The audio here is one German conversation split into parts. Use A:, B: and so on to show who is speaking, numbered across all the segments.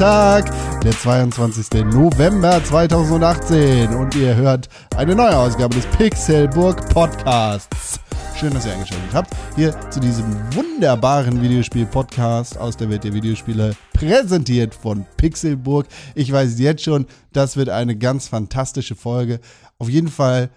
A: Donnerstag, der 22. November 2018 und ihr hört eine neue Ausgabe des Pixelburg Podcasts. Schön, dass ihr eingeschaltet habt. Hier zu diesem wunderbaren Videospiel-Podcast aus der Welt der Videospiele, präsentiert von Pixelburg. Ich weiß jetzt schon, das wird eine ganz fantastische Folge. Auf jeden Fall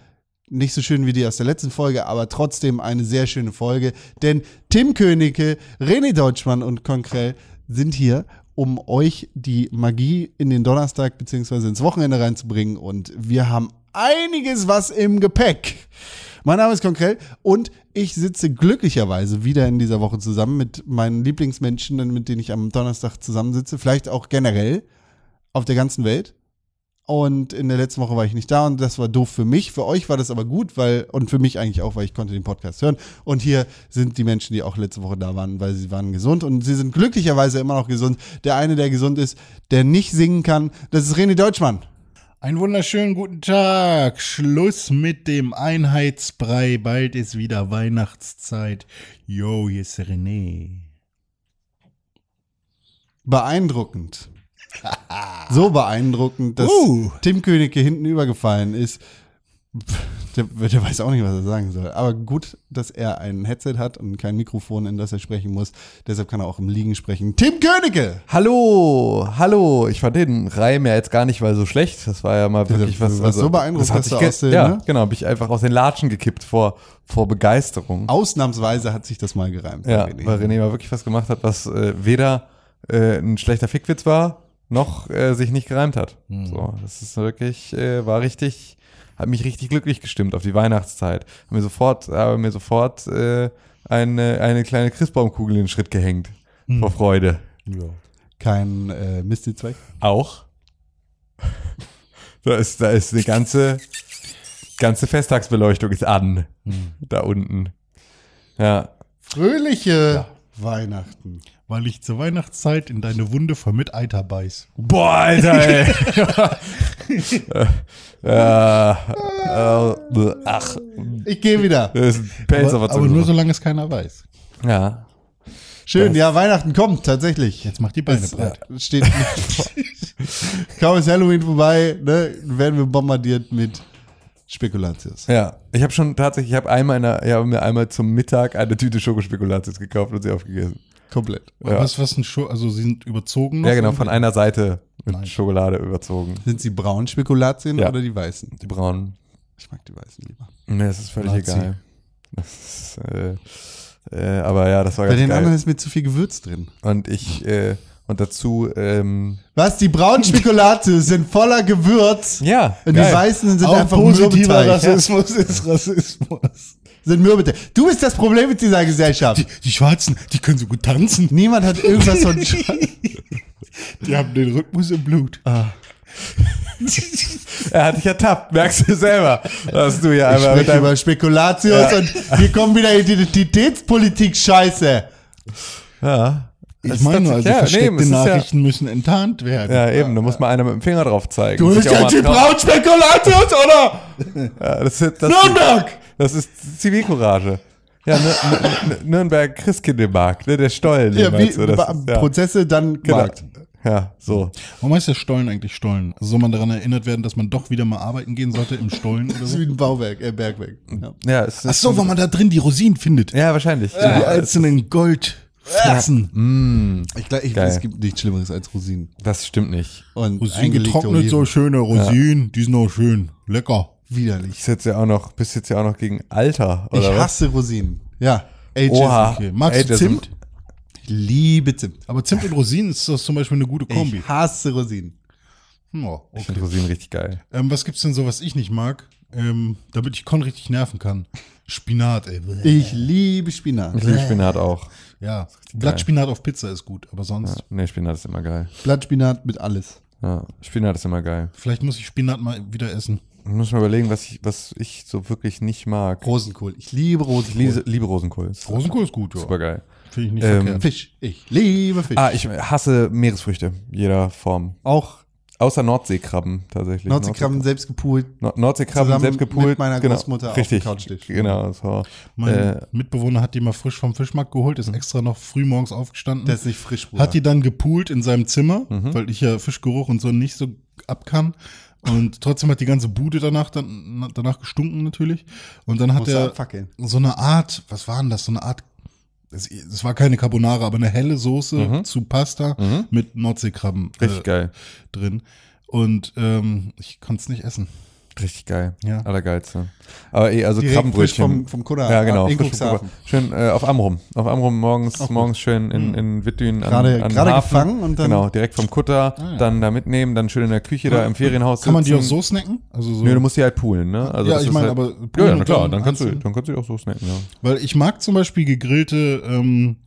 A: nicht so schön wie die aus der letzten Folge, aber trotzdem eine sehr schöne Folge. Denn Tim Königke, René Deutschmann und Konkrell sind hier, um euch die Magie in den Donnerstag bzw. ins Wochenende reinzubringen. Und wir haben einiges was im Gepäck. Mein Name ist Konkrell und ich sitze glücklicherweise wieder in dieser Woche zusammen mit meinen Lieblingsmenschen, mit denen ich am Donnerstag zusammensitze, vielleicht auch generell auf der ganzen Welt. Und in der letzten Woche war ich nicht da und das war doof für mich. Für euch war das aber gut, weil, und für mich eigentlich auch, weil ich konnte den Podcast hören. Und hier sind die Menschen, die auch letzte Woche da waren, weil sie waren gesund und sie sind glücklicherweise immer noch gesund. Der eine, der gesund ist, der nicht singen kann, das ist René Deutschmann.
B: Einen wunderschönen guten Tag. Schluss mit dem Einheitsbrei. Bald ist wieder Weihnachtszeit. Yo, hier ist René.
A: Beeindruckend. So beeindruckend, dass
B: Uh.
A: Tim Königke hinten übergefallen ist. Der, der weiß auch nicht, was er sagen soll. Aber gut, dass er ein Headset hat und kein Mikrofon, in das er sprechen muss. Deshalb kann er auch im Liegen sprechen. Tim Königke!
C: Hallo, hallo. Ich fand den Reim ja jetzt gar nicht mal so schlecht. Das war ja mal wirklich
A: du
C: was.
A: warst so beeindruckt,
C: das hat
A: dass
C: sich
A: den,
C: Ja,
A: ne?
C: genau. Hab ich einfach aus den Latschen gekippt vor, vor Begeisterung.
A: Ausnahmsweise hat sich das mal gereimt.
C: ja,
A: René.
C: weil René mal wirklich was gemacht hat, was äh, weder äh, ein schlechter Fickwitz war, noch äh, sich nicht gereimt hat.
A: Hm.
C: So, das ist wirklich, äh, war richtig, hat mich richtig glücklich gestimmt auf die Weihnachtszeit. Hat mir sofort, habe mir sofort äh, eine, eine kleine Christbaumkugel in den Schritt gehängt.
A: Hm.
C: Vor Freude.
A: Kein äh, Mistelzweck.
C: Auch. Da ist, da ist eine ganze, ganze Festtagsbeleuchtung ist an. Da unten. Ja.
A: Fröhliche Weihnachten.
B: Weil ich zur Weihnachtszeit in deine Wunde voll mit Eiter beiß.
C: Boah, Alter, ey. ja, äh, ach,
A: Ich gehe wieder.
C: das ist ein
B: Aber, aber nur solange es keiner weiß.
C: Ja.
A: Schön, ja, Weihnachten kommt tatsächlich.
B: Jetzt macht die Beine breit.
A: äh, steht Kaum ist Halloween vorbei, ne, werden wir bombardiert mit Spekulatius.
C: Ja, ich habe schon tatsächlich, ich habe einmal, in der, ich habe mir einmal zum Mittag eine Tüte Schokospekulatius gekauft und sie aufgegessen.
A: Komplett.
C: Ja.
B: Was, was ein Scho also sie sind überzogen noch?
C: Ja, genau, von einer Seite mit
B: Nein.
C: Schokolade überzogen.
A: Sind sie braunen Spekulatien
C: Ja.
A: oder die weißen?
C: Die braunen.
A: Ich mag die weißen lieber.
C: Nee, das ist völlig
A: Nazi.
C: egal. Das ist, äh, äh, aber ja, das war
A: Bei
C: ganz
A: den
C: geil.
A: anderen ist mir zu viel Gewürz drin.
C: Und ich, äh, und dazu, ähm,
A: Was? Die braunen Spekulatius sind voller Gewürz.
C: ja,
A: Und die
C: geil.
A: weißen sind
B: Auch
A: einfach
B: positiver
A: Mürbeteig.
B: Rassismus ist Rassismus.
A: Sind Mürbeteig. Du bist das Problem mit dieser Gesellschaft.
B: Die, die Schwarzen, die können so gut tanzen.
A: Niemand hat irgendwas von.
B: Die haben den Rhythmus im Blut.
C: Er hat dich ertappt, merkst du selber, dass du hier
A: Ich
C: einmal mit deinem,
A: über Spekulatius
C: Ja.
A: und hier kommen wieder Identitätspolitik-Scheiße.
C: ja.
B: Ich
C: Das
B: meine, also
C: ja,
B: versteckte
C: nee, ist ja-
B: Nachrichten müssen enttarnt werden.
C: Ja, eben, da muss mal einer mit dem Finger drauf zeigen.
A: Du bist Spekulatius, oder?
C: Ja, das, ist- das,
A: Nürnberg!
C: das ist Zivilcourage. Ja, Nür- Nür- Nür- Nürnberg Christkindlmarkt, ne, der Stollen.
A: Ja, wie
C: du, das ja.
A: Prozesse, dann
C: Genau.
A: Markt.
C: Ja, so.
B: Warum heißt der Stollen eigentlich Stollen? Also soll man daran erinnert werden, dass man doch wieder mal arbeiten gehen sollte im Stollen oder
A: Das ist
B: so?
A: wie ein Bauwerk, äh, Bergwerk. Ja.
C: Ja, es ist
B: Ach so, weil man da drin die Rosinen findet.
C: Ja, wahrscheinlich.
B: Die einzelnen Goldfetzen.
A: Ich glaube, ich,
C: Geil.
A: es gibt nichts Schlimmeres als Rosinen.
C: Das stimmt nicht.
A: Und
B: Rosinen getrocknet, so schöne Rosinen, die sind auch schön. Lecker.
A: Widerlich.
C: Bist jetzt ja auch noch, bist jetzt ja auch noch gegen Alter, oder
A: Ich
C: was?
A: hasse Rosinen. Ja. Ageism.
C: Oha.
B: Okay. Magst du
C: Ageism.
B: Zimt?
A: Ich liebe Zimt.
B: Aber Zimt und Rosinen ist das zum Beispiel eine gute Kombi.
A: Ich hasse Rosinen.
B: Hm, oh,
C: Ich
B: okay.
C: finde Rosinen richtig geil.
B: ähm, was gibt's denn so, was ich nicht mag, ähm, damit ich Con richtig nerven kann? Spinat, ey.
A: Ich liebe Spinat.
C: Ich liebe Spinat auch.
B: Ja, Blattspinat auf Pizza ist gut, aber sonst,
C: Nee, Spinat ist immer geil.
A: Blattspinat mit alles.
C: Ja, Spinat ist immer geil.
B: vielleicht muss ich Spinat mal wieder essen.
C: Ich muss mal überlegen, was ich, was ich so wirklich nicht mag.
A: Rosenkohl. Ich liebe
C: Ich
A: Rosenkohl.
C: liebe, liebe Rosenkohl. Ist
B: Rosenkohl ist gut, ja.
C: Super geil.
B: Finde ich nicht
C: Ähm,
B: verkehrt.
A: Fisch. Ich liebe Fisch.
C: Ah, ich hasse Meeresfrüchte. Jeder Form.
A: Auch
C: Außer Nordseekrabben tatsächlich.
A: Nordseekrabben selbst gepoolt.
C: Nord Nordseekrabben
A: zusammen
C: selbst gepult.
A: mit meiner
C: genau,
A: Großmutter auf
C: richtig,
A: dem Couchtisch.
C: Genau, so.
B: Mein
C: Äh,
B: Mitbewohner hat die mal frisch vom Fischmarkt geholt, ist extra noch früh morgens aufgestanden.
A: Der ist nicht frisch, Bruder.
B: hat die dann gepoolt in seinem Zimmer,
C: Mhm.
B: weil ich ja Fischgeruch und so nicht so ab kann. Und trotzdem hat die ganze Bude danach, dann, danach gestunken natürlich. Und dann hat
A: Musste
B: er so eine Art, was war denn das? So eine Art, es, es war keine Carbonara, aber eine helle Soße zu Pasta mit Nordseekrabben
C: Mhm. Richtig
B: äh,
C: geil.
B: drin. Und ähm, ich konnte es nicht essen.
C: Richtig geil.
B: Ja.
C: Allergeilste. Aber eh, also
A: Direkt
C: Krabbenbrötchen.
A: vom, vom Kutter.
C: ja, genau. Schön äh, auf Amrum. Auf Amrum morgens, morgens schön in, in Wittdün an,
A: Gerade-
C: an
A: gerade
C: Hafen.
A: gefangen und dann-
C: Genau, direkt vom Kutter,
B: ja.
C: dann da mitnehmen, dann schön in der Küche da im Ferienhaus
B: Kann man die auch
C: sitzen.
B: so snacken? Also so,
C: Nö, du musst die halt poolen, ne? Also
B: Ja, ich meine,
C: halt,
B: aber
C: Ja,
B: poolen
C: ja, na klar,
B: dann
C: kannst, du, dann kannst du die auch so snacken, ja.
B: Weil ich mag zum Beispiel gegrillte ähm,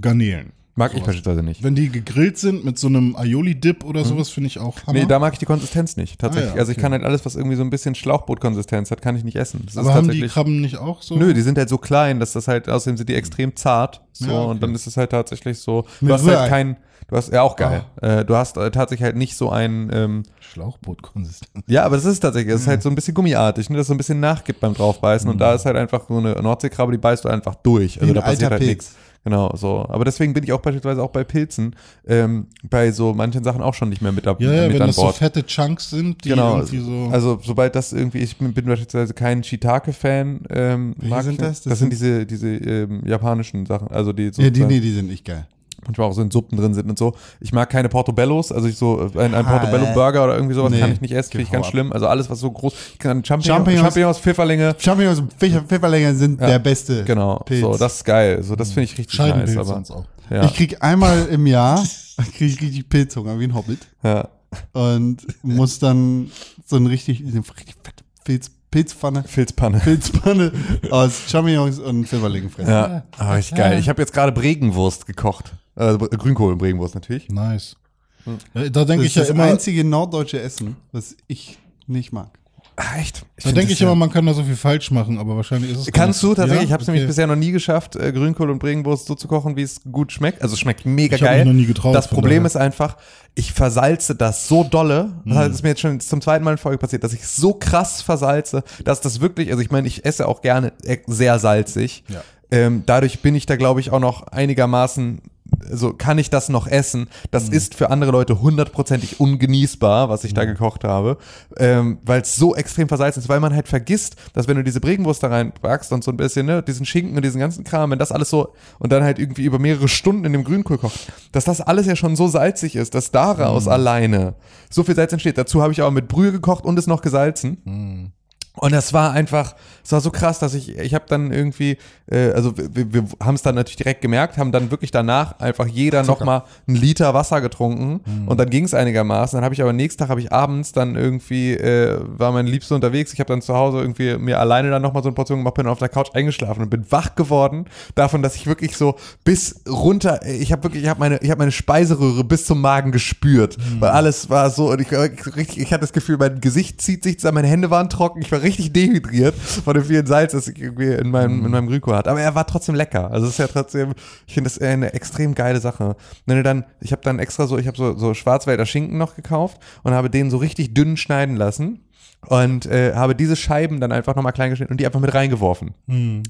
B: Garnelen.
C: Mag ich beispielsweise nicht.
B: Wenn die gegrillt sind mit so einem Aioli-Dip oder sowas, finde ich auch Hammer.
C: Mhm. Nee, da mag ich die Konsistenz nicht, tatsächlich.
B: Ah, ja,
C: Also ich
B: okay.
C: kann halt alles, was irgendwie so ein bisschen Schlauchbootkonsistenz hat, kann ich nicht essen. Das
B: aber
C: ist
B: haben die. Krabben nicht auch so?
C: Nö, die sind halt so klein, dass das halt, außerdem sind die extrem zart. So,
B: Ja, okay.
C: und dann ist es halt tatsächlich so. Du
A: Mit
C: hast halt
A: Rührei.
C: kein, du hast, ja auch geil.
B: Ah.
C: Äh, du hast äh, tatsächlich halt nicht so ein, ähm,
B: Schlauchbootkonsistenz.
C: ja, aber das ist tatsächlich, es ist halt so ein bisschen gummiartig, ne, das so ein bisschen nachgibt beim draufbeißen. Und da ist halt einfach so eine Nordseekrabbe, die beißt du einfach durch. Also
A: ein
C: da passiert halt nichts. Genau, so. Aber deswegen bin ich auch beispielsweise auch bei Pilzen, ähm, bei so manchen Sachen auch schon nicht mehr mit, ab,
B: Ja, ja,
C: mit
B: wenn
C: an
B: das so
C: Bord.
B: fette Chunks sind, die
C: Genau,
B: irgendwie so.
C: also sobald das irgendwie, ich bin, bin beispielsweise kein Shiitake-Fan. Ähm, mag
A: sind das?
C: Das,
A: Das
C: sind diese, diese ähm, japanischen Sachen, also die so
A: Ja, die, nee, die sind nicht geil.
C: Manchmal auch so in Suppen drin sind und so. Ich mag keine Portobellos, also ich so äh, ein, ein
A: Ah,
C: Portobello-Burger oder irgendwie sowas
A: nee,
C: kann ich nicht essen, finde ich ganz
A: ab.
C: schlimm. Also alles, was so groß, ich kann Champignons,
A: Champignons-
C: Champignons, Pfifferlinge,
A: Champignons und Pfefferlinge sind
C: Ja,
A: der beste
C: genau,
A: Pilz.
C: so, das ist geil, so, das finde ich richtig nice, aber, ja,
A: Ich krieg einmal im Jahr krieg ich richtig Pilzhunger wie ein Hobbit.
C: Ja,
A: und muss dann so ein richtig, richtig fette Pilz, Pilzpfanne,
C: Filzpanne.
A: Pilzpfanne aus Champignons und Pfefferlingen fressen.
C: Ja, aber richtig geil. Ich habe jetzt gerade Bregenwurst gekocht. Also Grünkohl und Bregenwurst natürlich.
B: Nice.
C: Hm.
B: Äh, Da denke
A: Das
B: ich
A: ist
B: ja
A: das
B: immer,
A: einzige norddeutsche Essen, was ich nicht mag.
C: Ah, echt?
B: da denke ich immer, man kann da so viel falsch machen, aber wahrscheinlich ist es.
C: Kannst du tatsächlich,
B: Ja?
C: ich habe es nämlich
B: Okay.
C: bisher noch nie geschafft, äh, Grünkohl und Bregenwurst so zu kochen, wie es gut schmeckt. Also es schmeckt mega
B: Ich hab
C: geil.
B: mich noch nie getraut,
C: das Problem
B: daher.
C: ist einfach, ich versalze das so dolle.
B: Mhm.
C: Das ist mir jetzt schon zum zweiten Mal in Folge passiert, dass ich so krass versalze, dass das wirklich, also ich meine, ich esse auch gerne äh, sehr salzig.
B: Ja.
C: Ähm, dadurch bin ich da, glaube ich, auch noch einigermaßen, also kann ich das noch essen. Das
B: Mhm.
C: ist für andere Leute hundertprozentig ungenießbar, was ich da gekocht habe, ähm, weil es so extrem versalzen ist, weil man halt vergisst, dass wenn du diese Bregenwurst da reinpackst und so ein bisschen, ne, diesen Schinken und diesen ganzen Kram, wenn das alles so und dann halt irgendwie über mehrere Stunden in dem Grünkohl kocht, dass das alles ja schon so salzig ist, dass daraus alleine so viel Salz entsteht. Dazu habe ich aber mit Brühe gekocht und es noch gesalzen. Und das war einfach, es war so krass, dass ich, ich habe dann irgendwie, äh, also wir, wir haben es dann natürlich direkt gemerkt, haben dann wirklich danach einfach jeder nochmal einen Liter Wasser getrunken. Und dann ging es einigermaßen. Dann habe ich aber nächsten Tag, habe ich abends dann irgendwie, äh, war mein Liebster unterwegs, ich habe dann zu Hause irgendwie mir alleine dann nochmal so eine Portion gemacht, bin auf der Couch eingeschlafen und bin wach geworden davon, dass ich wirklich so bis runter, ich habe wirklich, ich habe meine, ich habe meine Speiseröhre bis zum Magen gespürt, weil alles war so, und ich, richtig, ich hatte das Gefühl, mein Gesicht zieht sich zusammen, meine Hände waren trocken, ich war richtig dehydriert von dem vielen Salz, das ich irgendwie in meinem, in meinem Grünkohl hatte. Aber er war trotzdem lecker. Also es ist ja trotzdem, ich finde das eine extrem geile Sache. Wenn du dann, ich habe dann extra so, ich habe so, so Schwarzwälder Schinken noch gekauft und habe den so richtig dünn schneiden lassen. Und äh, habe diese Scheiben dann einfach nochmal klein geschnitten und die einfach mit reingeworfen.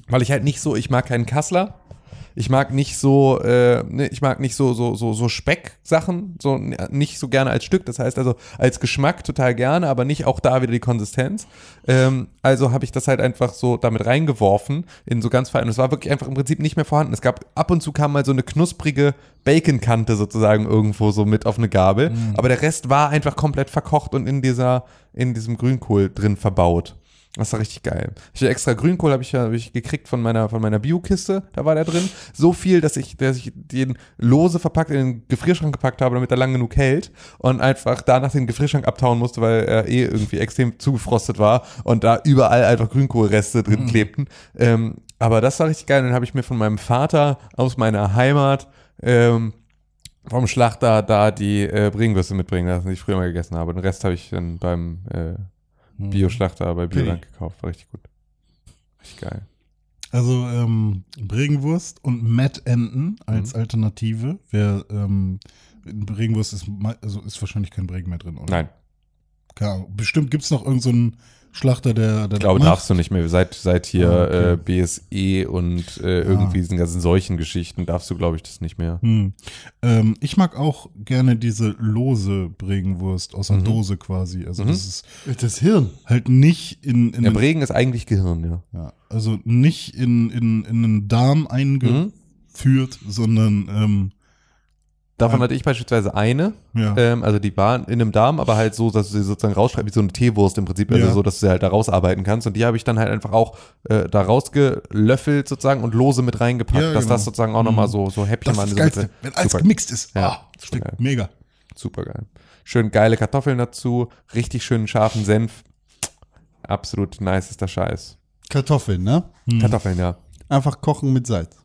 C: Weil ich halt nicht so, ich mag keinen Kassler. Ich mag nicht so, äh, ne, ich mag nicht so, so, so, so Specksachen, so nicht so gerne als Stück. Das heißt also als Geschmack total gerne, aber nicht auch da wieder die Konsistenz. Ähm, also habe ich das halt einfach so damit reingeworfen in so ganz fein. Und es war wirklich einfach im Prinzip nicht mehr vorhanden. Es gab ab und zu kam mal so eine knusprige Baconkante sozusagen irgendwo so mit auf eine Gabel. Aber der Rest war einfach komplett verkocht und in dieser, in diesem Grünkohl drin verbaut. Das war richtig geil. Ich extra Grünkohl habe ich ja hab ich gekriegt von meiner von meiner Biokiste, da war der drin. So viel, dass ich dass ich den lose verpackt in den Gefrierschrank gepackt habe, damit er lang genug hält und einfach danach den Gefrierschrank abtauen musste, weil er eh irgendwie extrem zugefrostet war und da überall einfach Grünkohlreste drin klebten. Ähm, aber das war richtig geil. Dann habe ich mir von meinem Vater aus meiner Heimat ähm, vom Schlachter da die äh, Bringwürste mitbringen lassen, die ich früher mal gegessen habe. Den Rest habe ich dann beim äh, Bio-Schlachter bei Bioland gekauft. War richtig gut. Richtig geil.
B: Also ähm, Bregenwurst und Mettenten
C: Mhm.
B: als Alternative. Wer ähm, Bregenwurst ist, also ist wahrscheinlich kein Bregen mehr drin, oder?
C: Nein,
B: Ahnung. Bestimmt gibt es noch irgendeinen Schlachter, der, der
C: ich glaube, darfst du nicht mehr. Seit, seit hier
B: Ah, okay.
C: äh, BSE und äh, irgendwie diesen ganzen solchen Geschichten darfst du, glaube ich, das nicht mehr.
B: Hm. Ähm, ich mag auch gerne diese lose Bregenwurst aus der
C: Mhm.
B: Dose quasi. Also
C: Mhm.
B: das ist
A: Das Hirn.
B: halt nicht in, in
C: Der
B: den-
C: Bregen ist eigentlich Gehirn, ja.
B: ja, also nicht in, in, in einen Darm eingeführt,
C: Mhm.
B: sondern ähm,
C: Davon
B: Ja.
C: hatte ich beispielsweise eine,
B: ja.
C: ähm, also die war in einem Darm, aber halt so, dass du sie sozusagen rausschreibst, wie so eine Teewurst im Prinzip, also
B: Ja.
C: so, dass du sie halt da rausarbeiten kannst. Und die habe ich dann halt einfach auch äh, da rausgelöffelt sozusagen und lose mit reingepackt,
B: Ja,
C: dass
B: genau.
C: das sozusagen auch nochmal so, so Häppchen
B: das
C: waren.
B: das wenn alles
C: Super.
B: gemixt ist.
C: Ja,
B: ah,
C: super
B: schmeckt
C: geil.
B: mega.
C: Super geil. Schön geile Kartoffeln dazu, richtig schönen scharfen Senf. Absolut nice ist der Scheiß.
A: Kartoffeln, ne?
B: Hm.
C: Kartoffeln, ja.
A: Einfach kochen mit Salz.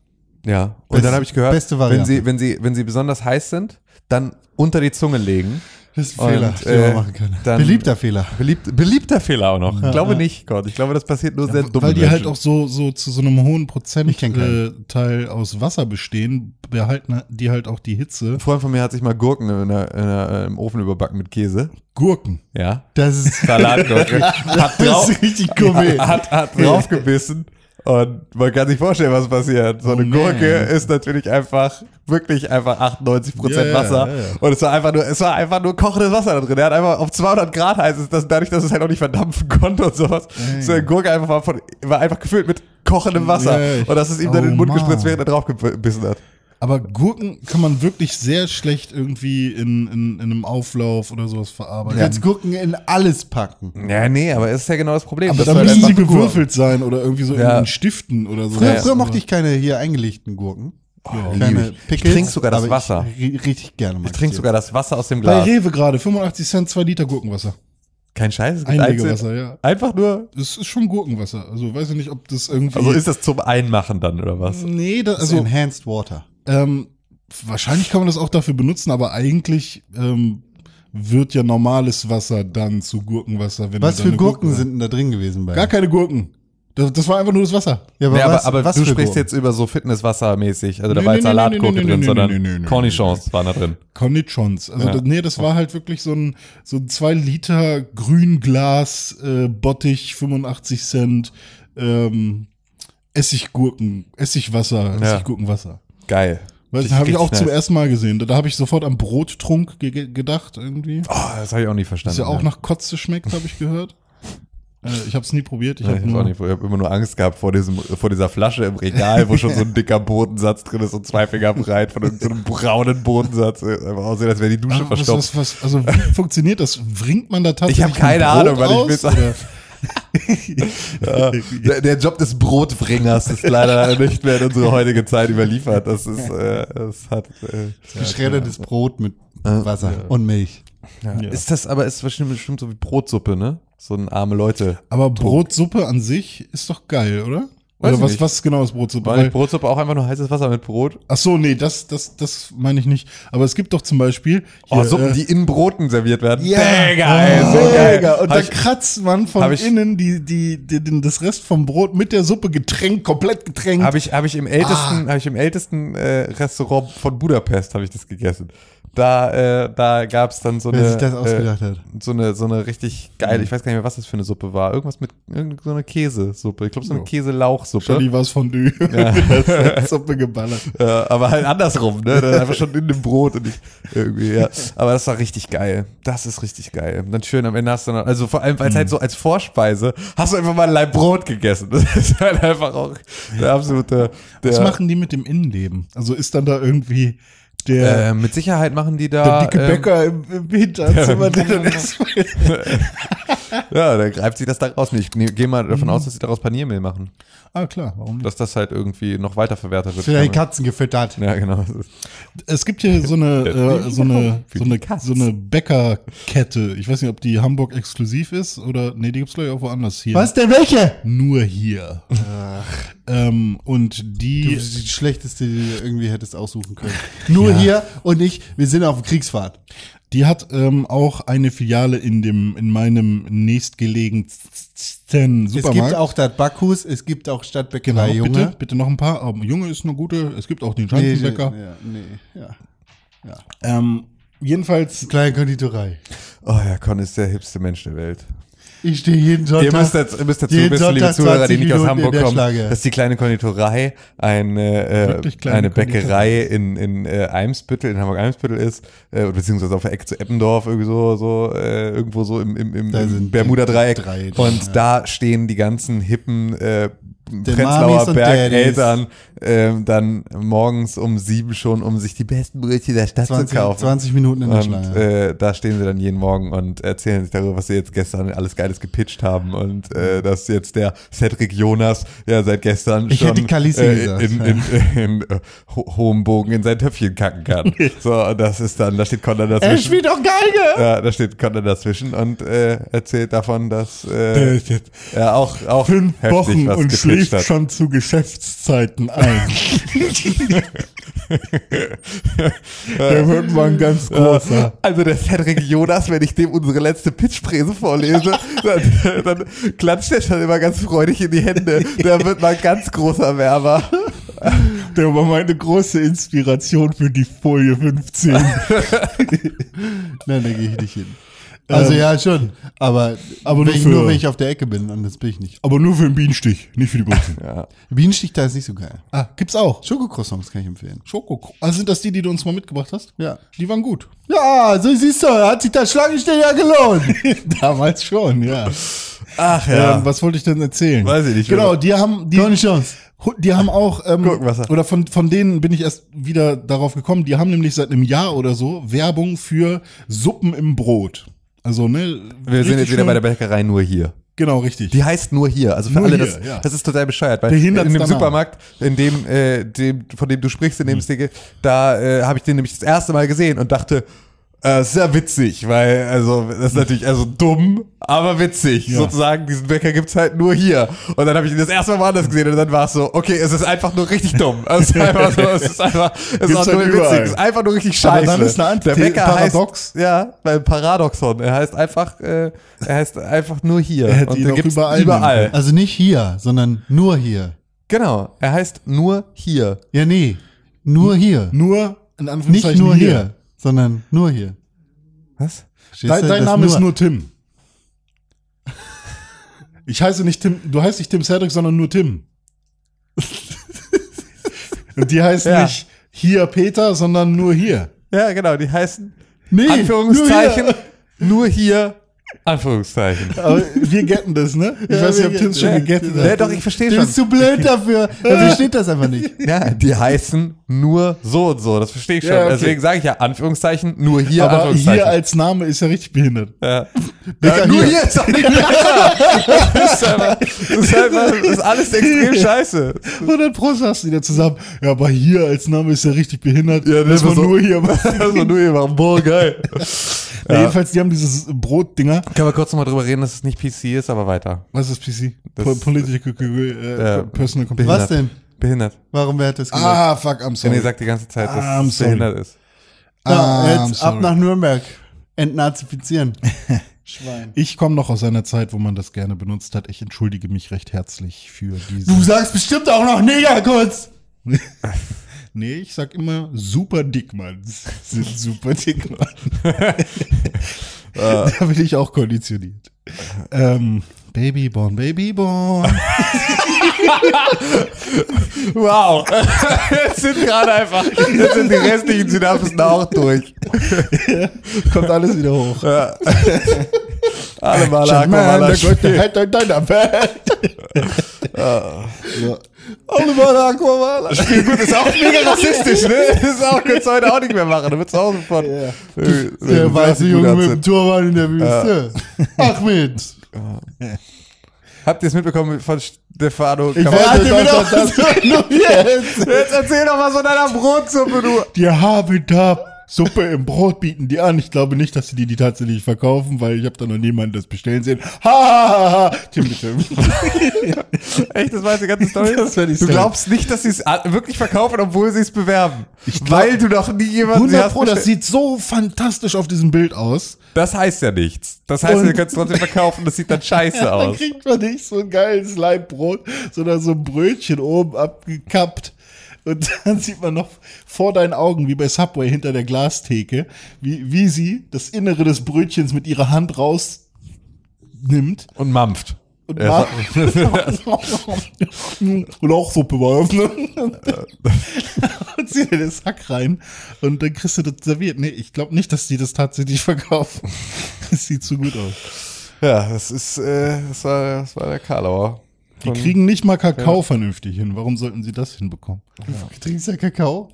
C: Ja. Und
A: Beste-
C: dann habe ich gehört,
A: beste
C: wenn sie, wenn sie, wenn sie besonders heiß sind, dann unter die Zunge legen.
A: Das ist
C: ein Fehler,
A: den
C: äh,
A: man machen kann.
C: dann-
A: Beliebter Fehler.
C: Beliebt, beliebter Fehler auch noch. Ich glaube nicht, Gott. Ich glaube, das passiert nur sehr dumm.
B: Weil die halt auch so, so zu so einem hohen. Prozentteil aus Wasser bestehen, behalten die halt auch die Hitze.
C: Ein Freund von mir hat sich mal Gurken in der, in der, äh, im Ofen überbacken mit Käse.
B: Gurken.
C: Ja.
A: Das ist,
C: Salatgurke. hat,
A: das
C: drauf,
A: ist richtig Gourmet.
C: hat, hat draufgebissen. Und man kann sich vorstellen, was passiert. So eine
B: Oh,
C: Gurke
B: man.
C: ist natürlich einfach, wirklich einfach 98 Prozent
B: ja,
C: Wasser.
B: ja, ja.
C: Und es war einfach nur, es war einfach nur kochendes Wasser da drin. Er hat einfach auf 200 Grad heiß ist das, dadurch, dass es halt auch nicht verdampfen konnte und sowas. So eine Gurke einfach war, von, war einfach gefüllt mit kochendem Wasser. Und das ist ihm dann in den
B: Oh,
C: Mund
B: Mann.
C: gespritzt, während er draufgebissen hat.
B: Aber Gurken kann man wirklich sehr schlecht irgendwie in, in, in einem Auflauf oder sowas
A: Du
B: verarbeiten.
A: kannst Gurken in alles packen.
C: Ja, nee, aber es ist ja genau das Problem.
B: Aber
C: dass
B: da
C: du halt
B: müssen sie gewürfelt sein oder irgendwie so
C: Ja.
B: in Stiften oder so.
A: Früher,
C: Ja.
A: früher mochte ich keine hier eingelegten Gurken.
C: lieb
A: keine
C: ich.
A: Pickles.
C: Ich trink sogar das Wasser.
A: Ich, ri- richtig gerne.
C: Ich trinke sogar das Wasser aus dem
B: Bei
C: Glas.
B: Rewe gerade, 85 Cent, 2 Liter Gurkenwasser.
C: Kein Scheiß, es gibt
B: Einlegewasser,
C: einzeln-
B: ja.
C: Einfach nur.
B: Das ist schon Gurkenwasser. Also weiß ich nicht, ob das irgendwie.
C: Also ist das zum Einmachen dann oder was?
B: nee, da,
A: Also
B: also
A: Enhanced Water.
B: Ähm, wahrscheinlich kann man das auch dafür benutzen, aber eigentlich ähm, wird ja normales Wasser dann zu Gurkenwasser. Wenn
A: Was
B: du
A: für Gurken
B: Gurke-
A: sind denn da drin gewesen bei?
B: Gar keine Gurken. Das, das war einfach nur das Wasser.
A: Ja,
C: Nee, aber,
A: was-
C: aber
A: was
C: du sprichst
A: Gurken?
C: jetzt über so Fitnesswasser-mäßig. Also da
B: Nee,
C: war
B: nee,
C: jetzt
B: nee,
C: Salatgurke
B: nee, nee,
C: drin,
B: nee,
C: sondern
B: nee, nee, nee,
C: Cornichons waren da drin.
B: Cornichons. Also
C: Ja.
B: das, nee, das war halt wirklich so ein so ein 2 Liter Grünglas äh, Bottich 85 Cent ähm, Essiggurken, Essigwasser,
C: Ja. Geil.
B: Weil das habe ich auch
C: richtig
B: zum ersten Mal gesehen. Da, da habe ich sofort am Brottrunk ge ge- gedacht irgendwie.
C: Oh, das habe ich auch nicht
B: Das
C: verstanden.
B: ja auch
C: ja.
B: nach Kotze schmeckt, habe ich gehört. Äh, ich habe es nie probiert. Ich habe
C: ich habe ich hab immer nur Angst gehabt vor diesem, vor dieser Flasche im Regal, wo schon so ein dicker Bodensatz drin ist und zwei Finger breit von irgendeinem braunen Bodensatz. Einfach aussehen, als wäre die Dusche
B: Ah,
C: verstopft.
B: was, was, also wie funktioniert das? Wringt man da tatsächlich
C: hab keine
B: ein Brot
C: Ahnung, weil ich
B: oder?
C: Ja, der, der Job des Brotbringers ist leider nicht mehr in unsere heutige Zeit überliefert. Das ist, äh, das hat, äh,
A: Geschreddertes Brot mit Wasser und Milch.
C: ja.
B: Ja.
C: Ist das aber, ist bestimmt, bestimmt so wie Brotsuppe, ne? So ein arme Leute.
B: Aber Brotsuppe an sich ist doch geil, oder?
C: Weiß
B: Oder was,
C: nicht.
B: was genau ist Brotsuppe?
C: War nicht Brotsuppe auch einfach nur heißes Wasser mit Brot?
B: ach so, nee, das, das, das meine ich nicht. Aber es gibt doch zum Beispiel
C: Oh,
B: hier,
C: Suppen,
B: äh,
C: die in Broten serviert werden.
A: Ja.
C: Ey, so
B: Mega.
C: geil.
B: Und
C: Hab
B: da
C: ich-
B: kratzt man
C: hab
B: von
C: ich-
B: innen die, die, die, den, das Rest vom Brot mit der Suppe getränkt, komplett getränkt.
C: Habe ich, hab ich im ältesten,
B: Ah.
C: habe ich im ältesten äh, Restaurant von Budapest habe ich das gegessen. Da, äh, da gab's dann so
A: Wer
C: eine,
A: sich das ausgedacht hat.
C: äh, so eine, so eine richtig geile, ich weiß gar nicht mehr, was das für eine Suppe war. Irgendwas mit so eine Käsesuppe. Ich glaube so eine. Käselauchsuppe.
B: Stell was von Dü.
C: Ja.
B: das hat Suppe geballert.
C: Ja, aber halt andersrum, ne? Dann einfach schon in dem Brot und nicht irgendwie, ja. Aber das war richtig geil. Das ist richtig geil. Und dann schön am Ende hast du noch, also vor allem, weil es halt so als Vorspeise, hast du einfach mal ein Leib Brot gegessen. Das ist halt einfach auch der absolute, der,
B: Was machen die mit dem Innenleben? Also ist dann da irgendwie der,
C: äh, mit Sicherheit machen die
B: der
C: da,
B: dicke
C: ähm,
B: Bäcker im, im Hinterzimmer, der dann erstmal
C: ja, dann greift sich das da raus. Ich gehe mal
B: Mhm.
C: davon aus, dass sie daraus Paniermehl machen.
B: Ah, klar, warum nicht?
C: Dass das halt irgendwie noch weiterverwertet wird.
A: Für deine Katzen gefüttert.
C: Ja, genau.
B: Es gibt hier so eine, äh, so eine, so
C: die
B: eine, so eine Bäckerkette. Ich weiß nicht, ob die Hamburg exklusiv ist oder, nee, die gibt's glaube ich auch woanders hier.
A: Was denn welche?
B: Nur hier. Ähm, und
A: Du
B: die,
A: bist die schlechteste, die du irgendwie hättest aussuchen können. Nur
B: Ja.
A: hier und ich, wir sind auf Kriegsfahrt.
B: Die hat ähm, auch eine Filiale in dem, in meinem nächstgelegensten
A: Es
B: Supermarkt.
A: gibt auch das Backhus, es gibt auch
B: genau,
A: Stadtbäckerei Junge.
B: bitte, bitte noch ein paar. Aber Junge ist eine gute. Es gibt auch den
A: Nee,
B: Schanzenbäcker.
A: ja, nee, ja.
B: Ähm, jedenfalls,
A: Kleine Konditorei.
C: Oh ja, Con ist der hipste Mensch der Welt.
A: Ich stehe jeden Sonntag.
C: Ihr müsst, jetzt, ihr müsst dazu wissen, liebe Zuhörer, die
A: 20
C: nicht aus Hamburg kommen, dass die kleine Konditorei eine, äh, eine Bäckerei in, in äh, Eimsbüttel, in Hamburg-Eimsbüttel ist, äh, beziehungsweise auf der Ecke zu Eppendorf, irgendwie so, so äh, irgendwo so im, im, im, im Bermuda-Dreieck. Und
A: ja.
C: da stehen die ganzen hippen äh, Prenzlauer Bergeltern ähm, dann morgens um sieben schon, um sich die besten Brötchen der Stadt
A: 20,
C: zu kaufen.
A: 20 Minuten in der
C: Und
A: Schlange.
C: äh, da stehen sie dann jeden Morgen und erzählen sich darüber, was sie jetzt gestern alles Geiles gepitcht haben und äh, dass jetzt der Cedric Jonas ja seit gestern
A: Ich
C: schon äh, in, in, in, in äh, ho hohem Bogen in sein Töpfchen kacken kann. so, das ist dann, da steht Conor
A: er
C: dazwischen.
A: spielt doch Geige!
C: Ja, da steht Conor dazwischen und äh, erzählt davon, dass äh, er auch, auch
B: fünf Wochen und schläft
C: hat.
B: schon zu Geschäftszeiten ein. der wird mal ein ganz großer.
C: Also der Cedric Jonas, wenn ich dem unsere letzte Pitchpräse vorlese, dann, dann klatscht er schon immer ganz freudig in die Hände. Der wird mal ein ganz großer Werber.
B: Der war meine große Inspiration für die Folie 15.
A: Nein, da gehe ich nicht hin. Also
B: Ähm,
A: ja, schon. Aber,
B: aber
A: wenn
B: nur
A: ich,
B: für-
A: nur wenn ich auf der Ecke bin, anders bin ich nicht.
B: Aber nur für den Bienenstich, nicht für die Brötchen.
C: Ja.
A: Bienenstich da ist nicht so geil.
B: Ah, gibt's auch.
A: Schokocroissants kann ich empfehlen.
B: Schoko. Also sind das die, die du uns mal mitgebracht hast?
A: Ja.
B: Die waren gut.
A: Ja, so siehst du, hat sich das Schlangenstehen ja gelohnt.
B: Damals schon, ja.
C: Ach
B: Ähm, was wollte ich denn erzählen?
C: Weiß ich nicht,
B: Genau,
C: oder?
B: die haben die,
A: Keine Chance.
B: die haben auch ähm,
C: er-
B: oder von von denen bin ich erst wieder darauf gekommen. Die haben nämlich seit einem Jahr oder so Werbung für Suppen im Brot. Also ne,
C: Wir sind jetzt wieder bei der Bäckerei nur hier.
B: genau richtig.
C: Die heißt nur hier. Also für
B: Nur
C: alle,
B: hier,
C: das,
B: ja.
C: das ist total bescheuert. Weil in dem. Supermarkt, in dem, äh, dem, von dem du sprichst, in dem Sticker, da äh, habe ich den nämlich das erste Mal gesehen und dachte, äh, ist ja witzig, weil, also, das ist natürlich also dumm, aber witzig.
B: Ja.
C: Sozusagen, diesen Bäcker gibt's halt nur hier. Und dann habe ich ihn das erste Mal woanders gesehen und dann war es so, okay, es ist einfach nur richtig dumm. Es ist einfach so, es ist einfach, es ist auch nur
B: überall.
C: witzig. Es ist einfach nur richtig scheiße.
B: Aber dann ist eine
C: Der Bäcker
B: Paradox.
C: heißt, ja, beim Paradoxon. Er heißt einfach, äh, er heißt einfach nur hier.
B: Er ihn
C: den gibt's
B: überall
C: überall.
A: Also nicht hier, sondern nur hier.
C: Genau, er heißt nur hier.
A: Ja, nee. Nur hier.
B: Nur in
A: Nicht
B: Anführungszeichen
A: nur hier, sondern nur hier.
C: Was?
A: Verstehst
B: Dein,
A: du?
B: dein
A: Das
B: Name ist nur Tim. Ich heiße nicht Tim, du heißt nicht Tim Cedric, sondern nur Tim. Und die heißen
C: Ja.
B: nicht hier Peter, sondern nur hier.
C: Ja, genau, die heißen
A: Nee,
C: Anführungszeichen
A: nur
C: hier, Anführungszeichen.
B: Aber wir getten das, ne? Ich
A: Ja,
B: weiß nicht,
A: wir
B: ob Tim
A: getten-
B: schon
A: ja.
B: gegettet
C: Ja,
B: hat.
C: doch, ich verstehe
A: Du
C: schon.
A: bist zu blöd dafür. Er versteht das einfach nicht.
C: Ja, die heißen nur so und so, das verstehe ich schon.
B: Ja, okay.
C: Deswegen sage ich ja Anführungszeichen, nur hier,
B: Aber
C: Anführungszeichen.
B: hier als Name ist ja richtig behindert.
C: ja.
A: Bäcker
C: ja, nur
A: hier.
C: hier ist doch nicht das ist, einfach, das ist, einfach, das ist alles extrem scheiße.
B: 100 Pro sagst du wieder zusammen. Ja, aber hier als Name ist ja richtig behindert.
C: Ja,
B: Lass mal
C: so-
B: nur hier machen.
C: Also nur hier machen, boah, geil.
B: Ja. Jedenfalls, die haben dieses Brotdinger.
C: Können wir kurz nochmal drüber reden, dass es nicht PC ist, aber weiter.
B: Was ist PC?
C: Das-
B: Po Political äh,
C: Äh,
B: Personal Computer.
A: Was denn?
C: Behindert.
A: Warum wer hat das gesagt?
B: Ah, fuck, I'm sorry.
C: René sagt die ganze Zeit, dass
B: I'm
C: es behindert ist.
A: Ja,
B: Ah, I'm
A: jetzt ab nach Nürnberg. Entnazifizieren. Schwein.
B: Ich komme noch aus einer Zeit, wo man das gerne benutzt hat. Ich entschuldige mich recht herzlich für diese.
A: Du sagst bestimmt auch noch Neger kurz.
B: nee, ich sag immer super Dickmanns sind super Dickmann. da bin ich auch konditioniert. Ähm, Babyborn, Babyborn.
C: Wow. Jetzt sind gerade einfach, jetzt sind die restlichen Synapsen auch durch.
B: Kommt alles wieder hoch.
C: Alle mal
B: Aquamala so.
A: Oliver Aquamala.
C: Spiel gut, ist auch mega rassistisch, ne? ist auch, könntest du heute auch nicht mehr machen. Du würdest auch sofort.
B: Ja.
C: äh,
A: Der weiße
C: gut
A: Junge mit dem Turban in der Wüste.
C: Habt ihr es mitbekommen von Stefano?
B: Ich
A: Warte
B: das- das-
A: nur jetzt.
C: Jetzt erzähl doch was von deiner Brotsuppe, du.
B: Die haben da Suppe im Brot bieten die an. Ich glaube nicht, dass sie die, die tatsächlich verkaufen, weil ich habe da noch niemanden das bestellen sehen. Ha, ha, ha, ha. Tim, bitte.
C: Echt, das war jetzt die ganze Story? Du glaubst nicht, dass sie es a- wirklich verkaufen, obwohl sie es bewerben.
B: glaub-
C: Weil du noch nie jemanden
B: 100
C: hast
B: Pro, das sieht so fantastisch auf diesem Bild aus.
C: Das heißt ja nichts. Das heißt,
B: Und-
C: ihr könnt es trotzdem verkaufen, das sieht dann scheiße
B: Dann
C: aus.
B: kriegt man nicht so ein geiles Leibbrot, sondern so ein Brötchen oben abgekappt. Und dann sieht man noch vor deinen Augen, wie bei Subway hinter der Glastheke, wie, wie sie das Innere des Brötchens mit ihrer Hand rausnimmt
C: Und mampft.
B: und,
C: Ja.
B: und auch Suppe war ne? und zieht dir den Sack rein und dann kriegst du das serviert. Nee, ich glaube nicht, dass die das tatsächlich verkaufen. Das sieht zu gut aus.
C: Ja, das ist, äh, das war, das war der Karlauer.
B: Die kriegen nicht mal Kakao vernünftig hin. Warum sollten sie das hinbekommen?
A: Du trinkst ja Kakao?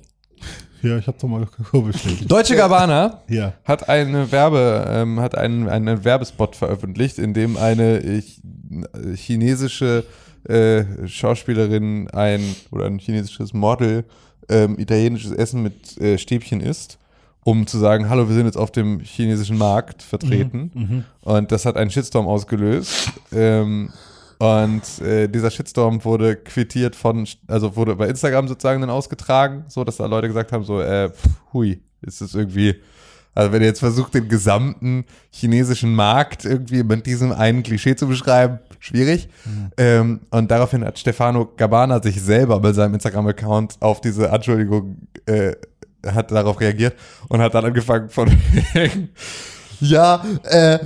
B: Ja, ich habe doch mal Kakao bestellt.
C: Deutsche Gabbana
B: Ja.
C: hat eine Werbe, ähm, hat einen, einen Werbespot veröffentlicht, in dem eine äh, ch- chinesische äh, Schauspielerin ein oder ein chinesisches Model ähm, italienisches Essen mit äh, Stäbchen isst, um zu sagen, hallo, wir sind jetzt auf dem chinesischen Markt vertreten. Und das hat einen Shitstorm ausgelöst. Ähm, und äh, dieser Shitstorm wurde quittiert von, also wurde bei Instagram sozusagen dann ausgetragen, so dass da Leute gesagt haben, so, äh, pff, hui, ist das irgendwie, also wenn ihr jetzt versucht, den gesamten chinesischen Markt irgendwie mit diesem einen Klischee zu beschreiben, schwierig. Ähm, und daraufhin hat Stefano Gabbana sich selber bei seinem Instagram-Account auf diese Anschuldigung äh, hat darauf reagiert und hat dann angefangen von ja, äh,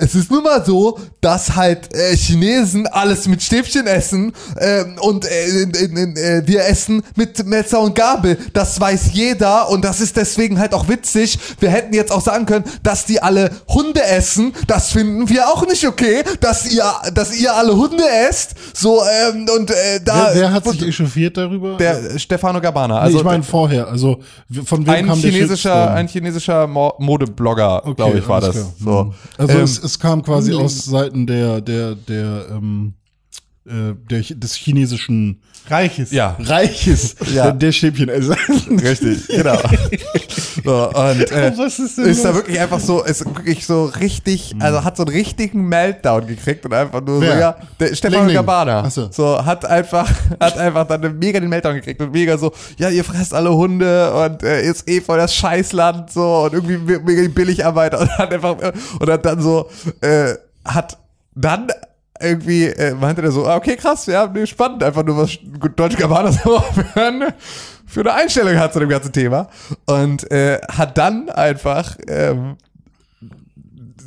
C: es ist nun mal so, dass halt äh, Chinesen alles mit Stäbchen essen äh, und äh, wir essen mit Messer und Gabel. Das weiß jeder und das ist deswegen halt auch witzig. Wir hätten jetzt auch sagen können, dass die alle Hunde essen. Das finden wir auch nicht okay, dass ihr, dass ihr alle Hunde esst. So ähm, und äh, da
B: Wer, wer hat sich echauffiert darüber?
C: der Stefano Gabbana.
B: nee,
C: Also
B: ich meine vorher. Also von wem
C: ein
B: kam der
C: chinesischer,
B: Shitstorm?
C: ein chinesischer Mo Modeblogger,
B: Okay,
C: glaube ich, war das.
B: klar.
C: So.
B: Also
C: Ähm,
B: es, es kam quasi aus Seiten der, der, der, ähm, äh, der, des chinesischen
A: Reiches.
C: Ja.
B: Reiches,
C: Ja.
B: der, essen.
C: Richtig, genau. so, und äh,
B: Was ist denn
C: ist da wirklich einfach so, ist wirklich so richtig, also hat so einen richtigen Meltdown gekriegt und einfach nur
A: Wer?
C: so, ja, der
A: Ling.
C: Gabbana.
A: So.
C: so. hat einfach, hat einfach dann einen mega den Meltdown gekriegt und mega so, ja, ihr fresst alle Hunde und äh, ist eh voll das Scheißland so und irgendwie me- mega die Billigarbeiter und hat einfach, und hat dann so, äh, hat dann irgendwie äh, meinte er so, ah, okay, krass, ja, nee, spannend, einfach nur was Deutsche Gabbana für eine, für eine Einstellung hat zu dem ganzen Thema. Und äh, hat dann einfach ähm,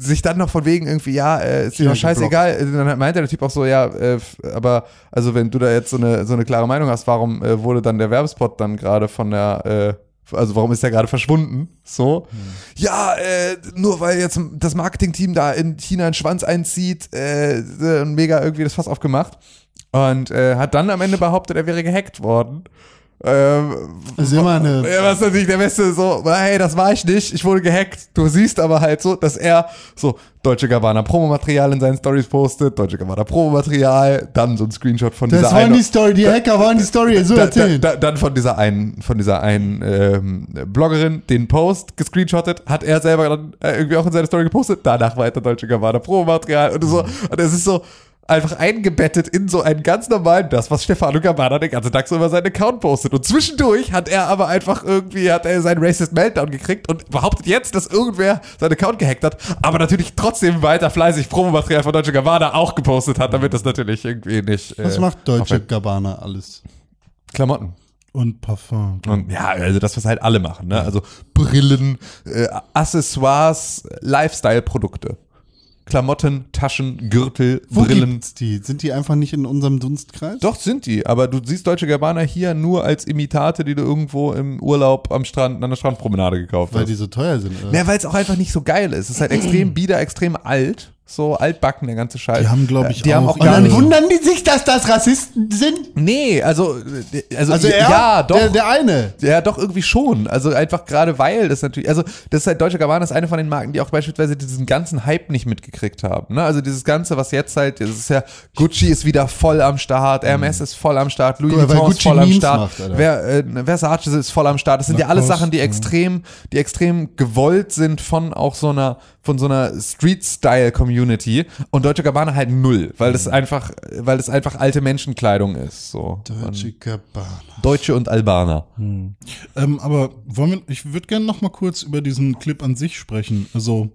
C: sich dann noch von wegen irgendwie, ja, äh, ist dir
A: Ja,
C: doch scheißegal. Dann meinte der Typ auch so, ja, äh, aber also wenn du da jetzt so eine, so eine klare Meinung hast, warum äh, wurde dann der Werbespot dann gerade von der, äh, also warum ist der gerade verschwunden? So. Ja, äh, nur weil jetzt das Marketingteam da in China einen Schwanz einzieht, äh, äh, mega irgendwie das Fass aufgemacht. Und äh, hat dann am Ende behauptet, er wäre gehackt worden. Ähm,
A: Das ist immer eine.
C: ja, was natürlich der Beste so, hey, das war ich nicht, ich wurde gehackt. Du siehst aber halt so, dass er so Deutsche Gabbana Promomaterial in seinen Stories postet, Deutsche Gabbana Promomaterial, dann so ein Screenshot von
A: Das
C: dieser
A: war
C: einen,
A: die Story, die Hacker waren die Story, so
C: da, da,
A: erzählen.
C: da, dann von dieser einen, von dieser einen ähm, Bloggerin den Post gescreenshottet, hat er selber dann äh, irgendwie auch in seine Story gepostet, danach weiter Deutsche Gabbana Promomaterial und so, und es ist so einfach eingebettet in so einen ganz normalen, das, was Stefano Gabbana den ganzen Tag so über seinen Account postet. Und zwischendurch hat er aber einfach irgendwie, hat er seinen Racist Meltdown gekriegt und behauptet jetzt, dass irgendwer seinen Account gehackt hat, aber natürlich trotzdem weiter fleißig Promomaterial von Deutsche Gabbana auch gepostet hat, damit das natürlich irgendwie nicht.
A: Was
C: äh,
A: macht Deutsche. Gabbana alles?
C: Klamotten.
B: Und Parfum.
C: Und ja, also das, was halt alle machen, ne? Also Brillen, äh, Accessoires, Lifestyle-Produkte. Klamotten, Taschen, Gürtel,
A: Wo
C: Brillen.
A: gibt's die? Sind die einfach nicht in unserem Dunstkreis?
C: Doch, sind die, aber du siehst Deutsche Gabbana hier nur als Imitate, die du irgendwo im Urlaub am Strand, an der Strandpromenade gekauft
A: Weil
C: hast.
A: die so teuer sind. Oder?
C: Ja, weil es auch einfach nicht so geil ist. Es ist halt extrem bieder, extrem alt. So altbacken, der ganze Scheiß.
B: Die haben, glaub ich,
C: die haben
B: auch
C: auch
A: Und
C: gar
A: dann
C: nicht.
A: wundern die sich, dass das Rassisten sind?
C: Nee, also, äh, also,
A: Also er,
C: ja, doch.
A: Der, der eine.
C: Ja, doch, irgendwie schon. Also einfach gerade weil das natürlich, also das ist halt Deutsche Gabbana ist eine von den Marken, die auch beispielsweise diesen ganzen Hype nicht mitgekriegt haben. Ne? Also dieses Ganze, was jetzt halt, das ist ja, Gucci ist wieder voll am Start, Hermes ist voll am Start, Louis Vuitton ist voll am
A: Memes
C: Start,
A: macht.
C: Wer, äh, Versace ist voll am Start. Das sind ja alles
B: Lacoste,
C: Sachen, die extrem, die extrem gewollt sind von auch so einer, von so einer Street-Style-Community und Deutsche Gabbana halt null, weil das einfach, weil das einfach alte Menschenkleidung ist. So.
A: Deutsche Gabbana.
C: Deutsche und Albaner.
B: Ähm, aber wollen wir, ich würde gerne noch mal kurz über diesen Clip an sich sprechen. Also,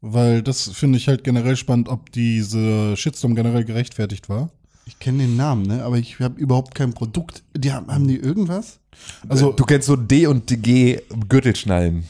B: weil das finde ich halt generell spannend, ob diese Shitstorm generell gerechtfertigt war.
A: Ich kenne den Namen, ne? aber ich habe überhaupt kein Produkt. Die haben, haben die irgendwas?
B: Also,
C: du kennst so D und G Gürtelschnallen.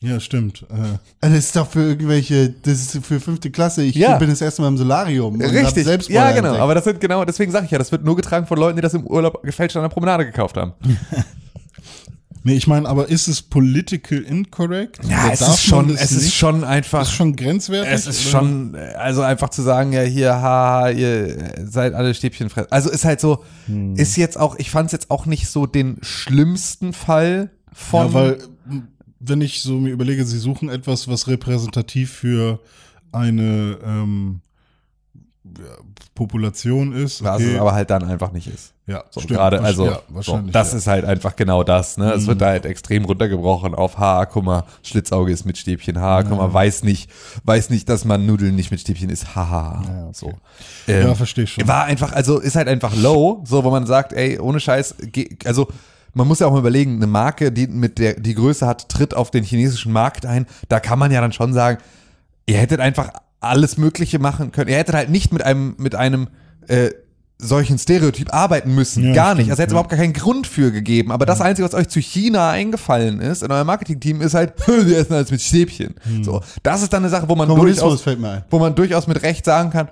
B: Ja, stimmt. Äh,
A: Also Das ist doch für irgendwelche, das ist für fünfte Klasse. Ich
C: Ja.
A: bin das erste Mal im Solarium.
C: Richtig.
A: selbst
C: Ja, genau.
A: entdeckt.
C: Aber das sind genau, deswegen sage ich ja, das wird nur getragen von Leuten, die das im Urlaub gefälscht an der Promenade gekauft haben.
B: nee, ich meine, aber ist es political incorrect? Oder
C: Ja, es ist schon, es ist
B: nicht?
C: schon einfach.
B: ist schon grenzwertig.
C: Es ist
B: oder?
C: schon, äh, also einfach zu sagen, ja, hier, haha, ihr seid alle Stäbchen fress. Also ist halt so,
B: Hm.
C: ist jetzt auch, ich fand es jetzt auch nicht so den schlimmsten Fall von.
B: Ja, weil, wenn ich so mir überlege, sie suchen etwas, was repräsentativ für eine ähm, ja, Population ist.
C: was
B: Okay.
C: es aber halt dann einfach nicht ist.
B: ja,
C: So,
B: stimmt.
C: gerade, also,
B: ja,
C: so, das
B: ja. Mhm.
C: ist halt einfach genau das, ne? Es wird da halt extrem runtergebrochen auf, ha, guck mal, Schlitzauge ist mit Stäbchen, ha, guck mal, weiß nicht, weiß nicht, dass man Nudeln nicht mit Stäbchen isst, haha,
B: Ja, okay.
C: so.
B: Ja,
C: Ähm,
B: verstehe ich schon.
C: War einfach, also ist halt einfach low, so wo man sagt, ey, ohne Scheiß, also man muss ja auch mal überlegen, eine Marke, die mit der die Größe hat, tritt auf den chinesischen Markt ein. Da kann man ja dann schon sagen, ihr hättet einfach alles Mögliche machen können. Ihr hättet halt nicht mit einem mit einem äh, solchen Stereotyp arbeiten müssen.
B: Ja,
C: gar nicht.
B: stimmt,
C: Also hätte es
B: ja.
C: überhaupt gar keinen Grund für gegeben. Aber das Einzige, was euch zu China eingefallen ist, in eurem Marketingteam, ist halt, wir essen alles mit Stäbchen.
B: Hm.
C: So, das ist dann eine Sache, wo man durchaus
A: fällt mir ein.
C: wo man durchaus mit Recht sagen kann,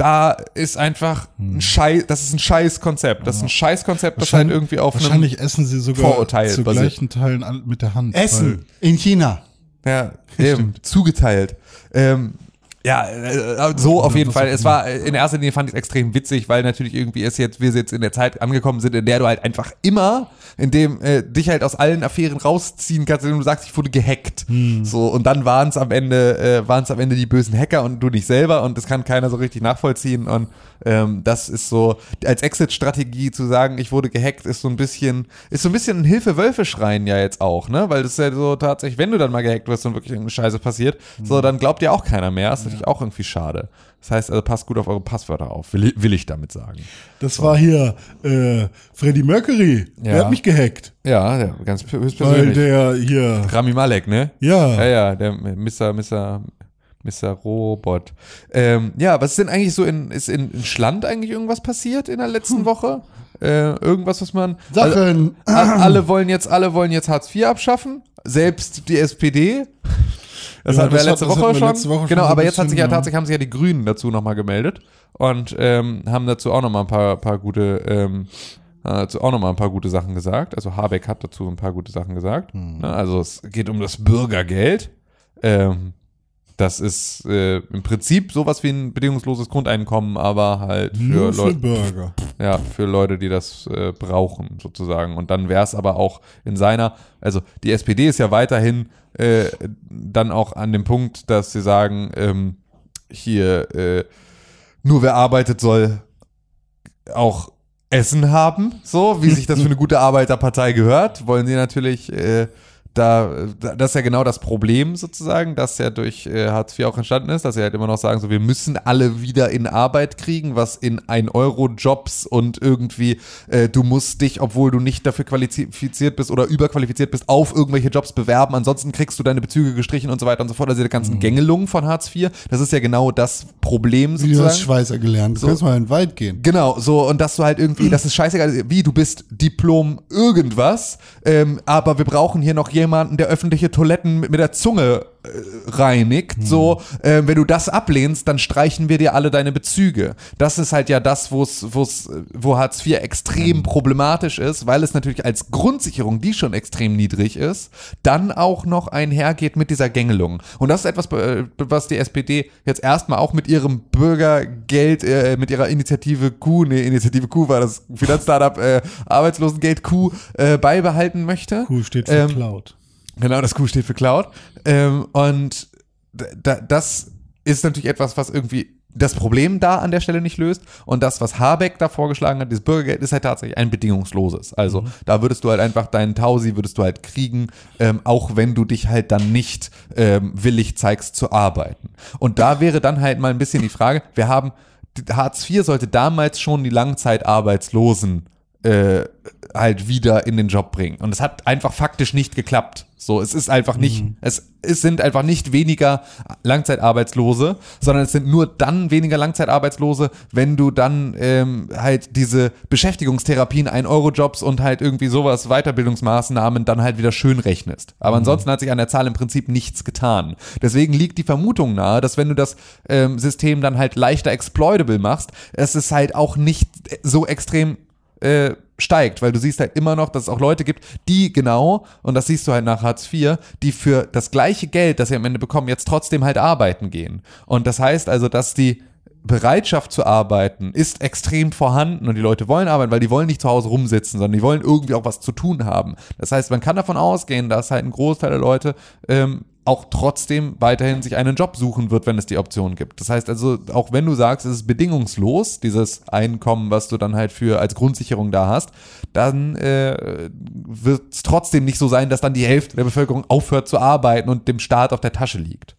C: da ist einfach
B: Hm.
C: ein Scheiß, das ist ein Scheißkonzept. Das ist ein Scheißkonzept, das halt
B: Wahrscheinlich-
C: irgendwie auf einem,
B: Wahrscheinlich essen sie sogar
C: Vorurteil
B: zu
C: basiert.
B: gleichen Teilen an, mit der Hand.
A: Essen in China.
C: ja, eben, zugeteilt. Ähm, ja, äh, so auf jeden Fall. Es war, äh, in erster Linie fand ich es extrem witzig, weil natürlich irgendwie es jetzt, wir jetzt in der Zeit angekommen sind, in der du halt einfach immer, in dem äh, dich halt aus allen Affären rausziehen kannst, indem du sagst, ich wurde gehackt. So, und dann waren es am Ende, äh, waren es am Ende die bösen Hacker und du nicht selber und das kann keiner so richtig nachvollziehen. Und ähm, das ist so, als Exit-Strategie zu sagen, ich wurde gehackt, ist so ein bisschen, ist so ein bisschen ein Hilfe-Wölfe-Schreien ja jetzt auch, ne? Weil das ist ja so tatsächlich, wenn du dann mal gehackt wirst und wirklich irgendeine Scheiße passiert, so, dann glaubt dir auch keiner mehr. Ist natürlich auch irgendwie schade. Das heißt also, passt gut auf eure Passwörter auf, will, will ich damit sagen.
B: Das war hier äh, Freddie Mercury.
C: Ja.
B: Der hat mich gehackt.
C: Ja, ja ganz
B: Weil
C: höchstpersönlich.
B: der hier.
C: Rami Malek, ne?
B: Ja.
C: Ja, ja, der Mr. Mr. Mr. Robot. Ähm, ja, was ist denn eigentlich so in, ist in, in Schland eigentlich irgendwas passiert in der letzten Woche? Äh, irgendwas, was man.
A: Sachen.
C: Also, alle wollen jetzt, alle wollen jetzt Hartz IV abschaffen, selbst die SPD. Das
B: Ja,
C: hatten wir letzte,
B: hat-
C: Woche schon.
B: letzte Woche schon
C: genau,
B: so ein
C: aber jetzt hat sich ja
B: ja.
C: tatsächlich haben sich ja die Grünen dazu nochmal gemeldet und ähm, haben dazu auch nochmal ein paar, paar gute, ähm, dazu auch nochmal ein paar gute Sachen gesagt. Also Habeck hat dazu ein paar gute Sachen gesagt.
B: Hm.
C: Ne, also es geht um das Bürgergeld. Ähm, das ist äh, im Prinzip sowas wie ein bedingungsloses Grundeinkommen, aber halt für
B: für
C: Leute. Ja, für Leute, die das äh, brauchen, sozusagen. Und dann wäre es aber auch in seiner, also die SPD ist ja weiterhin äh, dann auch an dem Punkt, dass sie sagen, ähm, hier, äh, nur wer arbeitet, soll auch Essen haben, so wie sich das für eine gute Arbeiterpartei gehört, wollen sie natürlich äh, da, da- das ist ja genau das Problem sozusagen, das ja durch äh, Hartz IV auch entstanden ist, dass sie halt immer noch sagen, so wir müssen alle wieder in Arbeit kriegen, was in 1 Euro Jobs und irgendwie äh, du musst dich, obwohl du nicht dafür qualifiziert bist oder überqualifiziert bist, auf irgendwelche Jobs bewerben, ansonsten kriegst du deine Bezüge gestrichen und so weiter und so fort, also die ganzen Gängelungen von Hartz IV, das ist ja genau das Problem
A: Wie du hast
C: sozusagen.
A: Schweißer gelernt. Du kannst mal in den Wald gehen.
C: Genau, so, und dass du halt irgendwie, das ist scheißegal, wie, du bist Diplom irgendwas, ähm, aber wir brauchen hier noch jemanden, der öffentliche Toiletten mit, mit der Zunge äh, reinigt, so, ähm, wenn du das ablehnst, dann streichen wir dir alle deine Bezüge. Das ist halt ja das, wo es, wo Hartz IV extrem problematisch ist, weil es natürlich als Grundsicherung, die schon extrem niedrig ist, dann auch noch einhergeht mit dieser Gängelung. Und das ist etwas, äh, was die SPD jetzt erstmal auch mit ihrem Bürgergeld, äh, mit ihrer Initiative Q, nee, Initiative Q war das Finanzstartup, äh, Arbeitslosengeld Q, äh, beibehalten möchte.
B: Q steht für
C: Ähm,
B: Cloud.
C: Genau, das Q steht für Cloud. Ähm, und das ist natürlich etwas, was irgendwie das Problem da an der Stelle nicht löst. Und das, was Habeck da vorgeschlagen hat, dieses Bürgergeld, ist halt tatsächlich ein bedingungsloses. Also da würdest du halt einfach deinen Tausi, würdest du halt kriegen, ähm, auch wenn du dich halt dann nicht ähm, willig zeigst zu arbeiten. Und da wäre dann halt mal ein bisschen die Frage, wir haben, Hartz IV sollte damals schon die Langzeitarbeitslosen äh, halt wieder in den Job bringen. Und es hat einfach faktisch nicht geklappt. So, es ist einfach nicht, es, es sind einfach nicht weniger Langzeitarbeitslose, sondern es sind nur dann weniger Langzeitarbeitslose, wenn du dann ähm, halt diese Beschäftigungstherapien, 1-Euro-Jobs und halt irgendwie sowas, Weiterbildungsmaßnahmen dann halt wieder schön rechnest. Aber ansonsten hat sich an der Zahl im Prinzip nichts getan. Deswegen liegt die Vermutung nahe, dass wenn du das ähm, System dann halt leichter exploitable machst, es ist halt auch nicht so extrem äh, steigt, weil du siehst halt immer noch, dass es auch Leute gibt, die genau, und das siehst du halt nach Hartz IV, die für das gleiche Geld, das sie am Ende bekommen, jetzt trotzdem halt arbeiten gehen. Und das heißt also, dass die Bereitschaft zu arbeiten ist extrem vorhanden und die Leute wollen arbeiten, weil die wollen nicht zu Hause rumsitzen, sondern die wollen irgendwie auch was zu tun haben. Das heißt, man kann davon ausgehen, dass halt ein Großteil der Leute ähm, auch trotzdem weiterhin sich einen Job suchen wird, wenn es die Option gibt. Das heißt also, auch wenn du sagst, es ist bedingungslos, dieses Einkommen, was du dann halt für als Grundsicherung da hast, dann äh, wird es trotzdem nicht so sein, dass dann die Hälfte der Bevölkerung aufhört zu arbeiten und dem Staat auf der Tasche liegt.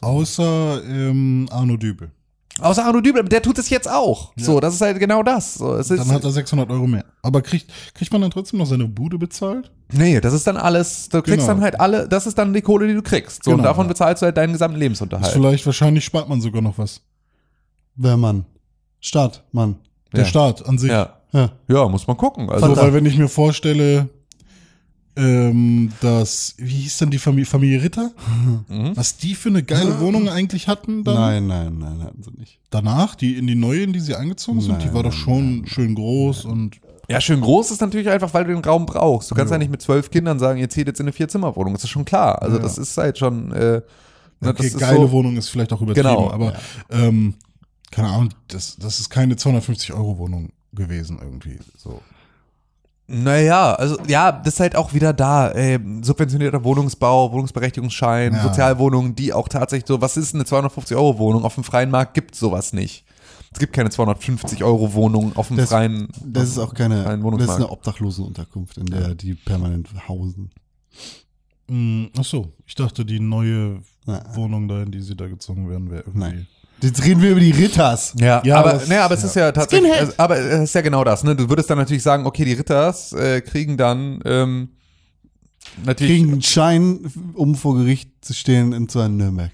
B: Außer ähm, Arno Dübel.
C: Außer Arno Dübel, der tut es jetzt auch. So, das ist halt genau das. So, es ist,
B: Dann hat er 600 Euro mehr. Aber kriegt, kriegt man dann trotzdem noch seine Bude bezahlt?
C: nee, das ist dann alles, du kriegst
B: Genau.
C: dann halt alle, das ist dann die Kohle, die du kriegst. So, und
B: Genau,
C: davon
B: ja.
C: bezahlst du halt deinen gesamten
B: Ist
C: Lebensunterhalt.
B: vielleicht, wahrscheinlich spart man sogar noch was.
A: Wer Mann? Staat, Mann.
B: Der
C: Ja.
B: Staat an sich.
C: Ja.
A: Ja.
C: ja, muss man gucken. Also,
B: So, weil wenn ich mir vorstelle, ähm, dass, wie hieß denn die Familie, Familie Ritter?
C: Mhm.
B: Was die für eine geile Wohnung eigentlich hatten dann
A: Nein, nein, nein, hatten sie nicht.
B: danach, die in die neue, in die sie eingezogen sind, die
A: Nein,
B: war doch
A: nein,
B: schon schön groß und
C: Ja, schön groß ist natürlich einfach, weil du den Raum brauchst. Du kannst ja, nicht mit zwölf Kindern sagen, ihr zieht jetzt in eine Vierzimmerwohnung. Das ist schon klar. Also
B: Ja.
C: das ist halt schon. Äh, ne,
B: okay,
C: das ist
B: geile
C: so,
B: Wohnung ist vielleicht auch übertrieben,
C: Genau.
B: aber ähm, keine Ahnung, das, das ist keine 250 Euro Wohnung gewesen irgendwie. So.
C: Naja, also ja, das ist halt auch wieder da. Äh, subventionierter Wohnungsbau, Wohnungsberechtigungsschein,
B: Ja.
C: Sozialwohnungen, die auch tatsächlich so, was ist eine 250 Euro Wohnung? Auf dem freien Markt gibt sowas nicht. Es gibt keine 250 Euro Wohnung auf dem
A: Das-
C: freien.
A: Das ist auch keine,
C: Ein
A: das ist eine Obdachlosenunterkunft, in der die permanent hausen.
B: Mm, ach so, ich dachte, die neue
A: Na,
B: Wohnung da, in die sie da gezogen werden, wäre irgendwie.
A: Nein. Jetzt reden wir über die Ritters.
C: Ja,
B: Ja,
C: aber,
B: das-
C: ne, aber es
B: ja.
C: ist ja tatsächlich, also, aber es ist ja genau das, ne? Du würdest dann natürlich sagen, okay, die Ritters äh, kriegen dann ähm, natürlich
A: Kriegen einen Schein, um vor Gericht zu stehen in so einem Nürnberg.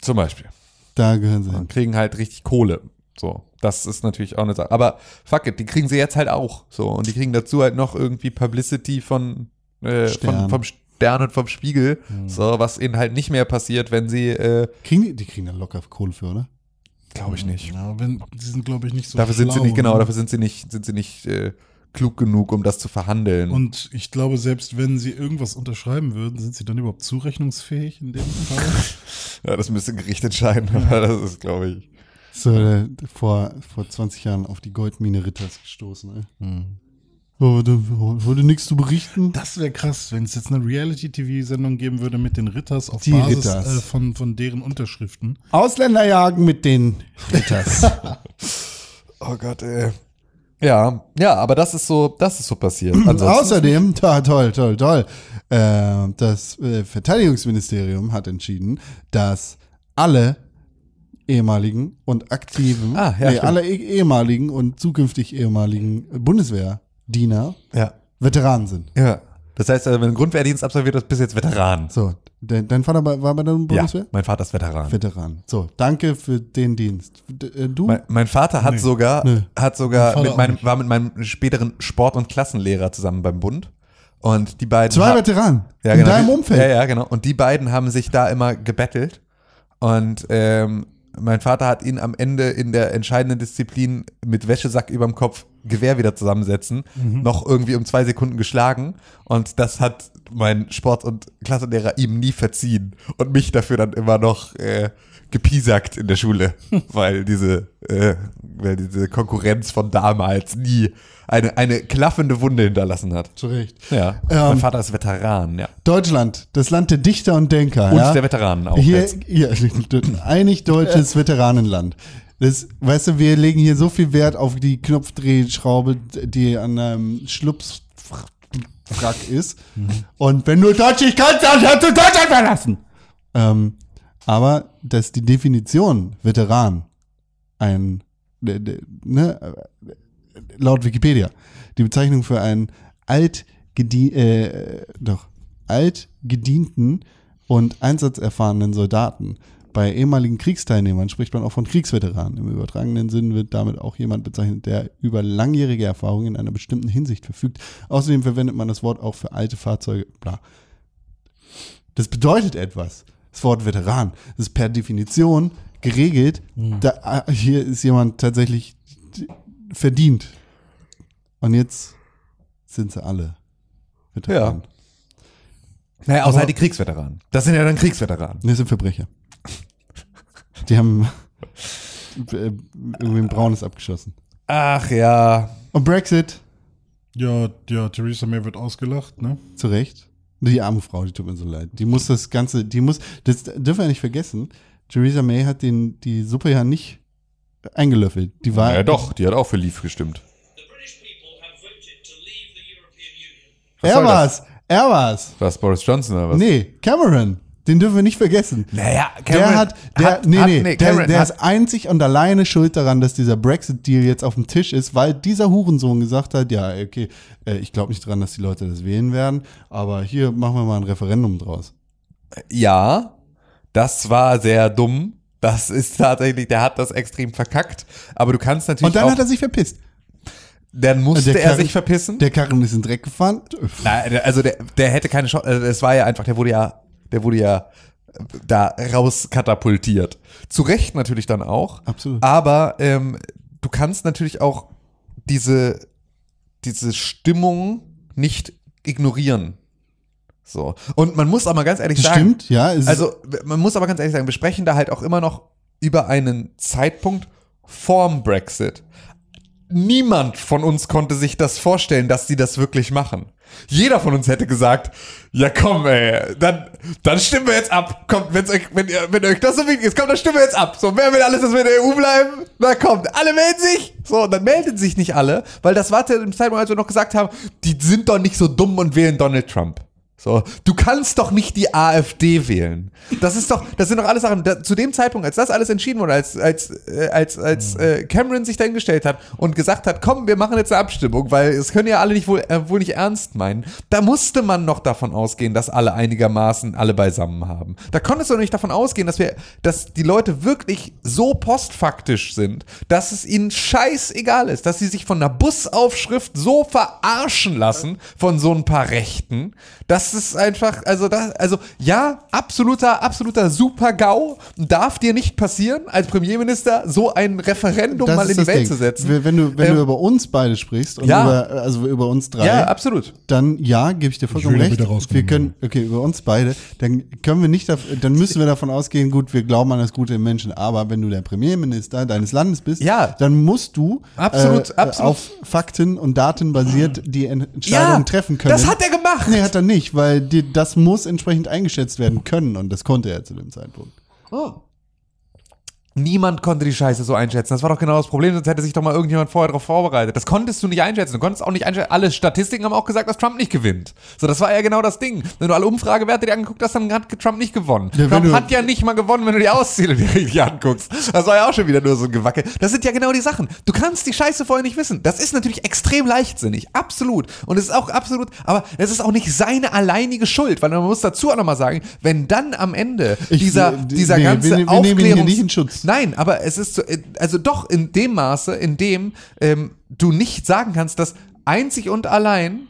C: zum Beispiel
A: Da gehören sie hin.
C: und kriegen halt richtig Kohle. So, das ist natürlich auch eine Sache. Aber fuck it, die kriegen sie jetzt halt auch. So und die kriegen dazu halt noch irgendwie Publicity von äh, von vom Stern und vom Spiegel. So, was ihnen halt nicht mehr passiert, wenn sie, äh,
A: Kriegen die, die kriegen da locker Kohle für, oder?
C: glaube ich nicht.
B: Ja, wenn, die sind, glaube ich, nicht so
C: dafür sind sie
B: schlau,
C: nicht genau,
B: ne?
C: dafür sind sie nicht, sind sie nicht äh, klug genug, um das zu verhandeln.
B: Und ich glaube, selbst wenn sie irgendwas unterschreiben würden, sind sie dann überhaupt zurechnungsfähig in dem Fall?
C: ja, das müsste Gericht entscheiden, aber das ist, glaube ich.
A: So, äh, vor, vor 20 Jahren auf die Goldmine Ritters gestoßen, ey. Oh, da, heute nichts zu berichten.
B: Das wäre krass, wenn es jetzt eine Reality-TV-Sendung geben würde mit den Ritters auf
A: Die
B: Basis
A: Ritters.
B: Äh, von, von deren Unterschriften.
A: Ausländer jagen mit den Ritters.
C: Oh Gott, ey. Ja, ja, aber das ist so, das ist so passiert. Ansonsten-
A: Außerdem, ta, toll, toll, toll, äh, das äh, Verteidigungsministerium hat entschieden, dass alle ehemaligen und aktiven,
C: Ah, ja,
A: nee, alle eh- ehemaligen und zukünftig ehemaligen Bundeswehrdiener
C: ja,
A: Veteranen sind.
C: ja. Das heißt, also, wenn du einen Grundwehrdienst absolviert hast, bist du jetzt Veteran.
A: So, de, dein Vater war bei der Bundeswehr?
C: Ja, mein Vater ist Veteran.
A: Veteran. So, danke für den Dienst. D, äh, du?
C: Mein, mein Vater hat
B: Nee.
C: sogar,
A: Nee.
C: hat sogar
B: Mein
C: mit meinem, war mit meinem späteren Sport- und Klassenlehrer zusammen beim Bund. Und die beiden.
A: Zwei Veteranen.
C: ja,
A: in
C: genau,
A: deinem
C: die-
A: Umfeld.
C: Ja, ja, genau. Und die beiden haben sich da immer gebettelt. Und ähm, mein Vater hat ihn am Ende in der entscheidenden Disziplin mit Wäschesack überm Kopf Gewehr wieder zusammensetzen,
A: Mhm.
C: noch irgendwie um zwei Sekunden geschlagen. Und das hat mein Sport- und Klassenlehrer ihm nie verziehen. Und mich dafür dann immer noch äh, gepiesackt in der Schule, weil diese, äh, weil diese Konkurrenz von damals nie eine, eine klaffende Wunde hinterlassen hat.
A: Zu Recht.
C: Ja,
A: Ähm,
C: mein Vater ist Veteran, ja.
A: Deutschland, das Land der Dichter und Denker.
C: Und
A: ja?
C: der Veteranen auch
A: Hier,
C: jetzt.
A: hier einig deutsches Veteranenland. Das, weißt du, wir legen hier so viel Wert auf die Knopfdrehschraube, die an einem Schlupfwrack ist. Und wenn du Deutsch nicht kannst, dann kannst du Deutschland verlassen. Ähm, aber dass die Definition Veteran ein, ne, laut Wikipedia, die Bezeichnung für einen alt äh, doch altgedienten und einsatzerfahrenen Soldaten. Bei ehemaligen Kriegsteilnehmern spricht man auch von Kriegsveteranen. Im übertragenen Sinn wird damit auch jemand bezeichnet, der über langjährige Erfahrung in einer bestimmten Hinsicht verfügt. Außerdem verwendet man das Wort auch für alte Fahrzeuge. Bla. Das bedeutet etwas. Das Wort Veteran das ist per Definition geregelt. Da, äh, hier ist jemand tatsächlich verdient. Und jetzt sind sie alle Veteranen.
C: Naja, außer
A: Aber-
C: halt die Kriegsveteranen. Das sind ja dann Kriegsveteranen.
A: Das sind Verbrecher. Die haben äh, irgendwie ein Braunes abgeschossen.
C: Ach ja.
A: Und Brexit,
B: Ja, ja, Theresa May wird ausgelacht, ne?
A: zu Recht. Die arme Frau, die tut mir so leid. Die muss das Ganze, die muss, das dürfen wir nicht vergessen. Theresa May hat den, die Suppe ja nicht eingelöffelt. Die war.
C: Ja doch, die hat auch für Leave gestimmt.
A: Er war's. Er war's.
C: Was, Boris Johnson oder was?
A: Nee, Cameron. Den dürfen wir nicht vergessen.
C: Naja,
A: der hat, der,
C: hat-
A: nee,
C: hat-
A: nee,
C: nee,
A: der,
C: Cameron
A: der
C: hat-
A: ist einzig und alleine schuld daran, dass dieser Brexit-Deal jetzt auf dem Tisch ist, weil dieser Hurensohn gesagt hat, ja, okay, äh, ich glaube nicht dran, dass die Leute das wählen werden, aber hier machen wir mal ein Referendum draus.
C: Ja, das war sehr dumm. Das ist tatsächlich, der hat das extrem verkackt. Aber du kannst natürlich
A: Und dann
C: auch,
A: hat er sich verpisst.
C: dann musste
A: Der
C: er
A: Karren-
C: sich verpissen.
A: Der Karren ist in den Dreck gefahren.
C: Der- also der, der hätte keine Chance, also es war ja einfach, der wurde ja, der wurde ja äh, da rauskatapultiert. Zu Recht natürlich dann auch.
A: Absolut.
C: Aber ähm, du kannst natürlich auch diese, diese Stimmung nicht ignorieren. So. Und man muss aber ganz ehrlich sagen.
A: Stimmt, ja.
C: Also, man muss aber ganz ehrlich sagen, wir sprechen da halt auch immer noch über einen Zeitpunkt vorm Brexit. Niemand von uns konnte sich das vorstellen, dass sie das wirklich machen. Jeder von uns hätte gesagt, ja komm, ey, dann, dann stimmen wir jetzt ab. Kommt, wenn's euch, wenn, ihr, wenn euch das so wichtig ist, komm, dann stimmen wir jetzt ab. So, wer will alles, dass wir in der EU bleiben? Na kommt, alle melden sich. So, und dann melden sich nicht alle, weil das war zu dem Zeitpunkt, als wir noch gesagt haben, die sind doch nicht so dumm und wählen Donald Trump. So, du kannst doch nicht die AfD wählen. Das ist doch, das sind doch alles Sachen. Da, zu dem Zeitpunkt, als das alles entschieden wurde, als als äh, als als äh, Cameron sich dahingestellt hat und gesagt hat, komm, wir machen jetzt eine Abstimmung, weil es können ja alle nicht wohl äh, wohl nicht ernst meinen. Da musste man noch davon ausgehen, dass alle einigermaßen alle beisammen haben. Da konntest du doch nicht davon ausgehen, dass wir, dass die Leute wirklich so postfaktisch sind, dass es ihnen scheißegal ist, dass sie sich von einer Busaufschrift so verarschen lassen von so ein paar Rechten. Das ist einfach, also da, also ja, absoluter, absoluter Super-GAU. Darf dir nicht passieren, als Premierminister so ein Referendum
A: das
C: mal in die
A: das
C: Welt
A: Ding.
C: zu setzen.
A: Wenn du, wenn
C: Ähm,
A: du über uns beide sprichst und
C: ja.
A: über, also über uns drei,
C: ja, absolut.
A: dann ja, gebe ich dir vollkommen
B: da
A: recht. Wir können, okay, über uns beide, dann können wir nicht, dann müssen wir davon ausgehen, gut, wir glauben an das Gute im Menschen, aber wenn du der Premierminister deines Landes bist,
C: Ja.
A: dann musst du
C: Absolut,
A: äh,
C: absolut.
A: auf Fakten und Daten basiert die Entscheidungen
C: Ja,
A: treffen können.
C: das hat er gemacht.
A: Nee, hat er nicht, weil die, das muss entsprechend eingeschätzt werden können und das konnte er zu dem Zeitpunkt.
C: Niemand konnte die Scheiße so einschätzen. Das war doch genau das Problem, sonst hätte sich doch mal irgendjemand vorher darauf vorbereitet. Das konntest du nicht einschätzen. Du konntest auch nicht einschätzen. Alle Statistiken haben auch gesagt, dass Trump nicht gewinnt. So, das war ja genau das Ding. Wenn du alle Umfragewerte dir angeguckt hast, dann hat Trump nicht gewonnen.
A: Ja,
C: Trump hat ja nicht mal gewonnen, wenn du die Ausziele dir richtig anguckst. Das war ja auch schon wieder nur so ein Gewackel. Das sind ja genau die Sachen. Du kannst die Scheiße vorher nicht wissen. Das ist natürlich extrem leichtsinnig. Absolut. Und es ist auch absolut, aber es ist auch nicht seine alleinige Schuld, weil man muss dazu auch nochmal sagen, wenn dann am Ende
A: Ich-
C: dieser,
A: nee,
C: dieser
A: wir-
C: ganze
A: wir hier
C: Aufklärungs-
A: nicht in Schutz.
C: Nein, aber es ist so, äh, also doch in dem Maße, in dem ähm, du nicht sagen kannst, dass einzig und allein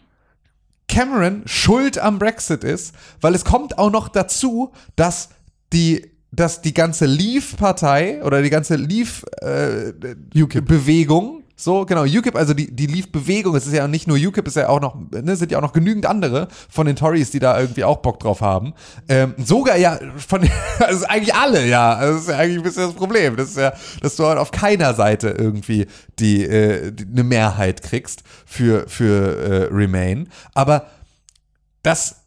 C: Cameron schuld am Brexit ist, weil es kommt auch noch dazu, dass die dass die ganze Leave-Partei oder die ganze Leave-Bewegung, so genau, UKIP, also die, die Leave-Bewegung, es ist ja nicht nur UKIP, es ist ja auch noch, ne, sind ja auch noch genügend andere von den Tories, die da irgendwie auch Bock drauf haben. Ähm, sogar ja von, also eigentlich alle, ja, das ist ja eigentlich ein bisschen das Problem, das ist ja, dass du halt auf keiner Seite irgendwie die, äh, die eine Mehrheit kriegst für, für äh, Remain, aber dass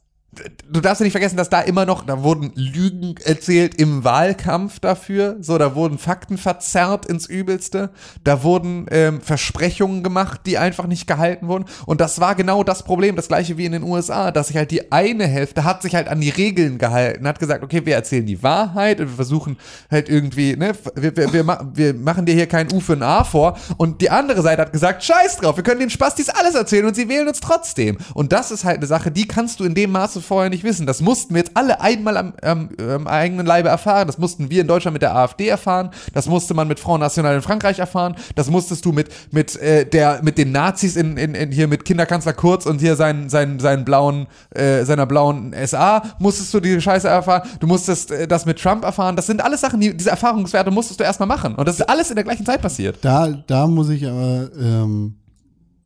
C: du darfst ja nicht vergessen, dass da immer noch, da wurden Lügen erzählt im Wahlkampf dafür, so, da wurden Fakten verzerrt ins Übelste, da wurden ähm, Versprechungen gemacht, die einfach nicht gehalten wurden. Und das war genau das Problem, das gleiche wie in den USA, dass sich halt die eine Hälfte hat sich halt an die Regeln gehalten, hat gesagt, okay, wir erzählen die Wahrheit und wir versuchen halt irgendwie, ne, wir, wir, wir, wir machen dir hier kein U für ein A vor. Und die andere Seite hat gesagt, scheiß drauf, wir können den Spastis alles erzählen und sie wählen uns trotzdem. Und das ist halt eine Sache, die kannst du in dem Maße vorher nicht wissen. Das mussten wir jetzt alle einmal am, am, am eigenen Leibe erfahren. Das mussten wir in Deutschland mit der AfD erfahren. Das musste man mit Front National in Frankreich erfahren. Das musstest du mit, mit, äh, der, mit den Nazis in, in, in hier mit Kinderkanzler Kurz und hier seinen, seinen, seinen blauen, äh, seiner blauen SA musstest du diese Scheiße erfahren. Du musstest äh, das mit Trump erfahren. Das sind alles Sachen, die, diese Erfahrungswerte musstest du erstmal machen. Und das ist alles in der gleichen Zeit passiert.
A: Da, da muss ich aber, ähm,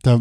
A: da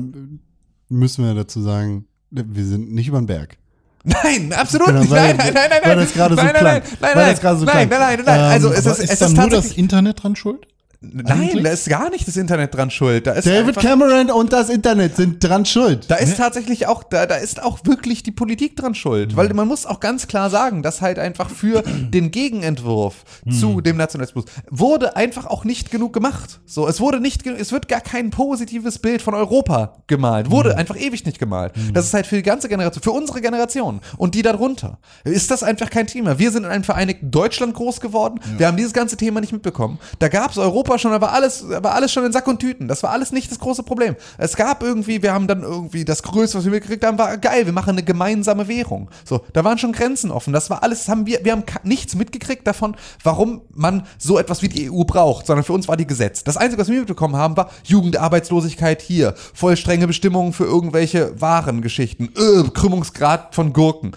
A: müssen wir dazu sagen, wir sind nicht über den Berg.
C: Nein, absolut
A: Genau,
C: nicht. Nein, nein, nein, nein, nein.
A: das gerade so
C: nein, nein,
A: klang.
C: nein, nein,
A: Weil
C: nein,
A: das gerade so
C: nein,
A: klang.
C: nein, nein, nein. Also
A: Ähm,
C: es
B: Aber
C: ist,
B: ist
C: es
B: dann
C: ist
B: nur das
C: tatsächlich.
B: Internet dran schuld?
C: Nein,
B: eigentlich?
C: da ist gar nicht das Internet dran schuld. Da ist
A: David Cameron und das Internet sind dran schuld.
C: Da ist tatsächlich auch, da, da ist auch wirklich die Politik dran schuld. Weil man muss auch ganz klar sagen, dass halt einfach für den Gegenentwurf zu dem Nationalismus wurde einfach auch nicht genug gemacht. So, es wurde nicht, es wird gar kein positives Bild von Europa gemalt. Wurde einfach ewig nicht gemalt. Das ist halt für die ganze Generation, für unsere Generation und die darunter. Ist das einfach kein Thema. Wir sind in einem vereinigten Deutschland groß geworden. Wir haben dieses ganze Thema nicht mitbekommen. Da gab es Europa schon, da war alles, war alles schon in Sack und Tüten. Das war alles nicht das große Problem. Es gab irgendwie, wir haben dann irgendwie das Größte, was wir mitgekriegt haben, war geil, wir machen eine gemeinsame Währung. So, da waren schon Grenzen offen. Das war alles, haben wir, wir haben nichts mitgekriegt davon, warum man so etwas wie die EU braucht, sondern für uns war die Gesetz. Das Einzige, was wir mitbekommen haben, war Jugendarbeitslosigkeit hier, voll strenge Bestimmungen für irgendwelche Warengeschichten, äh, Krümmungsgrad von Gurken.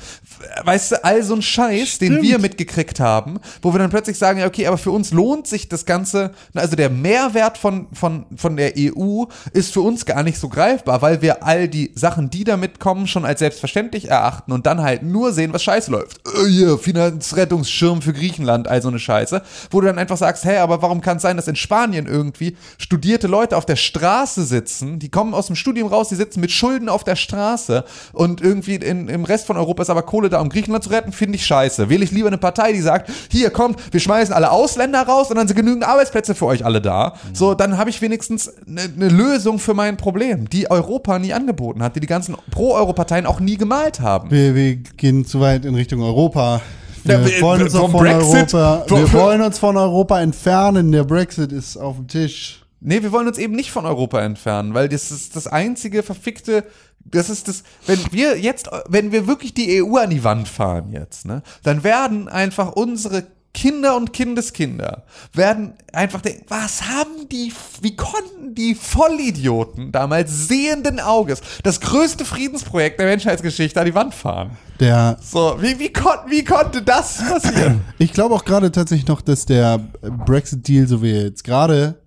C: Weißt du, all so ein Scheiß, den wir mitgekriegt haben, wo wir dann plötzlich sagen, ja, okay, aber für uns lohnt sich das Ganze, also der Mehrwert von, von, von der EU ist für uns gar nicht so greifbar, weil wir all die Sachen, die damit kommen, schon als selbstverständlich erachten und dann halt nur sehen, was scheiße läuft. Äh, hier, Finanzrettungsschirm für Griechenland, all so eine Scheiße, wo du dann einfach sagst, hey, aber warum kann es sein, dass in Spanien irgendwie studierte Leute auf der Straße sitzen, die kommen aus dem Studium raus, die sitzen mit Schulden auf der Straße und irgendwie in, im Rest von Europa ist aber Kohle da, um Griechenland zu retten, finde ich scheiße. Wähle ich lieber eine Partei, die sagt, hier kommt, wir schmeißen alle Ausländer raus und dann sind genügend Arbeitsplätze für euch alle da. So, dann habe ich wenigstens eine eine Lösung für mein Problem, die Europa nie angeboten hat, die die ganzen Pro-Euro-Parteien auch nie gemalt haben.
A: Wir, wir gehen zu weit in Richtung Europa. Wir
C: wir-
A: wollen uns von
C: Brexit-
A: Europa, wir wollen uns von Europa entfernen. Der Brexit ist auf dem Tisch.
C: Nee, wir wollen uns eben nicht von Europa entfernen, weil das ist das einzige verfickte, das ist das, wenn wir jetzt, wenn wir wirklich die EU an die Wand fahren jetzt, ne, dann werden einfach unsere Kinder und Kindeskinder werden einfach denken, was haben die, wie konnten die Vollidioten damals sehenden Auges das größte Friedensprojekt der Menschheitsgeschichte an die Wand fahren?
A: Der,
C: So, wie, wie, kon, wie konnte das passieren?
A: ich glaube auch gerade tatsächlich noch, dass der Brexit-Deal, so wie er jetzt gerade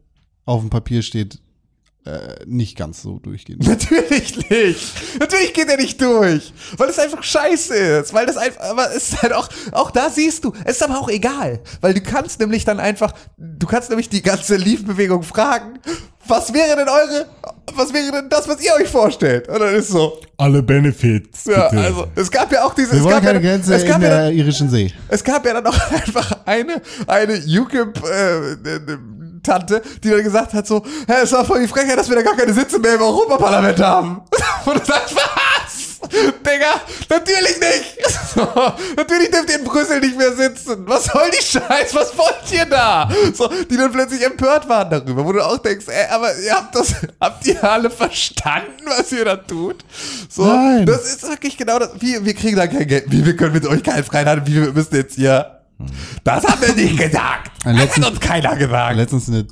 A: auf dem Papier steht, äh, nicht ganz so durchgeht.
C: Natürlich nicht. Natürlich geht er nicht durch. Weil es einfach scheiße ist. Weil das einfach, aber es ist halt auch, auch da siehst du, es ist aber auch egal. Weil du kannst nämlich dann einfach, du kannst nämlich die ganze Leaf-Bewegung fragen, was wäre denn eure, was wäre denn das, was ihr euch vorstellt? Und dann ist so,
B: Alle Benefits.
C: ja,
B: bitte.
C: also, es gab ja auch diese,
A: Wir
C: es gab
A: keine
C: ja,
A: Grenze
C: es
A: in
C: gab ja,
A: der irischen See.
C: es gab ja dann auch einfach eine, eine UKIP, äh, Tante, die dann gesagt hat so, hä, es war voll die Frechheit, dass wir da gar keine Sitze mehr im Europaparlament haben. Und du sagst, was? Digga, natürlich nicht. So, natürlich dürft ihr in Brüssel nicht mehr sitzen. Was soll die Scheiß? Was wollt ihr da? So, die dann plötzlich empört waren darüber, wo du auch denkst, ey, aber ihr habt das, habt ihr alle verstanden, was ihr da tut? So,
A: Nein.
C: das ist wirklich genau das. Wir, wir kriegen da kein Geld. Wie, wir können mit euch keinen Freihandel, wie wir müssen jetzt hier. Das haben wir nicht gesagt. Das
A: letzten-
C: hat uns keiner gesagt.
A: Letztens eine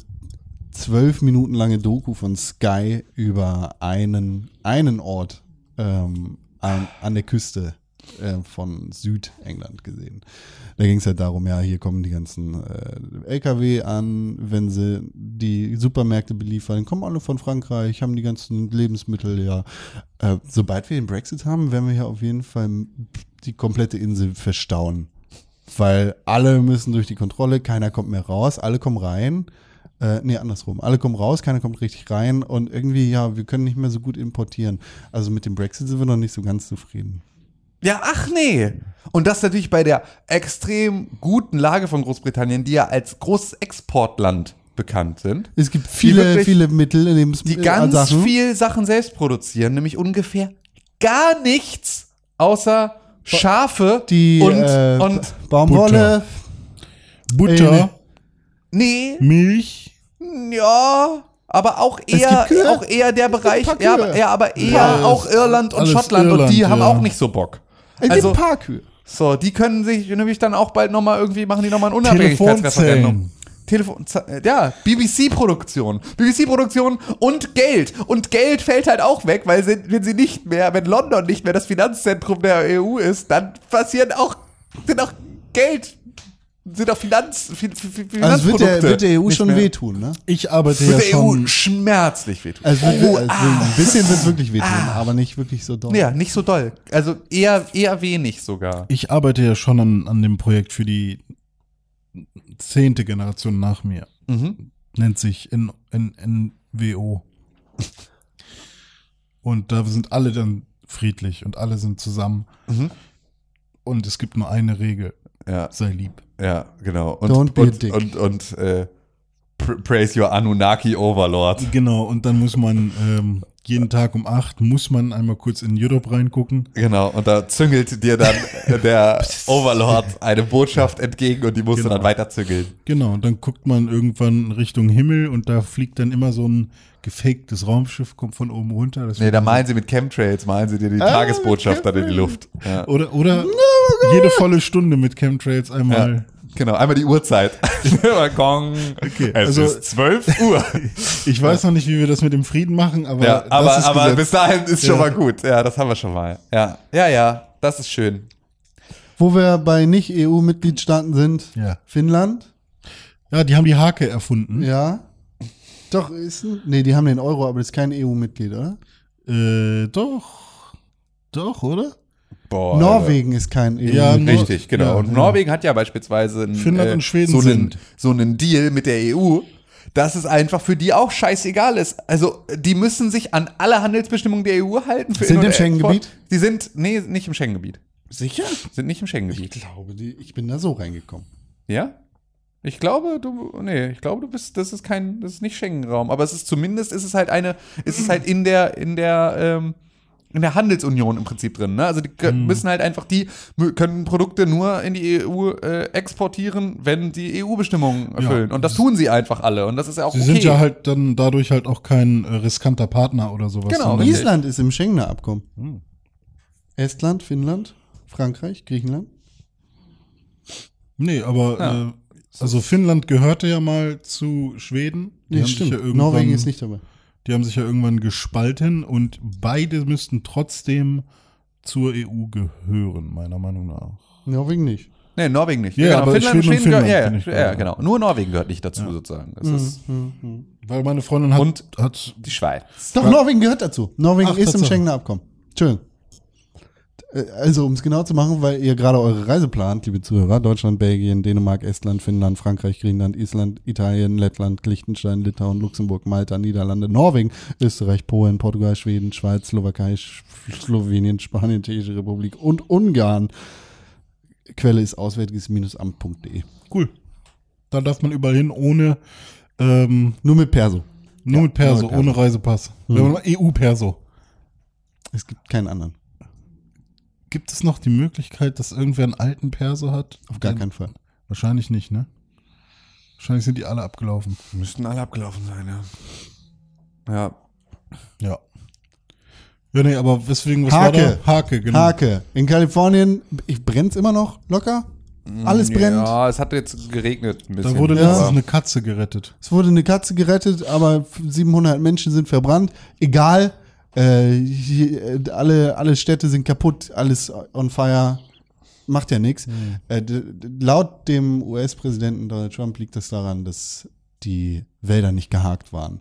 A: zwölf Minuten lange Doku von Sky über einen, einen Ort ähm, an, an der Küste äh, von Südengland gesehen. Da ging es halt darum, ja, hier kommen die ganzen äh, LKW an, wenn sie die Supermärkte beliefern, kommen alle von Frankreich, haben die ganzen Lebensmittel, ja. Äh, sobald wir den Brexit haben, werden wir hier auf jeden Fall die komplette Insel verstauen. Weil alle müssen durch die Kontrolle, keiner kommt mehr raus, alle kommen rein. Äh, nee, andersrum. Alle kommen raus, keiner kommt richtig rein und irgendwie, ja, wir können nicht mehr so gut importieren. Also mit dem Brexit sind wir noch nicht so ganz zufrieden.
C: Ja, ach nee. Und das natürlich bei der extrem guten Lage von Großbritannien, die ja als großes Exportland bekannt sind.
A: Es gibt viele, viele Mittel, in dem
C: Die ganz viel Sachen selbst produzieren, nämlich ungefähr gar nichts außer Schafe
A: die
C: und,
A: äh,
C: und
A: Baumwolle.
B: Butter,
C: nee,
B: Milch.
C: ja, aber auch eher, auch eher der Bereich, ja, ja, aber eher
B: Alles-
C: auch Irland und Schottland und die
B: Irland,
C: haben
B: ja.
C: auch nicht so Bock.
A: Es gibt
C: Also,
A: ein paar Kühe.
C: so, die können sich nämlich dann auch bald nochmal irgendwie, machen die nochmal ein Unabhängigkeitsreferendum. Telefon, ja, BBC-Produktion. BBC-Produktion und Geld. Und Geld fällt halt auch weg, weil sie, wenn sie nicht mehr, wenn London nicht mehr das Finanzzentrum der EU ist, dann passieren auch, sind auch Geld, sind auch Finanz, Fi- Fi- Fi-
A: Also wird der,
C: Finanzprodukte
A: wird der EU schon
C: mehr.
A: wehtun, ne?
B: Ich arbeite
C: Wird
B: ja
C: der EU
B: schon.
C: schmerzlich wehtun.
A: Also wird, also
C: ah.
A: ein bisschen wird es wirklich wehtun, aber nicht wirklich so doll.
C: Ja, nicht so doll. Also eher, eher wenig sogar.
B: Ich arbeite ja schon an, an dem Projekt für die zehnte Generation nach mir.
C: Mhm.
B: Nennt sich N, N, NWO. Und da sind alle dann friedlich und alle sind zusammen.
C: Mhm.
B: Und es gibt nur eine Regel.
C: Ja,
B: Sei lieb.
C: ja, genau. Und,
A: Don't be a
C: und,
A: dick.
C: und, und, äh, pr- praise your Anunnaki Overlord.
B: Genau, und dann muss man ähm, jeden Tag um acht muss man einmal kurz in Europe reingucken.
C: Genau, und da züngelt dir dann der Overlord eine Botschaft entgegen und die musst du
B: Genau.
C: dann weiter züngeln.
B: Genau, und dann guckt man irgendwann Richtung Himmel und da fliegt dann immer so ein gefaktes Raumschiff, kommt von oben runter. Das
C: Nee, da malen sie mit Chemtrails, malen sie dir die
A: Ah,
C: Tagesbotschaft dann in die Luft. Ja.
B: Oder, oder jede volle Stunde mit Chemtrails einmal.
C: Ja. Genau, einmal die Uhrzeit. Gong.
B: Okay,
C: es
B: also-
C: ist 12 Uhr.
B: Ich weiß noch nicht, wie wir das mit dem Frieden machen, aber,
C: ja,
B: das
C: aber,
B: ist
C: aber bis dahin ist schon
B: Ja.
C: mal gut. Ja, das haben wir schon mal. Ja, ja, ja das ist schön.
A: Wo wir bei Nicht-EU-Mitgliedstaaten sind,
B: Ja.
A: Finnland,
B: ja, die haben die Hake erfunden.
A: ja. Doch, ist ein, nee, die haben den Euro, aber das ist kein EU-Mitglied, oder?
B: Äh, doch. Doch, oder?
C: Boah,
A: Norwegen ist kein EU-Mitglied.
B: Ja,
C: Alter.
B: Nor-
C: Richtig, genau.
B: ja,
C: und
B: ja.
C: Norwegen hat ja beispielsweise einen,
B: Finnland und Schweden
C: so, einen, so einen Deal mit der EU, dass es einfach für die auch scheißegal ist. Also, die müssen sich an alle Handelsbestimmungen der EU halten. Für
A: Sind im Schengen-Gebiet?
C: Die sind, nee, nicht im Schengen-Gebiet.
A: Sicher?
C: Sind nicht im
A: Ich
C: Schengen-Gebiet.
A: glaube, die, ich bin da so reingekommen.
C: Ja? Ich glaube, du, nee, ich glaube, du bist, das ist kein, das ist nicht Schengen-Raum, aber es ist zumindest, ist es halt eine, ist es halt in der, in der, ähm, in der Handelsunion im Prinzip drin. Ne? Also die können, müssen halt einfach, die können Produkte nur in die EU äh, exportieren, wenn die EU-Bestimmungen erfüllen. Und das tun sie einfach alle. Und das ist ja auch
B: Sie
C: okay.
B: sind ja halt dann dadurch halt auch kein äh, riskanter Partner oder sowas.
C: Genau.
A: Island ist im Schengener Abkommen.
B: Hm.
A: Estland, Finnland, Frankreich, Griechenland.
B: Nee, aber
C: Ja.
B: äh, also Finnland gehörte ja mal zu Schweden. Die
A: Nee,
B: haben sich
A: stimmt.
B: ja irgendwann-
A: Norwegen ist nicht dabei.
B: Die haben sich ja irgendwann gespalten und beide müssten trotzdem zur EU gehören, meiner Meinung nach.
A: Norwegen nicht.
C: Nee, Norwegen nicht.
B: Ja, aber Schweden und
C: gehört,
B: Finnland
C: ja,
B: bin ich
C: ja, ja,
B: ja.
C: genau. Nur Norwegen gehört nicht dazu sozusagen. Das ist
B: Weil meine Freundin hat,
C: Und-
B: hat
C: die Schweiz.
A: Doch, Norwegen gehört dazu. Norwegen
B: Ach,
A: ist im. Schengener Abkommen. Entschuldigung. Äh, Also, um es genau zu machen, weil ihr gerade eure Reise plant, liebe Zuhörer, Deutschland, Belgien, Dänemark, Estland, Finnland, Frankreich, Griechenland, Island, Italien, Lettland, Liechtenstein, Litauen, Luxemburg, Malta, Niederlande, Norwegen, Österreich, Polen, Portugal, Schweden, Schweiz, Slowakei, Slowenien, Spanien, Tschechische Republik und Ungarn. Quelle ist auswärtiges-amt.de.
B: cool. Da darf man überall hin ohne ähm,
A: Nur mit Perso.
B: nur mit Perso,
A: nur mit Perso.
B: ohne Reisepass. Mal EU-Perso.
A: Es gibt keinen anderen.
B: Gibt es noch die Möglichkeit, dass irgendwer einen alten Perso hat?
A: Auf gar keinen Fall.
B: Wahrscheinlich nicht, ne? Wahrscheinlich sind die alle abgelaufen.
C: Müssten alle abgelaufen sein, ja. Ja.
B: Ja. Ja, nee, aber weswegen, was
A: Hake.
B: war da? Hake, genau.
A: Hake. In Kalifornien, ich brennt's immer noch locker. Alles brennt.
C: Ja, es hat jetzt geregnet ein bisschen.
B: Da wurde
A: Ja.
B: eine Katze gerettet.
A: Es wurde eine Katze gerettet, aber 700 Menschen sind verbrannt. Egal, äh, hier, äh, alle, alle Städte sind kaputt, alles on fire. Macht ja nichts. Äh, d- d- laut dem US-Präsidenten Donald Trump liegt das daran, dass die Wälder nicht gehakt waren.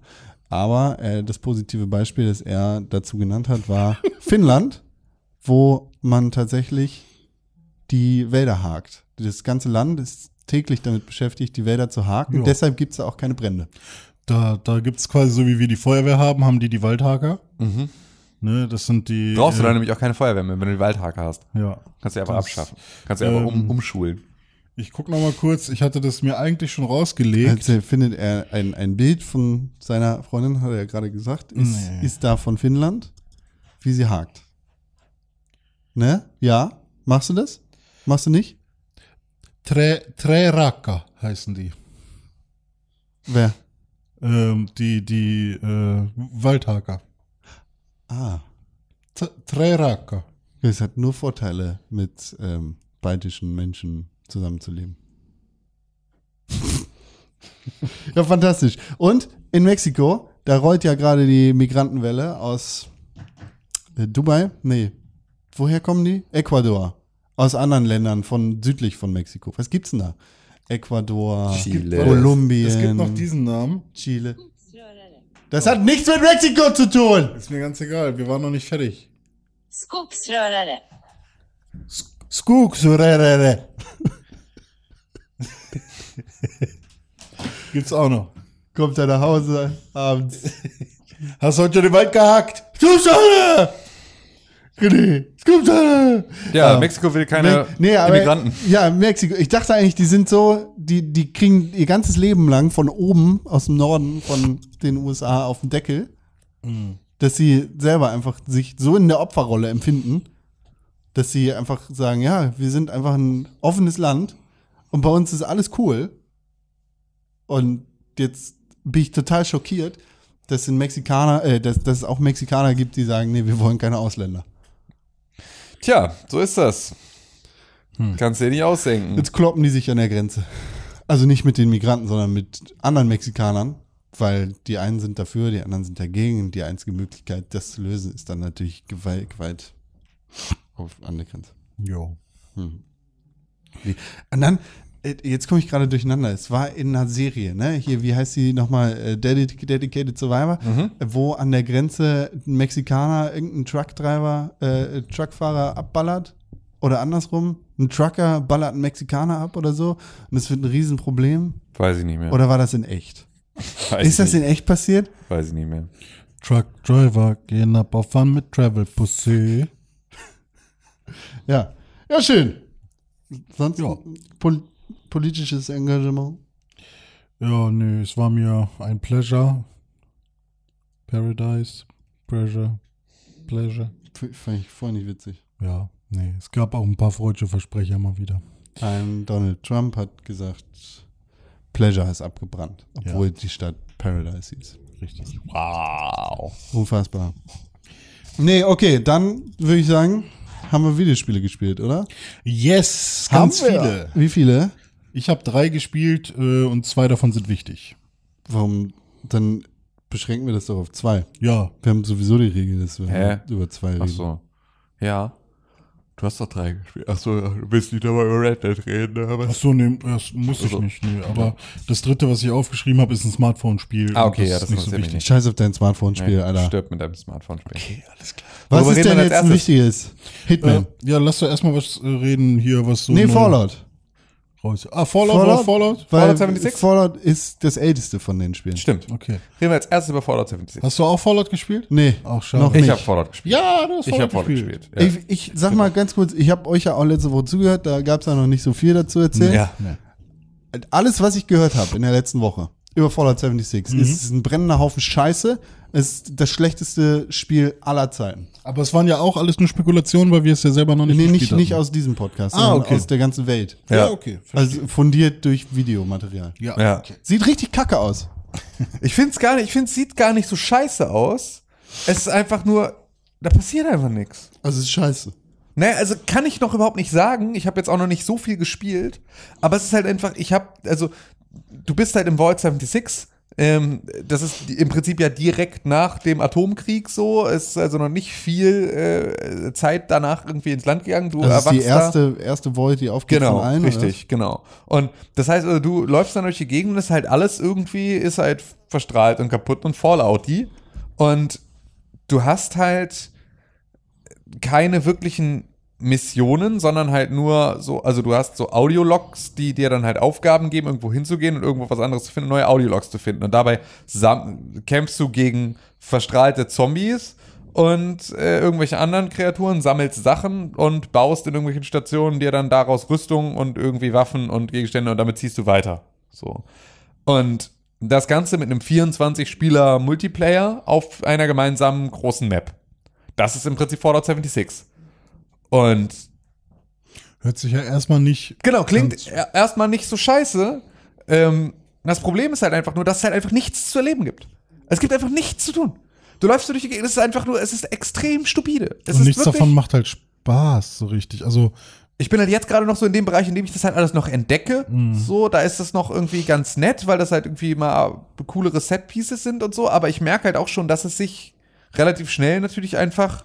A: Aber äh, das positive Beispiel, das er dazu genannt hat, war Finnland, wo man tatsächlich die Wälder hakt. Das ganze Land ist täglich damit beschäftigt, die Wälder zu haken.
B: Ja.
A: Deshalb gibt es da auch keine Brände.
B: Da, da gibt es quasi so, wie wir die Feuerwehr haben, haben die die Waldhaker. Ne, das sind die.
C: Brauchst du
B: äh,
C: dann nämlich auch keine Feuerwehr mehr, wenn du die Waldhake hast.
B: Ja.
C: Kannst du einfach
B: Das-
C: abschaffen. Kannst du einfach um,
B: ähm,
C: umschulen.
B: Ich guck noch mal kurz. Ich hatte das mir eigentlich schon rausgelegt.
A: Jetzt findet er ein, ein Bild von seiner Freundin, hat er ja gerade gesagt, ist,
B: Nee.
A: ist da von Finnland, wie sie hakt. Ne? Ja? Machst du das? Machst du nicht?
B: Tre, Treraka heißen die.
A: Wer?
B: Ähm, die die äh, Waldhaker.
A: Ah.
B: Treraka.
A: Es hat nur Vorteile, mit ähm, baltischen Menschen zusammenzuleben. ja, fantastisch. Und in Mexiko, da rollt ja gerade die Migrantenwelle aus äh, Dubai. Nee. Woher kommen die? Ecuador. Aus anderen Ländern von südlich von Mexiko. Was gibt's denn da? Ecuador,
C: Chile.
A: Kolumbien,
B: Es gibt noch diesen Namen.
A: Chile. Das hat nichts mit Mexiko zu tun.
B: Ist mir ganz egal. Wir waren noch nicht fertig.
D: Skogsrörare.
A: Skugsurere.
B: Gibt's auch noch.
A: Kommt er nach Hause abends.
B: Hast du heute den Wald gehackt?
A: Skugsurere! René, Skugsurere!
C: Ja, Mexiko will keine
A: Me- nee, aber,
C: Immigranten.
A: Ja, Mexiko. Ich dachte eigentlich, die sind so, die, die kriegen ihr ganzes Leben lang von oben, aus dem Norden von den USA auf den Deckel, dass sie selber einfach sich so in der Opferrolle empfinden, dass sie einfach sagen, ja, wir sind einfach ein offenes Land und bei uns ist alles cool. Und jetzt bin ich total schockiert, dass, in Mexikaner, äh, dass, dass es auch Mexikaner gibt, die sagen, nee, wir wollen keine Ausländer.
C: Tja, so ist das. Kannst du dir nicht ausdenken.
A: Jetzt kloppen die sich an der Grenze. Also nicht mit den Migranten, sondern mit anderen Mexikanern, weil die einen sind dafür, die anderen sind dagegen. Und die einzige Möglichkeit, das zu lösen, ist dann natürlich Gewalt, Gewalt auf, an der Grenze.
B: Jo.
A: Wie- Und dann, jetzt komme ich gerade durcheinander. Es war in einer Serie, ne? Hier, wie heißt die nochmal? Äh, Dedic- Dedicated Survivor, äh, wo an der Grenze ein Mexikaner irgendeinen Truckdriver, äh, Truckfahrer abballert. Oder andersrum, ein Trucker ballert einen Mexikaner ab oder so. Und es wird ein Riesenproblem.
C: Weiß ich nicht mehr.
A: Oder war das in echt?
C: Weiß
A: Ist das
C: ich
A: in echt passiert?
C: nicht. Weiß ich nicht mehr.
B: Truck Driver gehen ab auf Fun mit Travel Pussy.
A: Ja. Ja, schön. Sonst
B: Ja.
A: pol politisches Engagement.
B: Ja, nee, es war mir ein Pleasure. Paradise, Pleasure, Pleasure.
A: F fand ich voll nicht witzig.
B: Ja, nee, es gab auch ein paar freudsche Versprecher mal wieder.
A: Ein Donald Trump hat gesagt, Pleasure ist abgebrannt, obwohl die Stadt Paradise hieß.
B: Richtig.
C: Wow.
A: Unfassbar. Nee, okay, dann würde ich sagen, haben wir Videospiele gespielt, oder?
B: Yes, ganz
A: haben wir?
B: viele.
A: Wie viele?
B: Ich habe drei gespielt äh, und zwei davon sind wichtig.
A: Warum? Dann beschränken wir das doch auf zwei.
B: Ja,
A: Wir haben sowieso die Regel, dass wir
C: Hä?
A: über zwei reden.
C: Ach so. Ja. Du hast doch drei gespielt. Ach so, du willst nicht aber über Red Dead reden, ne? aber
B: ach so, nee, das muss ich
C: Also.
B: nicht. Nee. Aber das dritte, was ich aufgeschrieben habe, ist ein Smartphone-Spiel.
C: Ah,
B: und
C: okay, ja, das
B: ist
C: interessiert mich
A: Scheiß auf dein Smartphone-Spiel,
C: Nee,
A: Alter.
C: Stirb mit deinem Smartphone-Spiel.
B: Okay, alles klar.
A: Was
C: Worüber
A: ist
C: reden
A: denn
C: wir
A: jetzt
C: als
A: ein
C: erstes?
A: wichtiges? Hitman.
B: Äh, ja, lass doch erstmal was äh, reden hier, was so.
A: nee,
B: neu
A: Fallout.
B: Raus. Ah, Fallout, Fallout? Fallout?
C: Fallout 76?
A: Fallout ist das älteste von den Spielen.
C: Stimmt.
B: Okay.
C: Reden wir als erstes über Fallout 76.
B: Hast du auch Fallout gespielt?
A: Nee,
B: Auch schade.
A: noch
C: Ich
A: nicht.
C: habe Fallout gespielt.
B: Ja, du hast
C: Ich habe Fallout gespielt. Ja.
A: Ich, ich sag mal ganz kurz, ich habe euch ja auch letzte Woche zugehört, da gab es ja noch nicht so viel dazu erzählen.
C: ja.
A: Alles, was ich gehört habe in der letzten Woche über Fallout 76,
B: Mhm.
A: ist ein brennender Haufen Scheiße. Ist das schlechteste Spiel aller Zeiten.
B: Aber es waren ja auch alles nur Spekulationen, weil wir es ja selber noch nicht
A: Nee, nicht, nicht aus diesem Podcast,
B: Ah,
A: sondern
B: okay.
A: aus der ganzen Welt.
B: Ja,
C: Ja.
B: okay.
A: Also fundiert durch Videomaterial.
B: Ja.
C: Ja.
B: okay.
A: Sieht richtig kacke aus.
C: Ich finde es gar nicht, ich finde es sieht gar nicht so scheiße aus. Es ist einfach nur, da passiert einfach nichts.
A: Also es ist scheiße.
C: Naja, also kann ich noch überhaupt nicht sagen. Ich habe jetzt auch noch nicht so viel gespielt. Aber es ist halt einfach, ich habe, also, du bist halt im Vault 76. Ähm, das ist im Prinzip ja direkt nach dem Atomkrieg so. Es ist also noch nicht viel äh, Zeit danach irgendwie ins Land gegangen. Du
A: Das ist die
C: erwachst da-
A: erste, erste Void, die aufgeht
C: Genau,
A: von allen.
C: richtig, genau. Und das heißt, also, du läufst dann durch die Gegend und ist halt alles irgendwie, ist halt verstrahlt und kaputt und Fallouty. Und du hast halt keine wirklichen Missionen, sondern halt nur so, also du hast so Audiologs, die dir dann halt Aufgaben geben, irgendwo hinzugehen und irgendwo was anderes zu finden, neue Audiologs zu finden. Und dabei kämpfst du gegen verstrahlte Zombies und äh, irgendwelche anderen Kreaturen, sammelst Sachen und baust in irgendwelchen Stationen dir dann daraus Rüstung und irgendwie Waffen und Gegenstände und damit ziehst du weiter. So. Und das Ganze mit einem 24-Spieler-Multiplayer auf einer gemeinsamen großen Map. Das ist im Prinzip Fallout 76. Und
B: Hört sich ja erstmal nicht.
C: Genau, klingt er- erstmal nicht so scheiße. Ähm, das Problem ist halt einfach nur, dass es halt einfach nichts zu erleben gibt. Es gibt einfach nichts zu tun. Du läufst so durch die Gegend, es ist einfach nur, es ist extrem stupide. Es
B: Und nichts
C: wirklich,
B: davon macht halt Spaß, so richtig. Also,
C: ich bin halt jetzt gerade noch so in dem Bereich, in dem ich das halt alles noch entdecke.
B: Mhm.
C: So, da ist das noch irgendwie ganz nett, weil das halt irgendwie mal coolere Set-Pieces sind und so. Aber ich merke halt auch schon, dass es sich relativ schnell natürlich einfach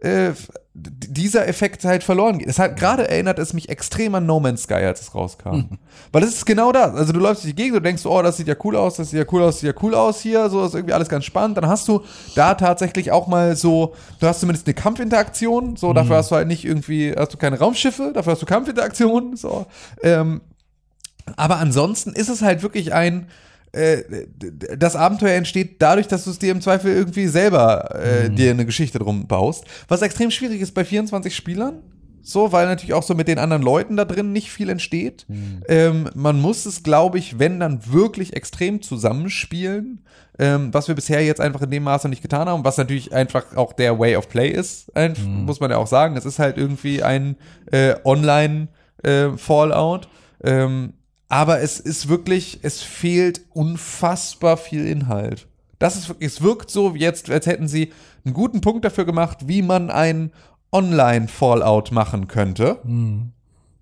C: äh, dieser Effekt halt verloren geht. Es hat gerade erinnert es mich extrem an No Man's Sky, als es rauskam.
B: Mhm.
C: Weil es ist genau das. Also du läufst durch die Gegend und denkst, oh, das sieht ja cool aus, das sieht ja cool aus, das sieht ja cool aus hier, so ist irgendwie alles ganz spannend. Dann hast du da tatsächlich auch mal so, du hast zumindest eine Kampfinteraktion, so dafür
B: Mhm.
C: hast du halt nicht irgendwie, hast du keine Raumschiffe, dafür hast du Kampfinteraktionen, so. Ähm, aber ansonsten ist es halt wirklich ein, das Abenteuer entsteht dadurch, dass du es dir im Zweifel irgendwie selber äh, dir eine Geschichte drum baust. Was extrem schwierig ist bei 24 Spielern. So, weil natürlich auch so mit den anderen Leuten da drin nicht viel entsteht. Ähm, man muss es, glaube ich, wenn dann wirklich extrem zusammenspielen, ähm, was wir bisher jetzt einfach in dem Maße nicht getan haben, was natürlich einfach auch der Way of Play ist, ein, muss man ja auch sagen. Es ist halt irgendwie ein äh, Online-Fallout. ähm, aber es ist wirklich, es fehlt unfassbar viel Inhalt. Das ist wirklich, es wirkt so wie jetzt, als hätten sie einen guten Punkt dafür gemacht, wie man ein Online-Fallout machen könnte.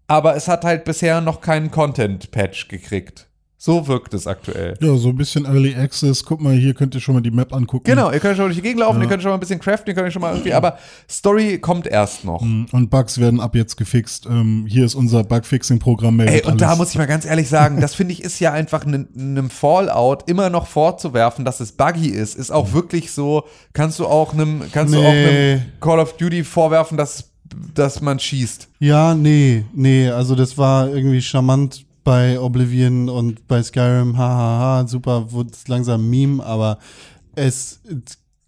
C: Aber es hat halt bisher noch keinen Content-Patch gekriegt. So wirkt es aktuell.
B: ja, so ein bisschen Early Access. Guck mal, hier könnt ihr schon mal die Map angucken.
C: Genau, ihr könnt schon durch die Gegend laufen, ihr könnt schon mal ein bisschen craften, ihr könnt schon mal irgendwie, aber Story kommt erst noch.
B: Und Bugs werden ab jetzt gefixt. Ähm, hier ist unser Bugfixing-Programm.
C: Ey, und da
B: alles.
C: muss ich mal ganz ehrlich sagen, das finde ich ist ja einfach einem einem Fallout immer noch vorzuwerfen, dass es buggy ist, ist auch wirklich so, kannst du auch einem, kannst du auch
A: Nee.
C: einem Call of Duty vorwerfen, dass, dass man schießt.
A: Ja, nee, nee, also das war irgendwie charmant bei Oblivion und bei Skyrim, hahaha, super, wurde es langsam Meme, aber es,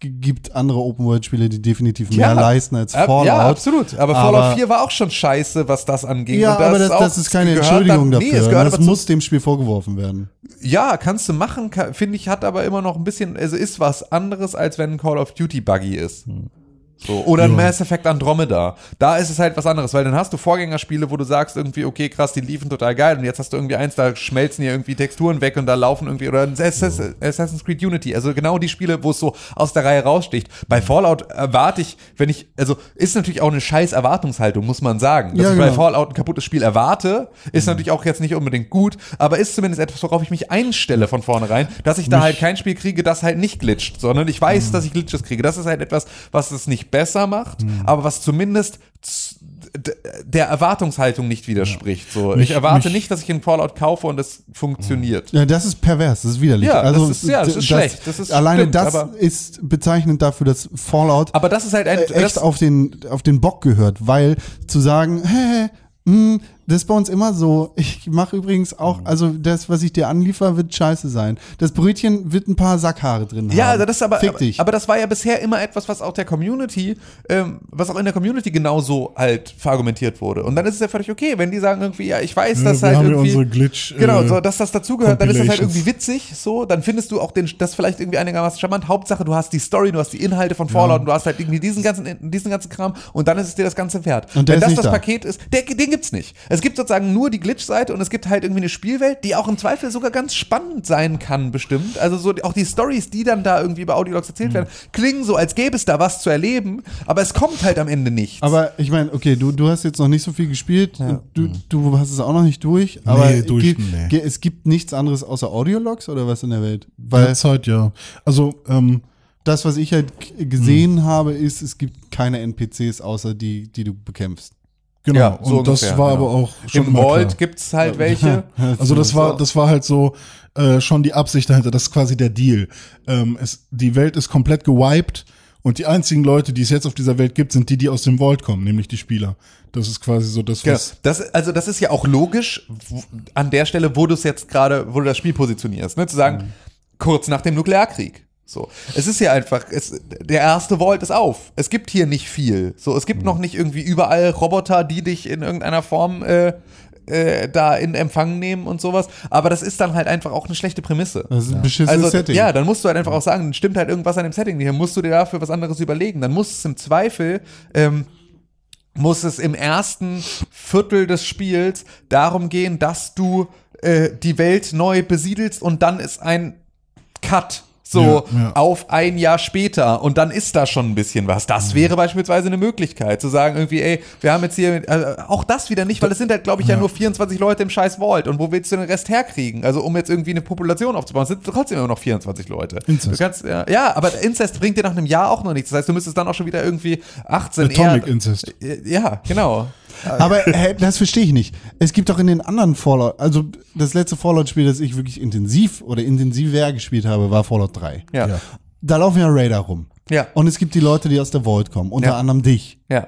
A: gibt andere Open-World-Spiele, die definitiv mehr
C: Ja.
A: leisten als Fallout.
C: Ja, absolut. Aber Fallout
A: Aber-
C: 4 war auch schon scheiße, was das angeht.
A: Ja,
C: Und
A: aber das, das ist keine Entschuldigung
C: dann, nee,
A: dafür.
C: gehört
A: das muss dem Spiel vorgeworfen werden.
C: Ja, kannst du machen, ka- finde ich, hat aber immer noch ein bisschen, also ist was anderes, als wenn ein Call of Duty buggy ist. So. Oder ein Mass Effect Andromeda. Da ist es halt was anderes, weil dann hast du Vorgängerspiele, wo du sagst irgendwie, okay, krass, die liefen total geil und jetzt hast du irgendwie eins, da schmelzen hier irgendwie Texturen weg und da laufen irgendwie, oder Assassin's Creed Unity. Also genau die Spiele, wo es so aus der Reihe raussticht. Bei Fallout erwarte ich, wenn ich, also ist natürlich auch eine scheiß Erwartungshaltung, muss man sagen. Dass
A: Ja,
C: ich bei
A: genau.
C: Fallout ein kaputtes Spiel erwarte, ist natürlich auch jetzt nicht unbedingt gut, aber ist zumindest etwas, worauf ich mich einstelle von vornherein, dass ich da halt kein Spiel kriege, das halt nicht glitscht, sondern ich weiß, dass ich Glitches kriege. Das ist halt etwas, was es nicht besser macht, aber was zumindest der Erwartungshaltung nicht widerspricht. So,
B: Mich-
C: ich erwarte
B: mich-
C: nicht, dass ich einen Fallout kaufe und es funktioniert.
A: Ja, das ist pervers, das ist widerlich.
C: Ja,
A: also,
C: das ist- ja, das ist schlecht, das ist-
A: alleine
C: stimmt,
A: das ist bezeichnend dafür, dass Fallout
C: Aber das ist halt ein,
A: äh, echt
C: das,
A: auf den, auf den Bock gehört, weil zu sagen, hä, hm, das ist bei uns immer so. Ich mache übrigens
C: Mhm.
A: auch, also das, was ich dir anliefer, wird scheiße sein. Das Brötchen wird ein paar Sackhaare drin
C: Ja,
A: haben.
C: also das ist aber,
A: Fick
C: aber,
A: dich.
C: aber das war ja bisher immer etwas, was auch der Community, ähm, was auch in der Community genauso halt verargumentiert wurde. Und dann ist es ja völlig okay, wenn die sagen irgendwie, ja, ich weiß,
B: Ja,
C: dass
B: wir
C: halt
B: haben ja
C: irgendwie,
B: unsere Glitch,
C: genau,
B: äh,
C: so, dass das dazugehört, dann ist das halt irgendwie witzig, so, dann findest du auch den, das vielleicht irgendwie einigermaßen charmant. Hauptsache, du hast die Story, du hast die Inhalte von Fallout, und du hast halt irgendwie diesen ganzen, diesen ganzen Kram und dann ist es dir das Ganze wert.
A: Und der
C: wenn
A: ist
C: das
A: nicht
C: das
A: da.
C: Paket ist, der, den gibt's nicht. Es gibt sozusagen nur die Glitch-Seite und es gibt halt irgendwie eine Spielwelt, die auch im Zweifel sogar ganz spannend sein kann, bestimmt. Also so auch die Stories, die dann da irgendwie bei Audiologs
A: Mhm.
C: erzählt werden, klingen so, als gäbe es da was zu erleben, aber es kommt halt am Ende nichts.
A: Aber ich meine, okay, du, du hast jetzt noch nicht so viel gespielt, du, du hast es auch noch nicht durch, aber
B: Nee, durch, nee.
A: es gibt nichts anderes außer Audiologs oder was in der Welt? Weil
B: Derzeit, ja. Also, ähm,
A: das, was ich halt
C: Hm.
A: gesehen habe, ist, es gibt keine NPCs außer die, die du bekämpfst.
B: Genau.
C: Ja, so
B: und das
C: ungefähr,
B: war
C: genau.
B: aber auch schon
C: Im Vault gibt's halt welche.
B: Also das war, das war halt so äh, schon die Absicht dahinter. Das ist quasi der Deal. Ähm, es, die Welt ist komplett gewiped und die einzigen Leute, die es jetzt auf dieser Welt gibt, sind die, die aus dem Vault kommen, nämlich die Spieler. Das ist quasi so das,
C: Genau.
B: was.
C: Das, also das ist ja auch logisch an der Stelle, wo du es jetzt gerade, wo du das Spiel positionierst, ne? zu sagen, kurz nach dem Nuklearkrieg. So, es ist hier einfach, es, der erste Vault ist auf. Es gibt hier nicht viel. So, es
A: Mhm.
C: gibt noch nicht irgendwie überall Roboter, die dich in irgendeiner Form äh, äh, da in Empfang nehmen und sowas. Aber das ist dann halt einfach auch eine schlechte Prämisse.
A: Das ist ein beschissenes
C: Also,
A: Setting.
C: ja, dann musst du halt einfach auch sagen, dann stimmt halt irgendwas an dem Setting nicht. Dann musst du dir dafür was anderes überlegen. Dann muss es im Zweifel, ähm, muss es im ersten Viertel des Spiels darum gehen, dass du äh, die Welt neu besiedelst und dann ist ein Cut. So
B: Ja, ja.
C: auf ein Jahr später und dann ist da schon ein bisschen was. Das wäre beispielsweise eine Möglichkeit, zu sagen irgendwie, ey, wir haben jetzt hier, äh, auch das wieder nicht, weil es sind halt, glaube ich, ja. nur 24 Leute im scheiß Vault und wo willst du den Rest herkriegen? Also um jetzt irgendwie eine Population aufzubauen, sind trotzdem immer noch 24 Leute.
B: Inzest.
C: Du kannst, ja, ja, aber Inzest bringt dir nach einem Jahr auch noch nichts. Das heißt, du müsstest dann auch schon wieder irgendwie 18
B: Atomic
C: eher,
B: Incest.
C: Ja, genau.
A: Aber äh, das verstehe ich nicht. Es gibt doch in den anderen Fallout, also das letzte Fallout-Spiel, das ich wirklich intensiv oder intensiver gespielt habe, war Fallout 3.
C: Ja.
B: Ja.
A: Da laufen ja Raider rum.
C: Ja.
A: Und es gibt die Leute, die aus der Vault kommen, unter
C: Ja.
A: anderem dich.
C: Ja.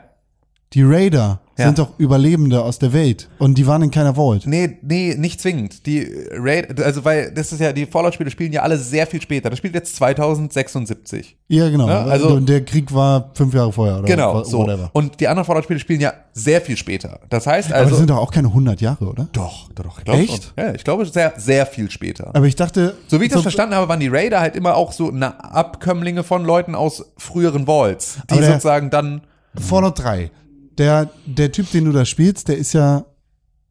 A: Die Raider
C: Ja.
A: sind doch Überlebende aus der Welt und die waren in keiner Vault.
C: Nee, nee, nicht zwingend. Die Raid, also weil das ist ja, die Fallout-Spiele spielen ja alle sehr viel später. Das spielt jetzt 2076.
A: Ja, genau.
C: Ja, also-
A: und der Krieg war fünf Jahre vorher oder
C: Genau, so.
A: whatever.
C: Und die anderen Fallout-Spiele spielen ja sehr viel später. Das heißt
A: Aber
C: also.
A: das sind doch auch keine 100 Jahre, oder?
C: doch, doch, doch. Ich glaube
A: Echt?
C: schon. Ja, ich glaube sehr, sehr viel später.
A: Aber ich dachte.
C: So wie ich das verstanden habe, waren die Raider halt immer auch so na, Abkömmlinge von Leuten aus früheren Vaults, die
A: Aber
C: sozusagen dann.
A: Fallout 3. Der, der Typ, den du da spielst, der ist ja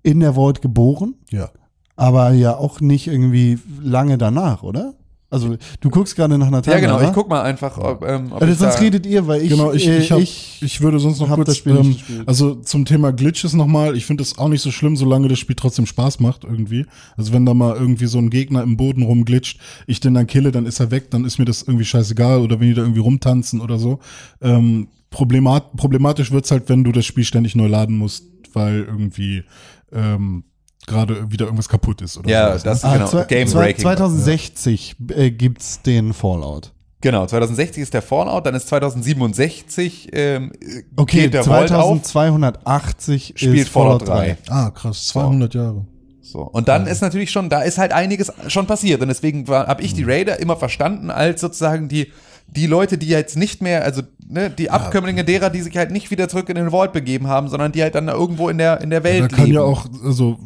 A: in der Vault geboren,
B: Ja.
A: aber ja auch nicht irgendwie lange danach, oder? Also du guckst gerade nach einer
C: Ja,
A: Timeline,
C: genau. Ich guck mal einfach, ob, ähm, ob
A: Also
C: ich
A: sonst
C: da,
A: redet ihr, weil ich
B: genau, ich,
A: äh,
B: ich, hab, ich, würde sonst noch kurz,
A: das Spiel nicht
B: ähm, also zum Thema Glitches nochmal, ich finde es auch nicht so schlimm, solange das Spiel trotzdem Spaß macht irgendwie. Also wenn da mal irgendwie so ein Gegner im Boden rumglitscht, ich den dann kille, dann ist er weg, dann ist mir das irgendwie scheißegal oder wenn die da irgendwie rumtanzen oder so. Ähm, problemat problematisch wird's halt, wenn du das Spiel ständig neu laden musst, weil irgendwie ähm, gerade wieder irgendwas kaputt ist oder
C: Ja,
B: sowas,
C: das
A: Ah,
C: genau.
A: zwei-
C: Game
A: zwei-
C: Breaking.
A: 2060 äh, gibt's den Fallout.
C: Genau, 2060 ist der Fallout, dann ist 2067 ähm,
A: Okay,
C: geht der Vault auf,
A: 2280
C: spielt
A: ist Fallout 3.
C: 3.
B: ne? Ah, krass, 200 Jahre.
C: So. Und dann ist natürlich schon, da ist halt einiges schon passiert. Und deswegen habe ich die Raider immer verstanden als sozusagen die, die Leute, die jetzt nicht mehr, also ne, die Abkömmlinge derer, die sich halt nicht wieder zurück in den Vault begeben haben, sondern die halt dann irgendwo in der, in der Welt
B: Da kann
C: leben.
B: ja auch, also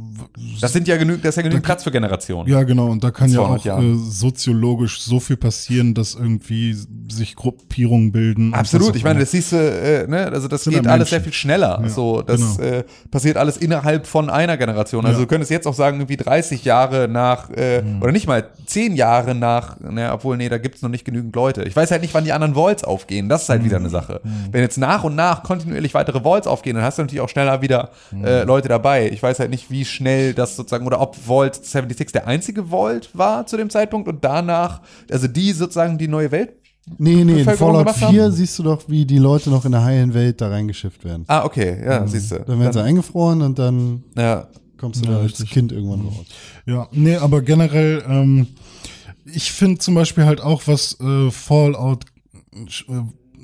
C: das sind ja genügend, das ist ja genügend Platz für Generationen.
B: Ja, genau. Und da kann ja
C: 200
B: auch äh, soziologisch so viel passieren, dass irgendwie sich Gruppierungen bilden.
C: Absolut, ich meine, das siehst du, äh, ne, also das geht
B: ja
C: alles sehr viel schneller.
B: Ja,
C: so, das
B: genau.
C: äh, passiert alles innerhalb von einer Generation. Also
B: Ja.
C: du könntest jetzt auch sagen, irgendwie 30 Jahre nach, äh,
B: Mhm.
C: oder nicht mal 10 Jahre nach, ne, obwohl, nee, da gibt's noch nicht genügend Leute. Ich weiß halt nicht, wann die anderen Vaults aufgehen. Das ist halt
B: Mhm.
C: wieder eine Sache. Wenn jetzt nach und nach kontinuierlich weitere Vaults aufgehen, dann hast du natürlich auch schneller wieder
B: Mhm.
C: äh, Leute dabei. Ich weiß halt nicht, wie schnell das sozusagen, oder ob Vault 76 der einzige Vault war zu dem Zeitpunkt und danach, also die sozusagen die neue Welt
A: Nee, nee, in Fallout
C: gemacht
A: 4
C: haben?
A: siehst du doch, wie die Leute noch in der heilen Welt da reingeschifft werden.
C: Ah, okay, ja, siehst du.
A: Dann werden sie eingefroren und dann
C: ja,
A: kommst du
B: Ja,
A: da als
B: richtig.
A: Kind irgendwann raus.
B: Ja, nee, aber generell, ähm, ich finde zum Beispiel halt auch, was äh, Fallout äh,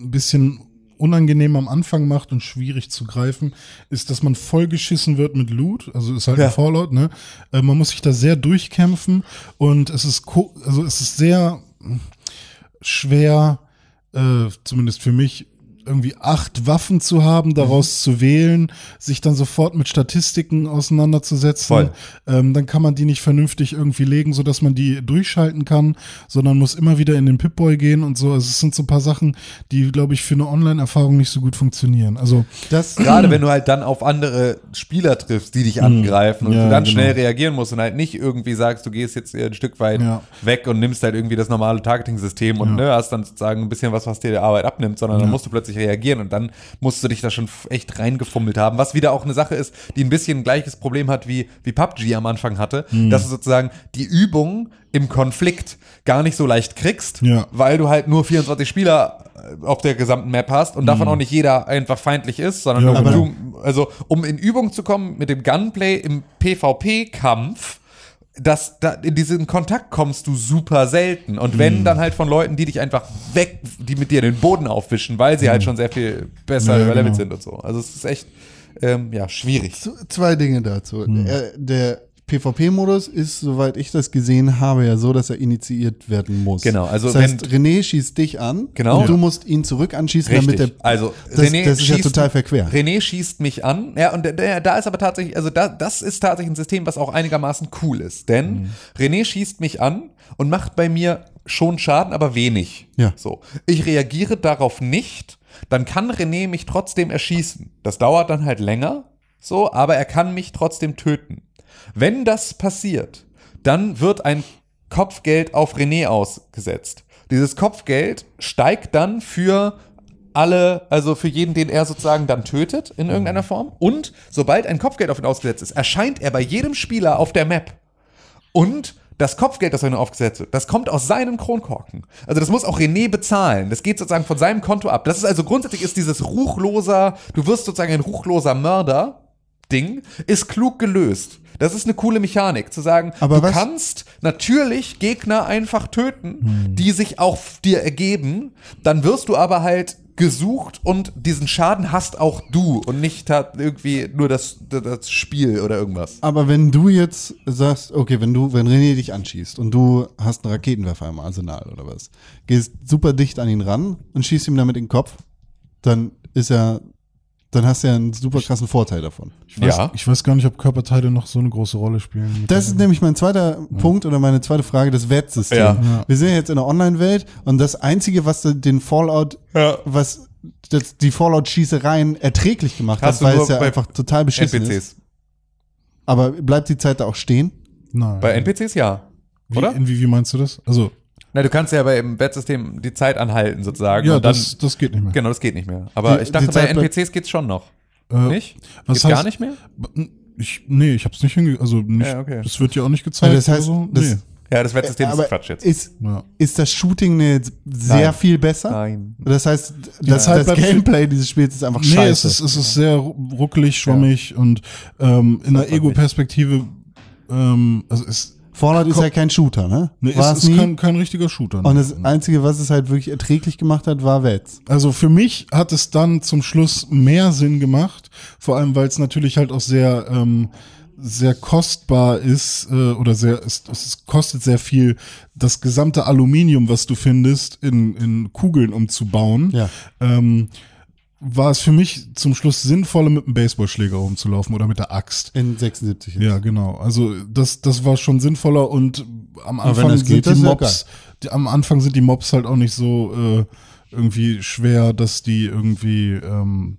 B: ein bisschen unangenehm am Anfang macht und schwierig zu greifen, ist, dass man vollgeschissen wird mit Loot. Also ist halt
C: Ja.
B: ein Fallout, ne? Äh, man muss sich da sehr durchkämpfen und es ist, also es ist sehr schwer, äh, zumindest für mich, irgendwie acht Waffen zu haben, daraus zu wählen, sich dann sofort mit Statistiken auseinanderzusetzen. Ähm, dann kann man die nicht vernünftig irgendwie legen, so dass man die durchschalten kann, sondern muss immer wieder in den Pip-Boy gehen und so. Also es sind so ein paar Sachen, die, glaube ich, für eine Online-Erfahrung nicht so gut funktionieren. Also
A: Das,
C: Gerade wenn du halt dann auf andere Spieler triffst, die dich angreifen und
B: Ja,
C: du dann
B: genau.
C: schnell reagieren musst und halt nicht irgendwie sagst, du gehst jetzt ein Stück weit
B: Ja.
C: weg und nimmst halt irgendwie das normale Targeting-System und
B: Ja.
C: ne, hast dann sozusagen ein bisschen was, was dir die Arbeit abnimmt, sondern dann musst du plötzlich reagieren und dann musst du dich da schon echt reingefummelt haben, was wieder auch eine Sache ist, die ein bisschen ein gleiches Problem hat wie, wie PUBG am Anfang hatte,
B: Mhm.
C: dass du sozusagen die Übung im Konflikt gar nicht so leicht kriegst,
B: Ja.
C: weil du halt nur 24 Spieler äh, auf der gesamten Map hast und davon auch nicht jeder einfach feindlich ist, sondern.
B: Ja,
C: nur du, also um in Übung zu kommen mit dem Gunplay im PvP-Kampf, das, da, in diesen Kontakt kommst du super selten. Und
B: Mhm.
C: wenn, dann halt von Leuten, die dich einfach weg, die mit dir den Boden aufwischen, weil sie halt schon sehr viel besser
B: Mhm. Ja,
C: überlevelt
B: genau.
C: sind und so. Also es ist echt, ähm, ja, schwierig.
A: Z- Zwei Dinge dazu.
B: Hm.
A: Äh, der PvP-Modus ist, soweit ich das gesehen habe, ja so, dass er initiiert werden muss.
C: Genau, also
A: das heißt,
C: wenn-
A: René schießt dich an
C: Genau.
A: und du musst ihn zurück anschießen,
C: Richtig.
A: damit er.
C: also
A: das,
C: René
A: das ist ja
C: schießt-
A: total verquer.
C: René schießt mich an. Ja, und der, da ist aber tatsächlich, also da, das ist tatsächlich ein System, was auch einigermaßen cool ist. Denn
A: Mhm.
C: René schießt mich an und macht bei mir schon Schaden, aber wenig.
A: Ja.
C: So. Ich reagiere darauf nicht, dann kann René mich trotzdem erschießen. Das dauert dann halt länger, so, aber er kann mich trotzdem töten. Wenn das passiert, dann wird ein Kopfgeld auf René ausgesetzt. Dieses Kopfgeld steigt dann für alle, also für jeden, den er sozusagen dann tötet in irgendeiner Form. Und sobald ein Kopfgeld auf ihn ausgesetzt ist, erscheint er bei jedem Spieler auf der Map. Und das Kopfgeld, das er nur aufgesetzt wird, das kommt aus seinem Kronkorken. Also das muss auch René bezahlen. Das geht sozusagen von seinem Konto ab. Das ist also grundsätzlich ist dieses ruchloser, du wirst sozusagen ein ruchloser Mörder Ding, ist klug gelöst. Das ist eine coole Mechanik, zu sagen,
A: Aber
C: du
A: was-
C: kannst natürlich Gegner einfach töten, die sich auch dir ergeben. Dann wirst du aber halt gesucht und diesen Schaden hast auch du und nicht irgendwie nur das, das Spiel oder irgendwas.
A: Aber wenn du jetzt sagst, okay, wenn du, wenn René dich anschießt und du hast einen Raketenwerfer im Arsenal oder was, gehst super dicht an ihn ran und schießt ihm damit in den Kopf, dann ist er, dann hast du ja einen super krassen Vorteil davon.
B: Ich weiß,
C: Ja.
B: ich weiß gar nicht, ob Körperteile noch so eine große Rolle spielen.
A: Das ist nämlich mein zweiter Punkt oder meine zweite Frage, das Wertsystem.
C: Ja.
B: Ja.
A: Wir sind ja jetzt in der Online-Welt und das Einzige, was den Fallout,
C: Ja.
A: was das, die Fallout-Schießereien erträglich gemacht
C: Hast
A: hat,
C: du
A: weil es ja einfach total beschissen ist.
C: NPCs.
A: Aber bleibt die Zeit da auch stehen?
B: Nein.
C: Bei NPCs ja.
B: wie,
C: Oder?
B: in, wie, wie meinst du das? Also,
C: Na, du kannst ja bei im Bettsystem die Zeit anhalten sozusagen.
B: ja,
C: und dann,
B: das, das geht nicht mehr.
C: genau, das geht nicht mehr. Aber
A: Die-
C: ich dachte, bei NPCs geht's schon noch.
B: Äh,
C: nicht?
B: was
C: Geht's gar
B: heißt-
C: nicht mehr?
B: Ich, nee, ich hab's nicht hinge... Also nicht,
C: Ja, okay.
B: das wird ja auch nicht gezeigt.
A: Also das heißt,
B: so.
A: das-
B: nee.
C: Ja, das Wettsystem
A: Aber
C: ist Quatsch jetzt.
A: Ist,
B: Ja.
A: ist das Shooting eine sehr
C: Nein.
A: viel besser?
C: Nein.
A: Das heißt, das,
B: Zeit
A: das Gameplay dieses Spiels ist einfach
B: Nee,
A: scheiße.
B: es ist, es ist sehr ru- ruckelig, schwammig und ähm, in der Ego-Perspektive, ähm, also es,
A: Fallout ist ja kein Shooter, ne?
B: nee,
A: War
B: es ist
A: nie?
B: kein, kein richtiger Shooter.
A: Und
B: ne?
A: das Einzige, was es halt wirklich erträglich gemacht hat, war Wets.
B: Also für mich hat es dann zum Schluss mehr Sinn gemacht, vor allem weil es natürlich halt auch sehr ähm, sehr kostbar ist äh, oder sehr es, es kostet sehr viel das gesamte Aluminium, was du findest, in, in Kugeln umzubauen.
A: Ja.
B: Ähm, war es für mich zum Schluss sinnvoller, mit einem Baseballschläger rumzulaufen oder mit der Axt.
A: In 76. jetzt.
B: Ja, genau. Also das, das war schon sinnvoller und am Anfang
A: geht,
B: sind die Mobs, die, am Anfang sind die Mobs halt auch nicht so äh, irgendwie schwer, dass die irgendwie, ähm,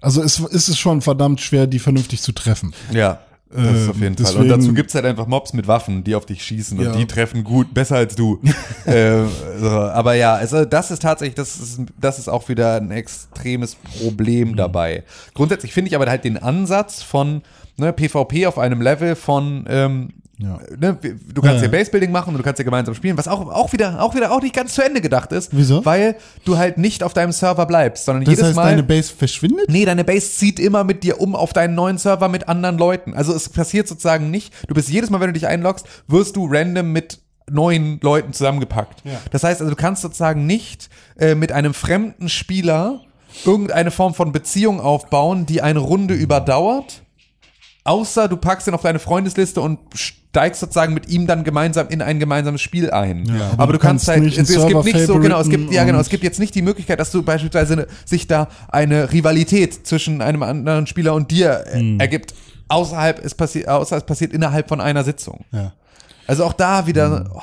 B: also es ist es schon verdammt schwer, die vernünftig zu treffen.
C: Ja. Das ist
B: Ähm,
C: auf jeden Fall.
B: deswegen-
C: Und dazu gibt's halt einfach Mobs mit Waffen, die auf dich schießen
B: Ja.
C: und die treffen gut, besser als du. äh, so. Aber ja, also das ist tatsächlich, das ist, das ist auch wieder ein extremes Problem
B: Mhm.
C: dabei. Grundsätzlich finde ich aber halt den Ansatz von ne, PvP auf einem Level von ähm,
B: Ja.
C: Ne, du kannst
A: Ja.
C: ja Basebuilding machen und du kannst ja gemeinsam spielen, was auch, auch wieder, auch wieder auch nicht ganz zu Ende gedacht ist.
A: Wieso?
C: Weil du halt nicht auf deinem Server bleibst, sondern
A: Das
C: jedes
A: heißt,
C: Mal.
A: deine Base verschwindet?
C: Nee, deine Base zieht immer mit dir um auf deinen neuen Server mit anderen Leuten. Also es passiert sozusagen nicht. Du bist jedes Mal, wenn du dich einloggst, wirst du random mit neuen Leuten zusammengepackt.
A: Ja.
C: Das heißt also, du kannst sozusagen nicht äh, mit einem fremden Spieler irgendeine Form von Beziehung aufbauen, die eine Runde überdauert. Außer du packst ihn auf deine Freundesliste und steigst sozusagen mit ihm dann gemeinsam in ein gemeinsames Spiel ein.
B: Ja,
C: aber, du kannst, halt,
B: nicht
C: es, es gibt nicht so, genau, es gibt, ja genau, es gibt jetzt nicht die Möglichkeit, dass du beispielsweise eine, sich da eine Rivalität zwischen einem anderen Spieler und dir äh,
B: Hm.
C: ergibt, außerhalb es passiert, außer es passiert innerhalb von einer Sitzung.
A: Ja.
C: Also auch da wieder, oh,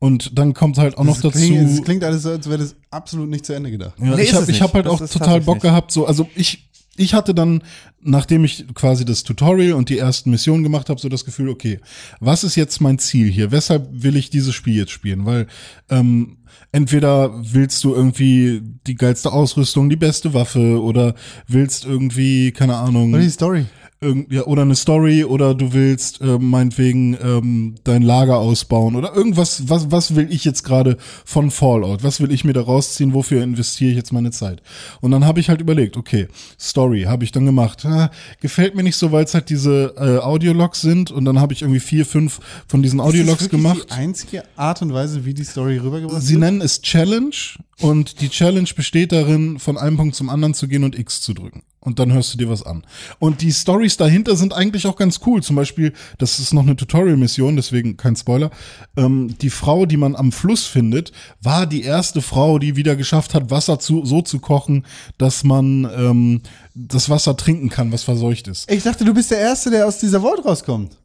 B: Und dann kommt halt auch noch
A: Das
B: dazu.
A: klingt, das klingt alles so, als wäre das absolut nicht zu Ende gedacht.
B: Ja,
C: Nee,
B: ich habe
C: es nicht.
B: hab halt
C: Das
B: auch total Bock
C: tatsächlich
B: gehabt. So, also ich, ich hatte dann, nachdem ich quasi das Tutorial und die ersten Missionen gemacht habe, so das Gefühl, okay, was ist jetzt mein Ziel hier? Weshalb will ich dieses Spiel jetzt spielen? Weil ähm, entweder willst du irgendwie die geilste Ausrüstung, die beste Waffe oder willst irgendwie, keine Ahnung.
A: Oder die Story.
B: Irgend, ja, oder eine Story oder du willst äh, meinetwegen ähm, dein Lager ausbauen oder irgendwas, was, was will ich jetzt gerade von Fallout? Was will ich mir da rausziehen? Wofür investiere ich jetzt meine Zeit? Und dann habe ich halt überlegt, okay, Story habe ich dann gemacht. Ah, gefällt mir nicht so, weil es halt diese äh, Audiologs sind und dann habe ich irgendwie vier, fünf von diesen
A: Ist das
B: Audiologs gemacht.
A: Die einzige Art und Weise, wie die Story rübergebracht
B: Sie
A: wird?
B: nennen es Challenge und die Challenge besteht darin, von einem Punkt zum anderen zu gehen und X zu drücken. Und dann hörst du dir was an. Und die Stories dahinter sind eigentlich auch ganz cool. Zum Beispiel, das ist noch eine Tutorial-Mission, deswegen kein Spoiler. Ähm, die Frau, die man am Fluss findet, war die erste Frau, die wieder geschafft hat, Wasser zu, so zu kochen, dass man ähm, das Wasser trinken kann, was verseucht ist.
A: Ich dachte, du bist der Erste, der aus dieser Vault rauskommt.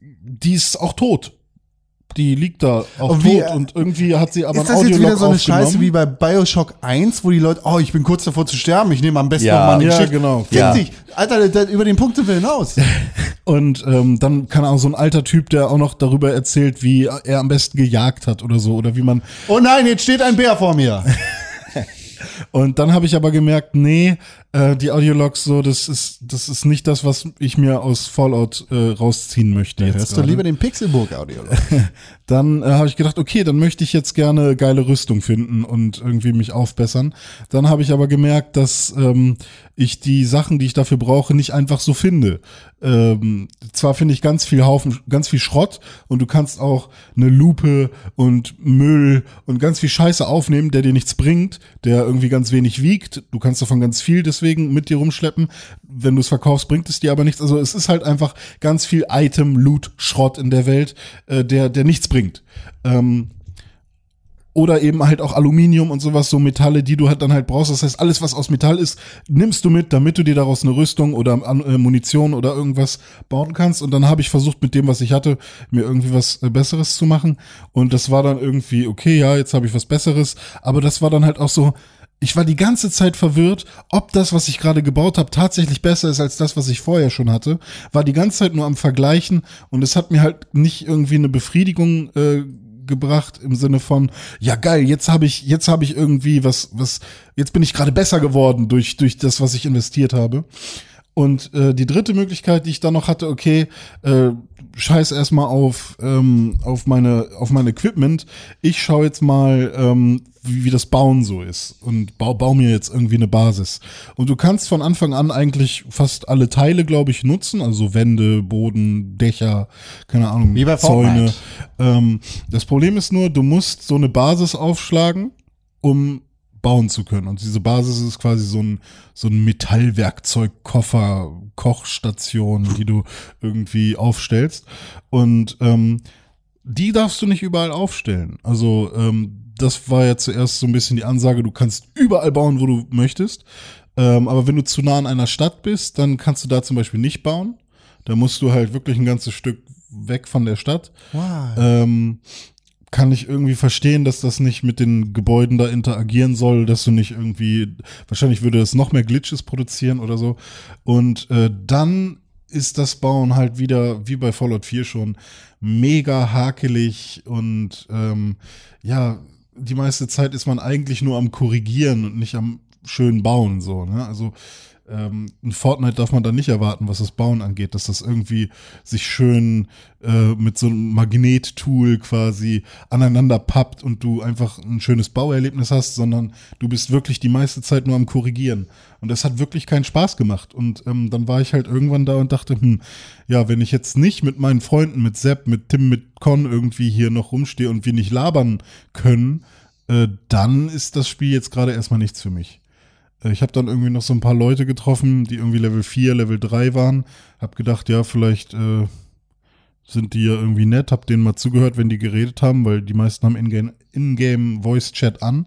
B: Die ist auch tot. Die liegt da auch
A: Und wie,
B: tot und irgendwie hat sie aber
A: ist
B: ein
A: das jetzt
B: Audiolog
A: wieder so eine. Scheiße wie bei Bioshock 1, wo die Leute, oh, ich bin kurz davor zu sterben, ich nehme am besten
C: Ja.
A: noch mal eine
B: Ja,
A: Geschichte.
B: genau.
C: Ja.
A: dich. Alter, da- über den Punkt sind wir hinaus.
B: Und ähm, dann kann auch so ein alter Typ, der auch noch darüber erzählt, wie er am besten gejagt hat oder so oder wie man
A: oh nein, jetzt steht ein Bär vor mir.
B: Und dann habe ich aber gemerkt, nee, äh, die Audiologs so, das ist, das ist nicht das, was ich mir aus Fallout äh, rausziehen möchte. jetzt
A: Hörst du lieber den Pixelburg-Audio.
B: Dann äh, habe ich gedacht, okay, dann möchte ich jetzt gerne geile Rüstung finden und irgendwie mich aufbessern. Dann habe ich aber gemerkt, dass ähm, ich die Sachen, die ich dafür brauche, nicht einfach so finde. Ähm, zwar finde ich ganz viel Haufen, ganz viel Schrott und du kannst auch eine Lupe und Müll und ganz viel Scheiße aufnehmen, der dir nichts bringt, der irgendwie ganz wenig wiegt. Du kannst davon ganz viel deswegen mit dir rumschleppen. Wenn du es verkaufst, bringt es dir aber nichts. Also es ist halt einfach ganz viel Item, Loot, Schrott in der Welt, äh, der, der nichts bringt. Ähm, oder eben halt auch Aluminium und sowas, so Metalle, die du halt dann halt brauchst. Das heißt, alles, was aus Metall ist, nimmst du mit, damit du dir daraus eine Rüstung oder äh, Munition oder irgendwas bauen kannst. Und dann habe ich versucht, mit dem, was ich hatte, mir irgendwie was äh, Besseres zu machen. Und das war dann irgendwie, okay, ja, jetzt habe ich was Besseres. Aber das war dann halt auch so, ich war die ganze Zeit verwirrt, ob das, was ich gerade gebaut habe, tatsächlich besser ist als das, was ich vorher schon hatte. War die ganze Zeit nur am Vergleichen und es hat mir halt nicht irgendwie eine Befriedigung äh, gebracht im Sinne von ja geil jetzt habe ich jetzt habe ich irgendwie was was jetzt bin ich gerade besser geworden durch durch das was ich investiert habe und äh, die dritte Möglichkeit, die ich dann noch hatte, okay, äh, scheiß erstmal auf, ähm, auf meine, auf mein Equipment. Ich schaue jetzt mal, ähm, wie, wie das Bauen so ist und bau, bau mir jetzt irgendwie eine Basis. Und du kannst von Anfang an eigentlich fast alle Teile, glaube ich, nutzen, also Wände, Boden, Dächer, keine Ahnung,
A: Wie bei
B: Zäune. Ähm, das Problem ist nur, du musst so eine Basis aufschlagen, um bauen zu können. Und diese Basis ist quasi so ein, so ein Metallwerkzeugkoffer, Kochstation, die du irgendwie aufstellst. Und ähm, die darfst du nicht überall aufstellen. Also ähm, das war ja zuerst so ein bisschen die Ansage, du kannst überall bauen, wo du möchtest. Ähm, aber wenn du zu nah an einer Stadt bist, dann kannst du da zum Beispiel nicht bauen. Da musst du halt wirklich ein ganzes Stück weg von der Stadt. Ähm, kann ich irgendwie verstehen, dass das nicht mit den Gebäuden da interagieren soll, dass du nicht irgendwie, wahrscheinlich würde das noch mehr Glitches produzieren oder so. Und äh, dann ist das Bauen halt wieder, wie bei Fallout 4 schon, mega hakelig und ähm, ja, die meiste Zeit ist man eigentlich nur am Korrigieren und nicht am schön Bauen, so, ne? Also ähm, in Fortnite darf man da nicht erwarten, was das Bauen angeht, dass das irgendwie sich schön äh, mit so einem Magnettool quasi aneinander pappt und du einfach ein schönes Bauerlebnis hast, sondern du bist wirklich die meiste Zeit nur am Korrigieren. Und das hat wirklich keinen Spaß gemacht. Und ähm, dann war ich halt irgendwann da und dachte, hm, ja, wenn ich jetzt nicht mit meinen Freunden, mit Sepp, mit Tim, mit Con irgendwie hier noch rumstehe und wir nicht labern können, äh, dann ist das Spiel jetzt gerade erstmal nichts für mich. Äh, Ich habe dann irgendwie noch so ein paar Leute getroffen, die irgendwie Level 4, Level 3 waren. Hab gedacht, ja, vielleicht äh, sind die ja irgendwie nett. Hab denen mal zugehört, wenn die geredet haben, weil die meisten haben Ingame, Ingame Voice Chat an.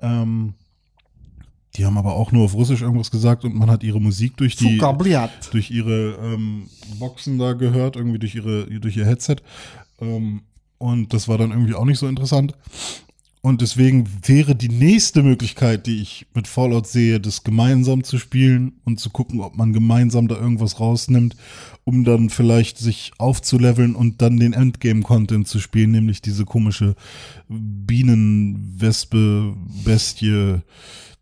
B: Ähm, die haben aber auch nur auf Russisch irgendwas gesagt und man hat ihre Musik durch die durch ihre ähm, Boxen da gehört, irgendwie durch ihre durch ihr Headset. Ähm, und das war dann irgendwie auch nicht so interessant. Und deswegen wäre die nächste Möglichkeit, die ich mit Fallout sehe, das gemeinsam zu spielen und zu gucken, ob man gemeinsam da irgendwas rausnimmt, um dann vielleicht sich aufzuleveln und dann den Endgame-Content zu spielen, nämlich diese komische Bienenwespe, Bestie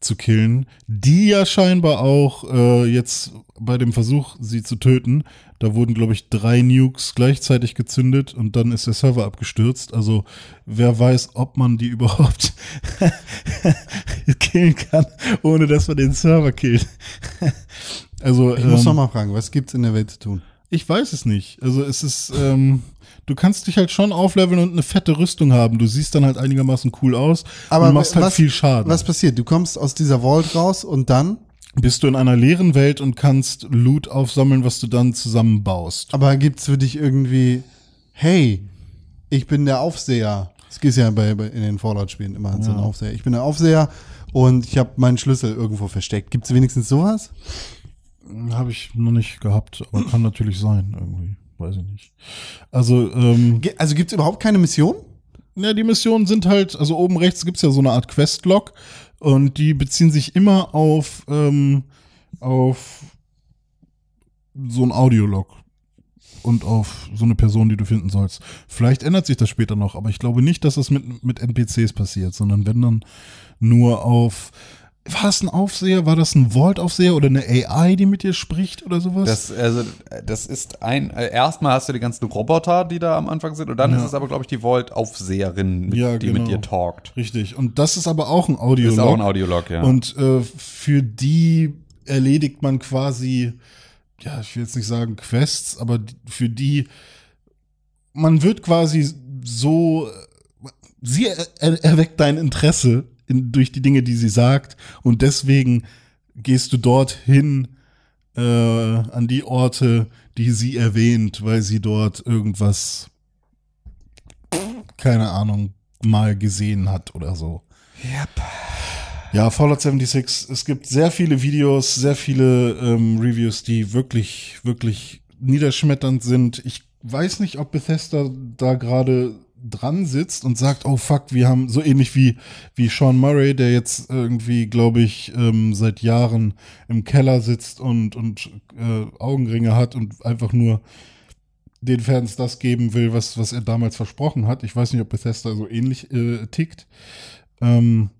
B: zu killen, die ja scheinbar auch äh, jetzt bei dem Versuch, sie zu töten, da wurden, glaube ich, drei Nukes gleichzeitig gezündet und dann ist der Server abgestürzt. Also wer weiß, ob man die überhaupt killen kann, ohne dass man den Server killt. also
A: Ich muss
B: ähm,
A: noch mal fragen, was gibt's in der Welt zu tun?
B: Ich weiß es nicht. Also es ist, ähm, du kannst dich halt schon aufleveln und eine fette Rüstung haben. Du siehst dann halt einigermaßen cool aus
A: Aber
B: und machst halt
A: was-
B: viel Schaden.
A: Was passiert? Du kommst aus dieser Vault raus und dann?
B: bist du in einer leeren Welt und kannst Loot aufsammeln, was du dann zusammenbaust.
A: Aber gibt's für dich irgendwie, hey, ich bin der Aufseher. Das ist ja bei, bei in den Fallout-Spielen immer so ein Aufseher. Ich bin der Aufseher und ich habe meinen Schlüssel irgendwo versteckt. Gibt's wenigstens sowas?
B: Habe ich noch nicht gehabt, aber kann natürlich sein irgendwie. Weiß ich nicht. Also, ähm,
A: Also gibt's überhaupt keine Mission?
B: Ja, die Missionen sind halt, also oben rechts gibt's ja so eine Art Questlog und die beziehen sich immer auf, ähm, auf so ein Audiolog und auf so eine Person, die du finden sollst. Vielleicht ändert sich das später noch, aber ich glaube nicht, dass das mit, mit NPCs passiert, sondern wenn dann nur auf, war das ein Aufseher, war das ein Vault-Aufseher oder eine AI, die mit dir spricht oder sowas?
C: Das, also, das ist ein, äh, erstmal hast du die ganzen Roboter, die da am Anfang sind, und dann
B: Ja.
C: ist es aber, glaube ich, die Vault-Aufseherin, mit-
B: Ja,
C: die mit
B: genau.
C: dir talkt.
B: Richtig. Und das ist aber auch ein Audiolog.
C: Ist auch ein Audiolog, ja.
B: Und äh, für die erledigt man quasi, ja, ich will jetzt nicht sagen Quests, aber für die, man wird quasi so, sie er, er, erweckt dein Interesse in, durch die Dinge, die sie sagt. Und deswegen gehst du dorthin äh, an die Orte, die sie erwähnt, weil sie dort irgendwas, keine Ahnung, mal gesehen hat oder so. Ja, Fallout 76, es gibt sehr viele Videos, sehr viele ähm, Reviews, die wirklich, wirklich niederschmetternd sind. Ich weiß nicht, ob Bethesda da gerade dran sitzt und sagt, oh fuck, wir haben so ähnlich wie, wie Sean Murray, der jetzt irgendwie, glaube ich, ähm, seit Jahren im Keller sitzt und, und äh, Augenringe hat und einfach nur den Fans das geben will, was, was er damals versprochen hat. Ich weiß nicht, ob Bethesda so ähnlich äh, tickt. Ähm,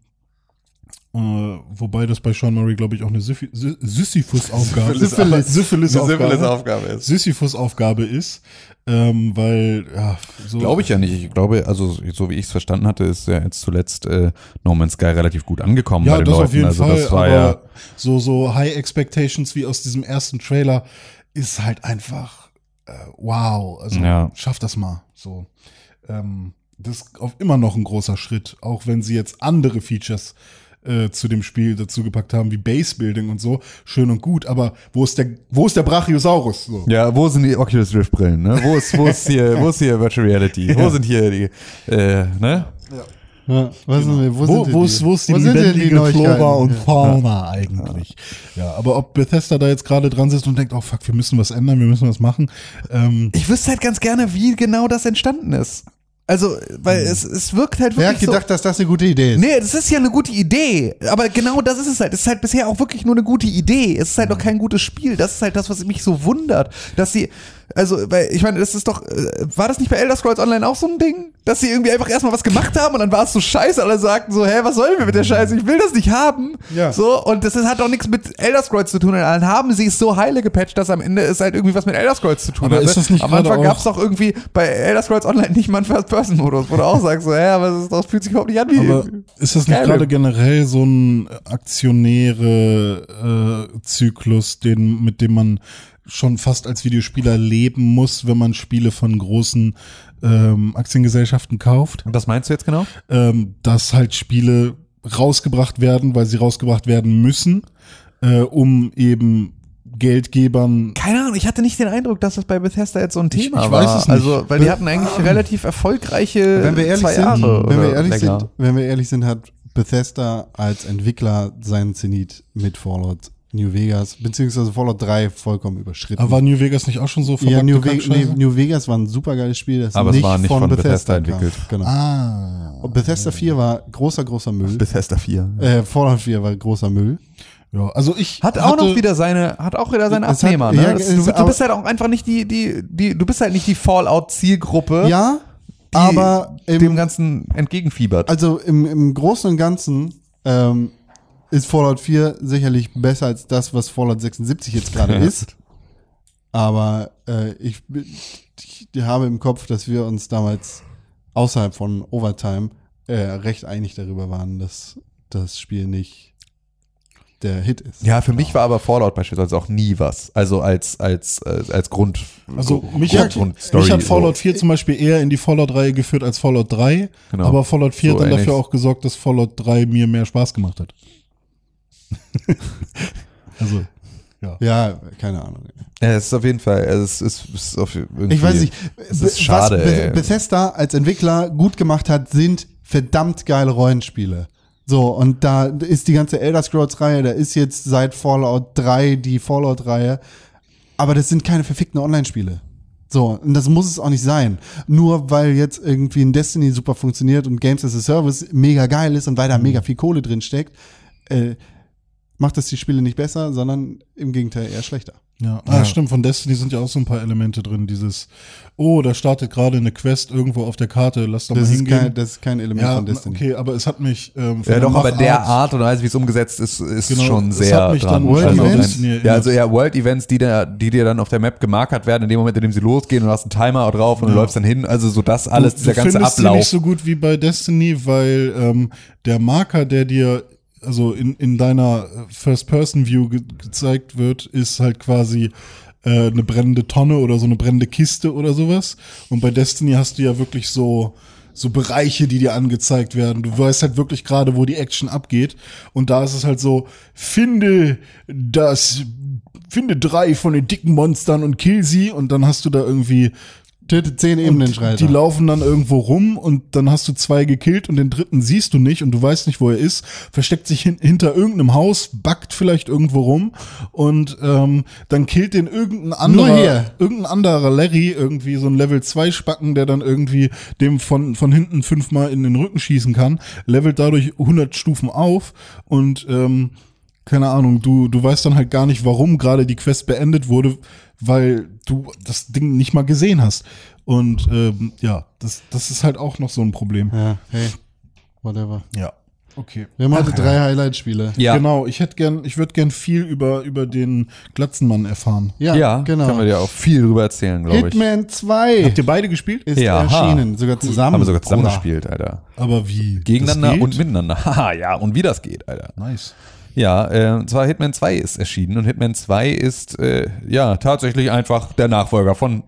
B: äh, wobei das bei Sean Murray, glaube ich, auch eine Sisyphus-Aufgabe
C: Syphilis-
B: Syphilis-Aufgabe
C: Syphilis-Aufgabe ist.
B: Sisyphus-Aufgabe ist, ähm, weil, ja, so.
C: Glaube ich ja nicht. Ich glaube, also so wie ich es verstanden hatte, ist ja jetzt zuletzt äh, No Man's Sky relativ gut angekommen
B: Ja,
C: bei den
B: das
C: Leuten.
B: auf jeden
C: also
B: Fall,
C: das war ja
B: so, so High Expectations wie aus diesem ersten Trailer ist halt einfach äh, wow. Also
C: Ja.
B: schaff das mal. So. Ähm, das ist auf immer noch ein großer Schritt, auch wenn sie jetzt andere Features äh, zu dem Spiel dazu gepackt haben, wie Base Building und so, schön und gut, aber wo ist der, wo ist der Brachiosaurus? So.
C: Ja, wo sind die Oculus Rift Brillen, ne? Wo ist, wo ist hier, wo ist hier Virtual Reality? Wo sind hier die, äh, ne?
A: Ja, was sind wir, wo,
B: Wo,
A: sind
B: wo,
A: die?
B: ist, wo ist die
A: Wo
B: lebendige
A: Neuigkeiten?
B: Flora und
A: Ja.
B: Fauna eigentlich? Ja, aber ob Bethesda da jetzt gerade dran sitzt und denkt, oh fuck, wir müssen was ändern, wir müssen was machen. Ähm,
C: Ich wüsste halt ganz gerne, wie genau das entstanden ist. Also, weil es, es wirkt halt
A: Wer
C: wirklich
A: hat gedacht, dass das eine gute Idee ist?
C: Nee, das ist ja eine gute Idee. Aber genau das ist es halt. Es ist halt bisher auch wirklich nur eine gute Idee. Es ist halt noch kein gutes Spiel. Das ist halt das, was mich so wundert. Dass sie, also, weil, ich meine, das ist doch, äh, war das nicht bei Elder Scrolls Online auch so ein Ding? Dass sie irgendwie einfach erstmal was gemacht haben und dann war es so scheiße. Alle sagten so, hä, was sollen wir mit der Scheiße? Ich will das nicht haben.
A: Ja.
C: So, und das ist, hat auch nichts mit Elder Scrolls zu tun. Und dann haben sie es so heile gepatcht, dass am Ende es halt irgendwie was mit Elder Scrolls zu tun
B: nicht
C: Am Anfang gab es doch irgendwie bei Elder Scrolls Online nicht mal einen First-Person-Modus, wo du auch sagst so, hä, aber das, ist, das fühlt sich überhaupt nicht an wie
B: aber ist das nicht gerade generell so ein aktionäre äh, Zyklus, den, mit dem man schon fast als Videospieler leben muss, wenn man Spiele von großen ähm, Aktiengesellschaften kauft?
C: Was meinst du jetzt genau?
B: ähm, dass halt Spiele rausgebracht werden, weil sie rausgebracht werden müssen, äh, um eben Geldgebern.
C: Keine Ahnung, ich hatte nicht den Eindruck, dass das bei Bethesda jetzt so ein
B: Ich-
C: Thema
B: ich
C: war.
B: weiß es nicht.
C: Also, weil die hatten eigentlich relativ erfolgreiche
A: Wenn wir ehrlich
C: zwei
A: sind,
C: Jahre
A: wenn wir ehrlich
C: länger.
A: sind, wenn wir ehrlich sind, hat Bethesda als Entwickler seinen Zenit mit Fallout New Vegas beziehungsweise Fallout 3 vollkommen überschritten.
B: Aber war New Vegas nicht auch schon so
A: ja,
B: verrückte
A: New, Ve nee? New Vegas war ein super geiles Spiel, das
C: Aber es war nicht von Bethesda
A: kam.
C: entwickelt.
A: Genau.
B: Ah.
A: Und Bethesda 4 war großer, großer Müll.
C: Bethesda 4.
A: Äh, Fallout 4 war großer Müll.
B: Ja, also ich
C: Hat auch
B: hatte,
C: noch wieder seine, hat auch wieder seine
A: Es hat-
C: Abnehmer, ne?
A: ja,
C: Das- du, du bist halt auch einfach nicht die, die, die, du bist halt nicht die Fallout-Zielgruppe,
A: Ja,
C: die
A: aber
C: dem
A: im,
C: Ganzen entgegenfiebert.
A: also im, im Großen und Ganzen ähm, ist Fallout 4 sicherlich besser als das, was Fallout 76 jetzt gerade ist. Aber äh, ich, ich habe im Kopf, dass wir uns damals außerhalb von Overtime äh, recht einig darüber waren, dass das Spiel nicht der Hit ist.
C: ja, für mich war aber Fallout beispielsweise auch nie was. Also als, als, als, als Grund,
B: Also mich
C: Grund-
B: hat,
C: Grundstory
B: mich hat
C: so.
B: Fallout 4 zum Beispiel eher in die Fallout-Reihe geführt als Fallout 3,
C: Genau.
B: aber Fallout 4
C: So
B: hat dann dafür
C: ähnlich.
B: auch gesorgt, dass Fallout 3 mir mehr Spaß gemacht hat. Also, ja.
A: Ja, keine Ahnung.
C: Ja, es ist auf jeden Fall, es ist, es ist auf irgendwie,
A: Ich weiß nicht.
C: Es ist schade,
A: Was
C: ey.
A: Bethesda als Entwickler gut gemacht hat, sind verdammt geile Rollenspiele. So, und da ist die ganze Elder Scrolls-Reihe, da ist jetzt seit Fallout 3 die Fallout-Reihe. Aber das sind keine verfickten Online-Spiele. So, und das muss es auch nicht sein. Nur weil jetzt irgendwie ein Destiny super funktioniert und Games as a Service mega geil ist und weil da mega viel Kohle drin steckt, äh, macht das die Spiele nicht besser, sondern im Gegenteil eher schlechter.
B: Ja, ah, stimmt. Von Destiny sind ja auch so ein paar Elemente drin. Dieses, oh, da startet gerade eine Quest irgendwo auf der Karte, lass doch
A: Das
B: mal
A: ist,
B: hingehen.
A: kein, das ist kein Element
B: ja,
A: von Destiny.
B: okay, aber es hat mich ähm, von
C: Ja, doch, aber der Art und Weise, wie es umgesetzt ist, ist
B: Genau,
C: schon
B: es
C: sehr
B: hat mich
C: dran.
B: dann
A: World
C: also,
A: Events?
C: ein- ja, also ja, World Events, die, da, die dir dann auf der Map gemarkert werden, in dem Moment, in dem sie losgehen und du hast einen Timer drauf und du
B: Ja.
C: läufst dann hin. Also so das alles,
B: du,
C: dieser
B: du
C: ganze
B: findest sie
C: Ablauf.
B: nicht so gut wie bei Destiny, weil ähm, der Marker, der dir also in, in deiner First-Person-View ge gezeigt wird, ist halt quasi äh, eine brennende Tonne oder so eine brennende Kiste oder sowas. Und bei Destiny hast du ja wirklich so so Bereiche, die dir angezeigt werden. Du weißt halt wirklich gerade, wo die Action abgeht. Und da ist es halt so, finde das, finde drei von den dicken Monstern und kill sie. Und dann hast du da irgendwie
A: Tötet zehn Ebenenschreiter.
B: Die laufen dann irgendwo rum und dann hast du zwei gekillt und den dritten siehst du nicht und du weißt nicht, wo er ist. Versteckt sich hin, hinter irgendeinem Haus, backt vielleicht irgendwo rum und ähm, dann killt den irgendein anderer,
A: hier.
B: irgendein anderer Larry, irgendwie so ein Level 2 Spacken, der dann irgendwie dem von, von hinten fünfmal in den Rücken schießen kann, levelt dadurch 100 Stufen auf und ähm, keine Ahnung, du, du weißt dann halt gar nicht, warum gerade die Quest beendet wurde, weil du das Ding nicht mal gesehen hast. Und ähm, ja, das, das ist halt auch noch so ein Problem.
A: Ja, hey, whatever.
B: Ja. Okay.
A: Wir haben heute drei Highlight-Spiele.
C: ja.
B: Genau, ich hätte gern, ich würde gern viel über, über den Glatzenmann erfahren.
A: Ja,
C: ja,
A: genau.
C: können wir dir auch viel drüber erzählen, glaube ich.
A: Hitman 2
B: Habt ihr beide gespielt?
A: ist
C: Ja, aha.
A: erschienen, sogar zusammen.
C: Haben wir sogar zusammen
A: Bruder.
C: gespielt, Alter.
B: Aber wie?
C: Gegeneinander
B: Das geht?
C: und miteinander. Haha, ja, und wie das geht, Alter.
B: Nice.
C: Ja, äh, und zwar Hitman 2 ist erschienen und Hitman 2 ist äh, ja tatsächlich einfach der Nachfolger von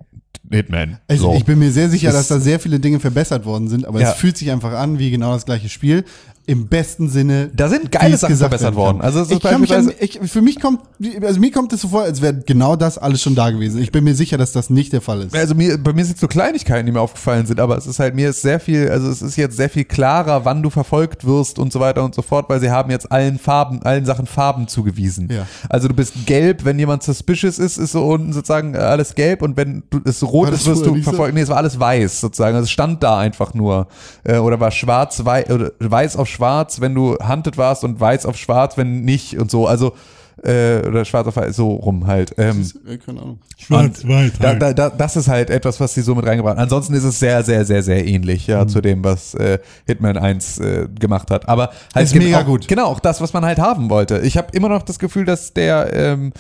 C: Hitman.
A: Also
C: So.
A: Ich bin mir sehr sicher, dass da sehr viele Dinge verbessert worden sind, aber
C: Ja.
A: es fühlt sich einfach an wie genau das gleiche Spiel. Im besten Sinne.
C: Da sind geile Sachen verbessert worden. Also
A: ich kann mich an,
C: beispielsweise-
A: ich, für mich kommt, also mir kommt es so vor, als wäre genau das alles schon da gewesen. Ich bin mir sicher, dass das nicht der Fall ist.
C: Also mir, bei mir sind so Kleinigkeiten, die mir aufgefallen sind, aber es ist halt, mir ist sehr viel, also es ist jetzt sehr viel klarer, wann du verfolgt wirst und so weiter und so fort, weil sie haben jetzt allen Farben, allen Sachen Farben zugewiesen.
A: Ja.
C: Also du bist gelb, wenn jemand suspicious ist, ist so unten sozusagen äh, alles gelb und wenn du, es rot ist, wirst du
A: so?
C: verfolgt. Nee, es war alles weiß sozusagen. Also es stand da einfach nur. Äh, oder war schwarz, weiß, oder weiß auf schwarz, wenn du hunted warst und weiß auf schwarz, wenn nicht und so. Also äh, oder schwarz auf weiß, so rum halt. Ähm,
A: Äh, Keine Ahnung.
B: Schwarz, weiß,
C: da,
B: halt.
C: da, da, das ist halt etwas, was sie so mit reingebracht haben. Ansonsten ist es sehr, sehr, sehr, sehr ähnlich ja, zu dem, was äh, Hitman 1 äh, gemacht hat. Aber halt
A: Ist mega
C: auch,
A: gut.
C: Genau, auch das, was man halt haben wollte. Ich habe immer noch das Gefühl, dass der ähm,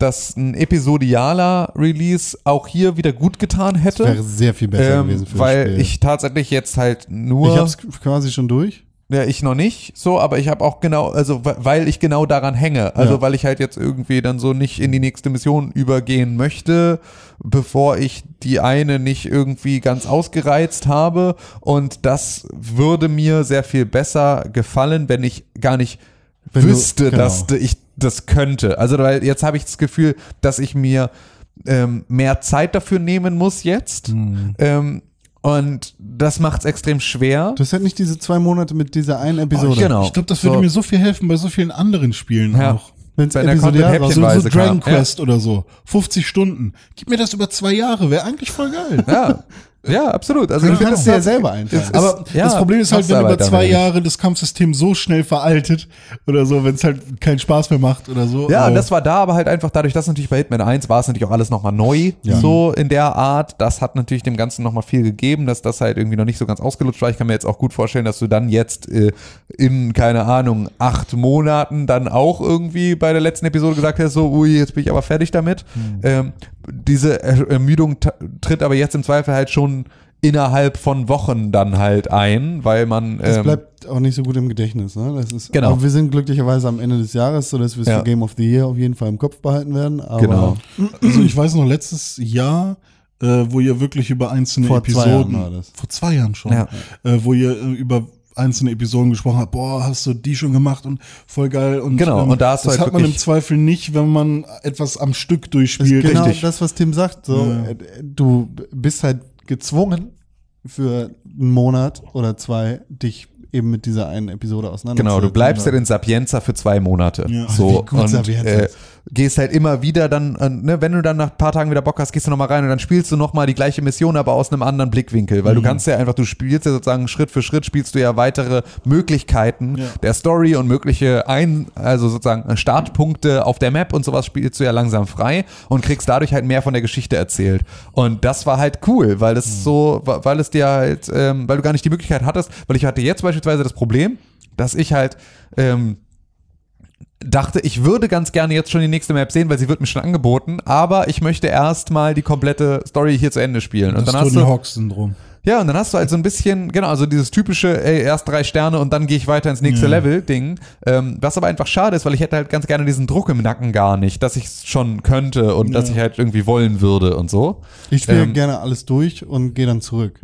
C: dass ein episodialer Release auch hier wieder gut getan hätte.
A: Wäre sehr viel besser
C: ähm,
A: gewesen für
C: weil
A: das Spiel.
C: ich tatsächlich jetzt halt nur
A: ich hab's quasi schon durch.
C: Ja, ich noch nicht so, aber ich habe auch genau, also we- weil ich genau daran hänge. Also
A: Ja.
C: weil ich halt jetzt irgendwie dann so nicht in die nächste Mission übergehen möchte, bevor ich die eine nicht irgendwie ganz ausgereizt habe. Und das würde mir sehr viel besser gefallen, wenn ich gar nicht
A: Wenn du-
C: wüsste,
A: genau.
C: dass ich das könnte. Also weil jetzt habe ich das Gefühl, dass ich mir ähm, mehr Zeit dafür nehmen muss jetzt.
A: Hm.
C: Ähm, und das macht es extrem schwer.
A: Du hast halt nicht diese zwei Monate mit dieser einen Episode.
C: genau.
B: Ich glaube, das würde
C: So.
B: mir so viel helfen bei so vielen anderen Spielen
C: Ja.
B: auch.
A: Wenn's
C: Wenn der
A: episodiär raus-
B: So, so Dragon
C: kam. Ja.
B: Quest oder so. 50 Stunden. Gib mir das über zwei Jahre. Wäre eigentlich voll geil.
C: Ja, ja, absolut. Also
A: Du
C: ich finde,
A: kannst
C: das
A: dir ja selber
C: ist-
B: Aber
C: ja,
B: das Problem ist halt, wenn über zwei. Jahre das Kampfsystem so schnell veraltet oder so, wenn es halt keinen Spaß mehr macht oder so.
C: Ja,
B: aber-
C: das war da, aber halt einfach dadurch, dass natürlich bei Hitman 1 war es natürlich auch alles nochmal neu, so in der Art. Das hat natürlich dem Ganzen nochmal viel gegeben, dass das halt irgendwie noch nicht so ganz ausgelutscht war. Ich kann mir jetzt auch gut vorstellen, dass du dann jetzt äh, in, keine Ahnung, acht Monaten dann auch irgendwie bei der letzten Episode gesagt hast, so, ui, jetzt bin ich aber fertig damit. Ähm, diese Er- Ermüdung tritt aber jetzt im Zweifel halt schon innerhalb von Wochen dann halt ein, weil man
A: Das
C: ähm,
A: bleibt auch nicht so gut im Gedächtnis. Ne? Das ist,
C: Genau.
A: Aber wir sind glücklicherweise am Ende des Jahres, sodass wir es
C: Ja.
A: für Game of the Year auf jeden Fall im Kopf behalten werden. Aber
C: Genau.
B: Also ich weiß noch, letztes Jahr, äh, wo ihr wirklich über einzelne
A: Vor zwei
B: Episoden,
A: Jahren war das.
B: vor zwei Jahren schon,
C: Ja.
B: äh, wo ihr äh, über einzelne Episoden gesprochen hat, boah, hast du die schon gemacht und voll geil. Und, ähm,
C: Genau, und da
B: das
C: halt
B: hat man im Zweifel nicht, wenn man etwas am Stück
A: Das ist
B: durchspielt.
A: genau
C: richtig.
A: das, was Tim sagt. So,
B: Ja.
A: äh, du bist halt gezwungen, für einen Monat oder zwei dich eben mit dieser einen Episode auseinanderzusetzen.
C: Genau, du bleibst halt in Sapienza für zwei Monate.
B: Ja.
C: So,
A: Wie gut
C: und
A: Sapienza
C: äh. Gehst halt immer wieder dann, äh, ne, wenn du dann nach ein paar Tagen wieder Bock hast, gehst du nochmal rein und dann spielst du nochmal die gleiche Mission, aber aus einem anderen Blickwinkel. Weil du kannst ja einfach, du spielst ja sozusagen Schritt für Schritt, spielst du ja weitere Möglichkeiten
B: Ja.
C: der Story und mögliche ein, also sozusagen Startpunkte auf der Map und sowas spielst du ja langsam frei und kriegst dadurch halt mehr von der Geschichte erzählt. Und das war halt cool, weil es so, weil es dir halt, ähm, weil du gar nicht die Möglichkeit hattest, weil ich hatte jetzt beispielsweise das Problem, dass ich halt ähm, dachte, ich würde ganz gerne jetzt schon die nächste Map sehen, weil sie wird mir schon angeboten, aber ich möchte erstmal die komplette Story hier zu Ende spielen. Und
B: das
C: dann hast
B: Tony
C: du,
B: Hawk-Syndrom.
C: ja, und dann hast du halt so ein bisschen, genau, also dieses typische, ey, erst drei Sterne und dann gehe ich weiter ins nächste
B: Ja.
C: Level-Ding. Ähm, was aber einfach schade ist, weil ich hätte halt ganz gerne diesen Druck im Nacken gar nicht, dass ich es schon könnte und dass
B: Ja.
C: ich halt irgendwie wollen würde und so.
A: Ich spiele
C: Ähm,
A: gerne alles durch und gehe dann zurück.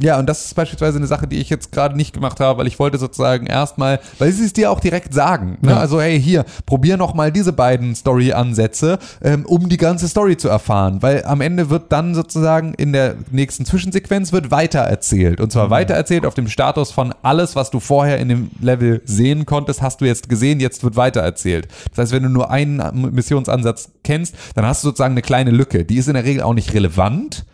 C: Ja, und das ist beispielsweise eine Sache, die ich jetzt gerade nicht gemacht habe, weil ich wollte sozusagen erstmal, weil sie es dir auch direkt sagen. Ne?
A: Ja.
C: Also hey, hier, probier noch mal diese beiden Story-Ansätze, ähm, um die ganze Story zu erfahren. Weil am Ende wird dann sozusagen in der nächsten Zwischensequenz wird weitererzählt. Und zwar weitererzählt auf dem Status von alles, was du vorher in dem Level sehen konntest, hast du jetzt gesehen, jetzt wird weitererzählt. Das heißt, wenn du nur einen Missionsansatz kennst, dann hast du sozusagen eine kleine Lücke. Die ist in der Regel auch nicht relevant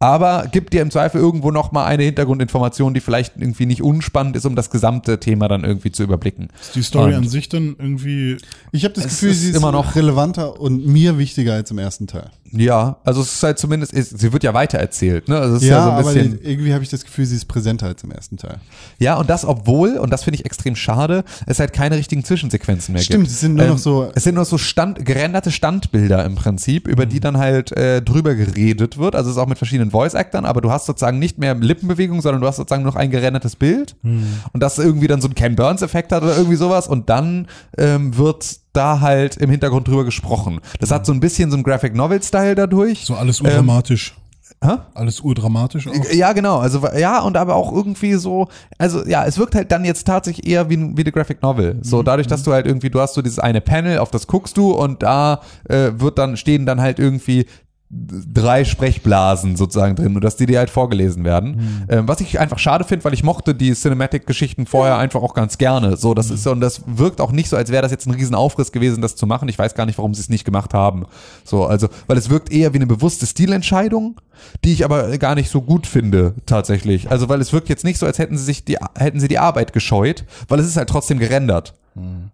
C: aber gibt dir im Zweifel irgendwo noch mal eine Hintergrundinformation, die vielleicht irgendwie nicht unspannend ist, um das gesamte Thema dann irgendwie zu überblicken.
B: Ist die Story
C: Und-
B: an sich dann irgendwie
A: Ich habe das
C: Es
A: Gefühl,
C: ist
A: sie ist
C: immer noch-
A: relevanter und mir wichtiger als im ersten Teil.
C: Ja, also es ist halt zumindest, ist, sie wird ja weitererzählt, ne? Also es ist ja,
A: Ja,
C: so ein
A: aber
C: bisschen.
A: irgendwie habe ich das Gefühl, sie ist präsenter als im ersten Teil.
C: Ja, und das obwohl, und das finde ich extrem schade, es halt keine richtigen Zwischensequenzen mehr
A: Stimmt,
C: gibt.
A: es sind nur noch so-
C: Es sind nur so Stand, gerenderte Standbilder im Prinzip, über
A: Mhm.
C: die dann halt äh, drüber geredet wird. Also es ist auch mit verschiedenen Voice-Actern, aber du hast sozusagen nicht mehr Lippenbewegung, sondern du hast sozusagen noch ein gerendertes Bild.
A: Mhm.
C: Und das irgendwie dann so ein Ken Burns-Effekt hat oder irgendwie sowas. Und dann ähm, wird da halt im Hintergrund drüber gesprochen. Das hat so ein bisschen so einen Graphic Novel-Style dadurch.
B: so alles urdramatisch.
C: Hä?
B: Alles urdramatisch auch.
C: Ja, genau. Also ja, und aber auch irgendwie so, also ja, es wirkt halt dann jetzt tatsächlich eher wie, wie eine Graphic Novel. So dadurch, dass du halt irgendwie, du hast so dieses eine Panel, auf das guckst du und da äh, wird dann stehen dann halt irgendwie drei Sprechblasen sozusagen drin und dass die dir halt vorgelesen werden. Ähm, was ich einfach schade finde, weil ich mochte die Cinematic-Geschichten vorher einfach auch ganz gerne. So, das ist so, und das wirkt auch nicht so, als wäre das jetzt ein Riesenaufriss gewesen, das zu machen. Ich weiß gar nicht, warum sie es nicht gemacht haben. So, also, weil es wirkt eher wie eine bewusste Stilentscheidung, die ich aber gar nicht so gut finde, tatsächlich. Also, weil es wirkt jetzt nicht so, als hätten sie sich die, hätten sie die Arbeit gescheut, weil es ist halt trotzdem gerendert.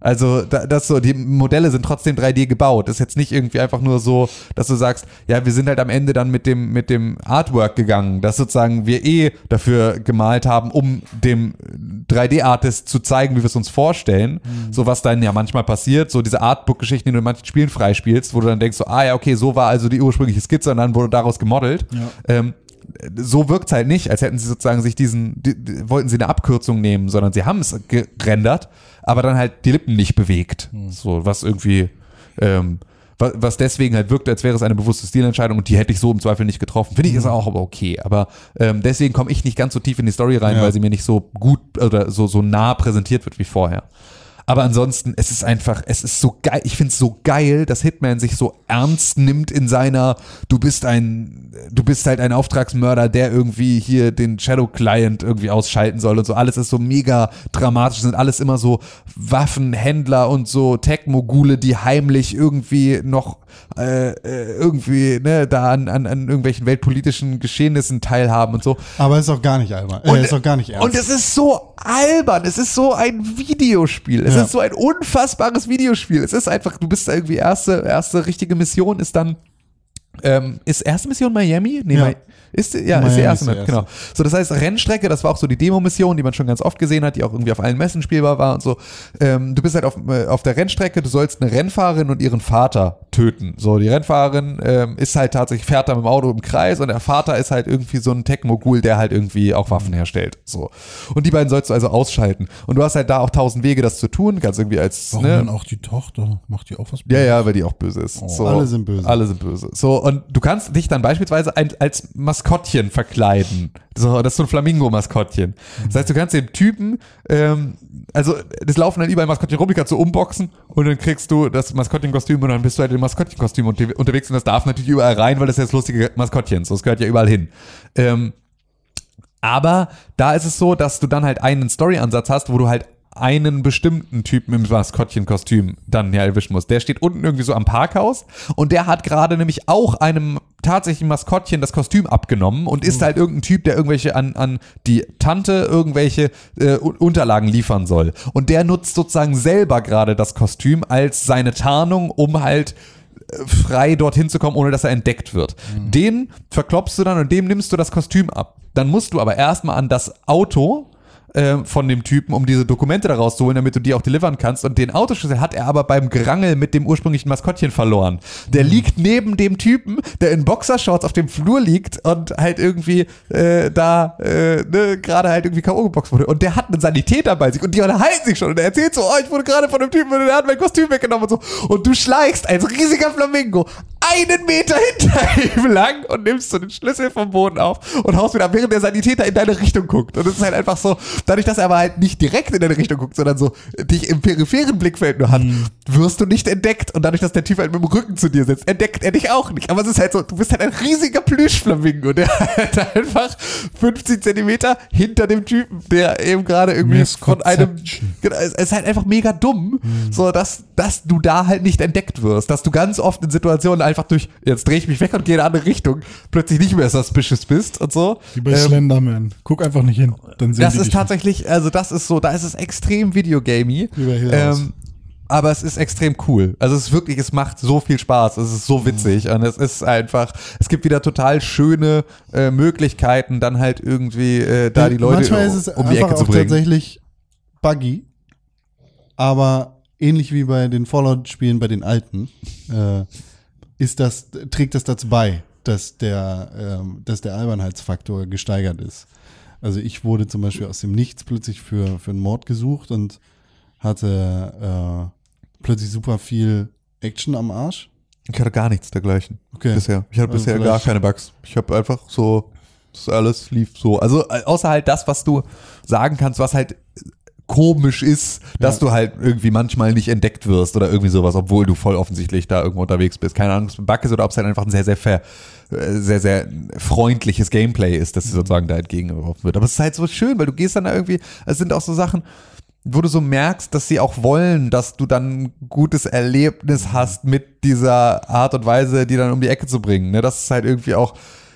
C: Also da, das so, die Modelle sind trotzdem 3D gebaut. Ist jetzt nicht irgendwie einfach nur so, dass du sagst, ja, wir sind halt am Ende dann mit dem mit dem Artwork gegangen, dass sozusagen wir eh dafür gemalt haben, um dem 3D-Artist zu zeigen, wie wir es uns vorstellen. So was dann ja manchmal passiert, so diese Artbook-Geschichten, die du in manchen Spielen freispielst, wo du dann denkst, so, ah ja, okay, so war also die ursprüngliche Skizze und dann wurde daraus gemodelt. Ähm, so wirkt's halt nicht, als hätten sie sozusagen sich diesen, die, die, wollten sie eine Abkürzung nehmen, sondern sie haben es gerendert, aber dann halt die Lippen nicht bewegt. So, was irgendwie, ähm, was, was deswegen halt wirkt, als wäre es eine bewusste Stilentscheidung und die hätte ich so im Zweifel nicht getroffen. Finde ich ist auch aber okay. Aber ähm, deswegen komme ich nicht ganz so tief in die Story rein,
A: Ja.
C: weil sie mir nicht so gut oder so, so nah präsentiert wird wie vorher. Aber ansonsten, es ist einfach, es ist so geil. Ich finde es so geil, dass Hitman sich so ernst nimmt in seiner, du bist ein, du bist halt ein Auftragsmörder, der irgendwie hier den Shadow Client irgendwie ausschalten soll und so. Alles ist so mega dramatisch, sind alles immer so Waffenhändler und so Tech-Mogule, die heimlich irgendwie noch äh, äh, irgendwie ne, da an, an, an irgendwelchen weltpolitischen Geschehnissen teilhaben und so.
A: Aber ist auch gar nicht albern. Äh, ist auch gar nicht ernst.
C: Und es ist so albern. Es ist so ein Videospiel. Es
A: Ja.
C: ist so ein unfassbares Videospiel. Es ist einfach, du bist irgendwie erste, erste richtige Mission ist dann, ähm, ist erste Mission Miami? Nee,
A: Ja.
C: Mi- ist, ja, ist
A: Miami
C: die erste,
A: ist die
C: genau. So, das heißt, Rennstrecke, das war auch so die Demo-Mission, die man schon ganz oft gesehen hat, die auch irgendwie auf allen Messen spielbar war und so. Ähm, du bist halt auf, äh, auf der Rennstrecke, du sollst eine Rennfahrerin und ihren Vater töten. So, die Rennfahrerin ähm, ist halt tatsächlich, fährt da mit dem Auto im Kreis und der Vater ist halt irgendwie so ein Tech-Mogul, der halt irgendwie auch Waffen herstellt. So. Und die beiden sollst du also ausschalten. Und du hast halt da auch tausend Wege, das zu tun. Ganz irgendwie als,
B: Warum
C: ne?
B: dann auch die Tochter? Macht die auch was?
C: Ja, ja, weil die auch böse ist. so,
A: alle sind böse.
C: Alle sind böse. So, und du kannst dich dann beispielsweise als Maskottchen verkleiden. So, das ist so ein Flamingo-Maskottchen. Das heißt, du kannst den Typen, ähm, also das laufen dann überall Maskottchen rum, die kannst du unboxen und dann kriegst du das Maskottchenkostüm und dann bist du halt im Maskottchenkostüm unter- unterwegs und das darf natürlich überall rein, weil das ist ja das lustige Maskottchen. So, das gehört ja überall hin. Ähm, aber da ist es so, dass du dann halt einen Story-Ansatz hast, wo du halt einen bestimmten Typen im Maskottchenkostüm dann ja erwischen musst. Der steht unten irgendwie so am Parkhaus und der hat gerade nämlich auch einem tatsächlichen Maskottchen das Kostüm abgenommen und ist halt irgendein Typ, der irgendwelche an, an die Tante irgendwelche äh, Un- Unterlagen liefern soll. Und der nutzt sozusagen selber gerade das Kostüm als seine Tarnung, um halt äh, frei dorthin zu kommen, ohne dass er entdeckt wird. Den verklopfst du dann und dem nimmst du das Kostüm ab. Dann musst du aber erstmal an das Auto äh, von dem Typen, um diese Dokumente da rauszuholen, damit du die auch delivern kannst. Und den Autoschlüssel hat er aber beim Gerangel mit dem ursprünglichen Maskottchen verloren. Der liegt neben dem Typen, der in Boxershorts auf dem Flur liegt und halt irgendwie äh, da äh, ne, gerade halt irgendwie K.O. geboxt wurde. Und der hat einen Sanitäter bei sich und die unterhalten sich schon. Und er erzählt so, oh, ich wurde gerade von dem Typen und der hat mein Kostüm weggenommen und so. Und du schleichst als riesiger Flamingo einen Meter hinter ihm lang und nimmst so den Schlüssel vom Boden auf und haust wieder während der Sanitäter in deine Richtung guckt. Und es ist halt einfach so, dadurch, dass er aber halt nicht direkt in deine Richtung guckt, sondern so dich im peripheren Blickfeld nur hat, wirst du nicht entdeckt. Und dadurch, dass der Typ halt mit dem Rücken zu dir sitzt, entdeckt er dich auch nicht. Aber es ist halt so, du bist halt ein riesiger Plüschflamingo, der halt einfach 50 Zentimeter hinter dem Typen, der eben gerade irgendwie von einem. Genau, es ist halt einfach mega dumm, so dass, dass du da halt nicht entdeckt wirst, dass du ganz oft in Situationen einfach durch, jetzt drehe ich mich weg und gehe in eine andere Richtung, plötzlich nicht mehr suspicious bist und so.
B: Wie bei
C: Ähm,
B: Slenderman. Guck einfach nicht hin. Dann sehen
C: das ist tatsächlich, also das ist so, da ist es extrem Videogamey. Ähm, aber es ist extrem cool. Also es ist wirklich, es macht so viel Spaß. Es ist so witzig und es ist einfach, es gibt wieder total schöne äh, Möglichkeiten, dann halt irgendwie äh, da die Leute
A: Manchmal ist es
C: um die Ecke zu
A: auch
C: bringen.
A: tatsächlich buggy, aber ähnlich wie bei den Fallout-Spielen bei den alten, äh, ist das, trägt das dazu bei, dass der, ähm, dass der Albernheitsfaktor gesteigert ist. Also ich wurde zum Beispiel aus dem Nichts plötzlich für, für einen Mord gesucht und hatte äh, plötzlich super viel Action am Arsch.
C: Ich hatte gar nichts dergleichen
A: Okay.
C: bisher. Ich hatte
A: Also
C: bisher gar keine Bugs. Ich habe einfach so, das alles lief so. Also äh, außer halt das, was du sagen kannst, was halt komisch ist, dass du halt irgendwie manchmal nicht entdeckt wirst oder irgendwie sowas, obwohl du voll offensichtlich da irgendwo unterwegs bist. Keine Ahnung, ob es ein Bug ist oder ob es halt einfach ein sehr, sehr fair, äh, sehr, sehr freundliches Gameplay ist, das sozusagen da entgegengeworfen wird. Aber es ist halt so schön, weil du gehst dann da irgendwie, es sind auch so Sachen, wo du so merkst, dass sie auch wollen, dass du dann ein gutes Erlebnis hast mit dieser Art und Weise, die dann um die Ecke zu bringen. Ne? Das ist halt irgendwie auch,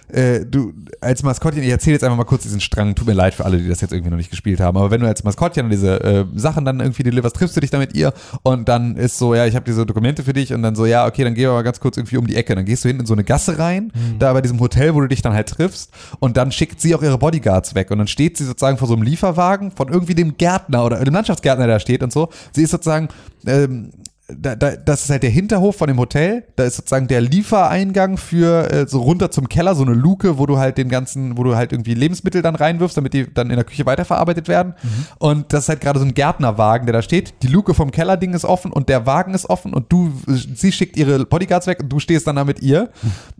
C: äh, du als Maskottchen, ich erzähle jetzt einfach mal kurz diesen Strang, tut mir leid für alle, die das jetzt irgendwie noch nicht gespielt haben, aber wenn du als Maskottchen diese äh, Sachen dann irgendwie deliverst, triffst du dich dann mit ihr und dann ist so, ja, ich habe diese Dokumente für dich und dann so, ja, okay, dann gehen wir mal ganz kurz irgendwie um die Ecke. Dann gehst du hinten in so eine Gasse rein, da bei diesem Hotel, wo du dich dann halt triffst und dann schickt sie auch ihre Bodyguards weg und dann steht sie sozusagen vor so einem Lieferwagen von irgendwie dem Gärtner oder dem Landschaftsgärtner, der da steht und so. Sie ist sozusagen ähm, da, da, das ist halt der Hinterhof von dem Hotel. Da ist sozusagen der Liefereingang für äh, so runter zum Keller, so eine Luke, wo du halt den ganzen, wo du halt irgendwie Lebensmittel dann reinwirfst, damit die dann in der Küche weiterverarbeitet werden. Und das ist halt gerade so ein Gärtnerwagen, der da steht. Die Luke vom Kellerding ist offen und der Wagen ist offen und du, sie schickt ihre Bodyguards weg und du stehst dann da mit ihr.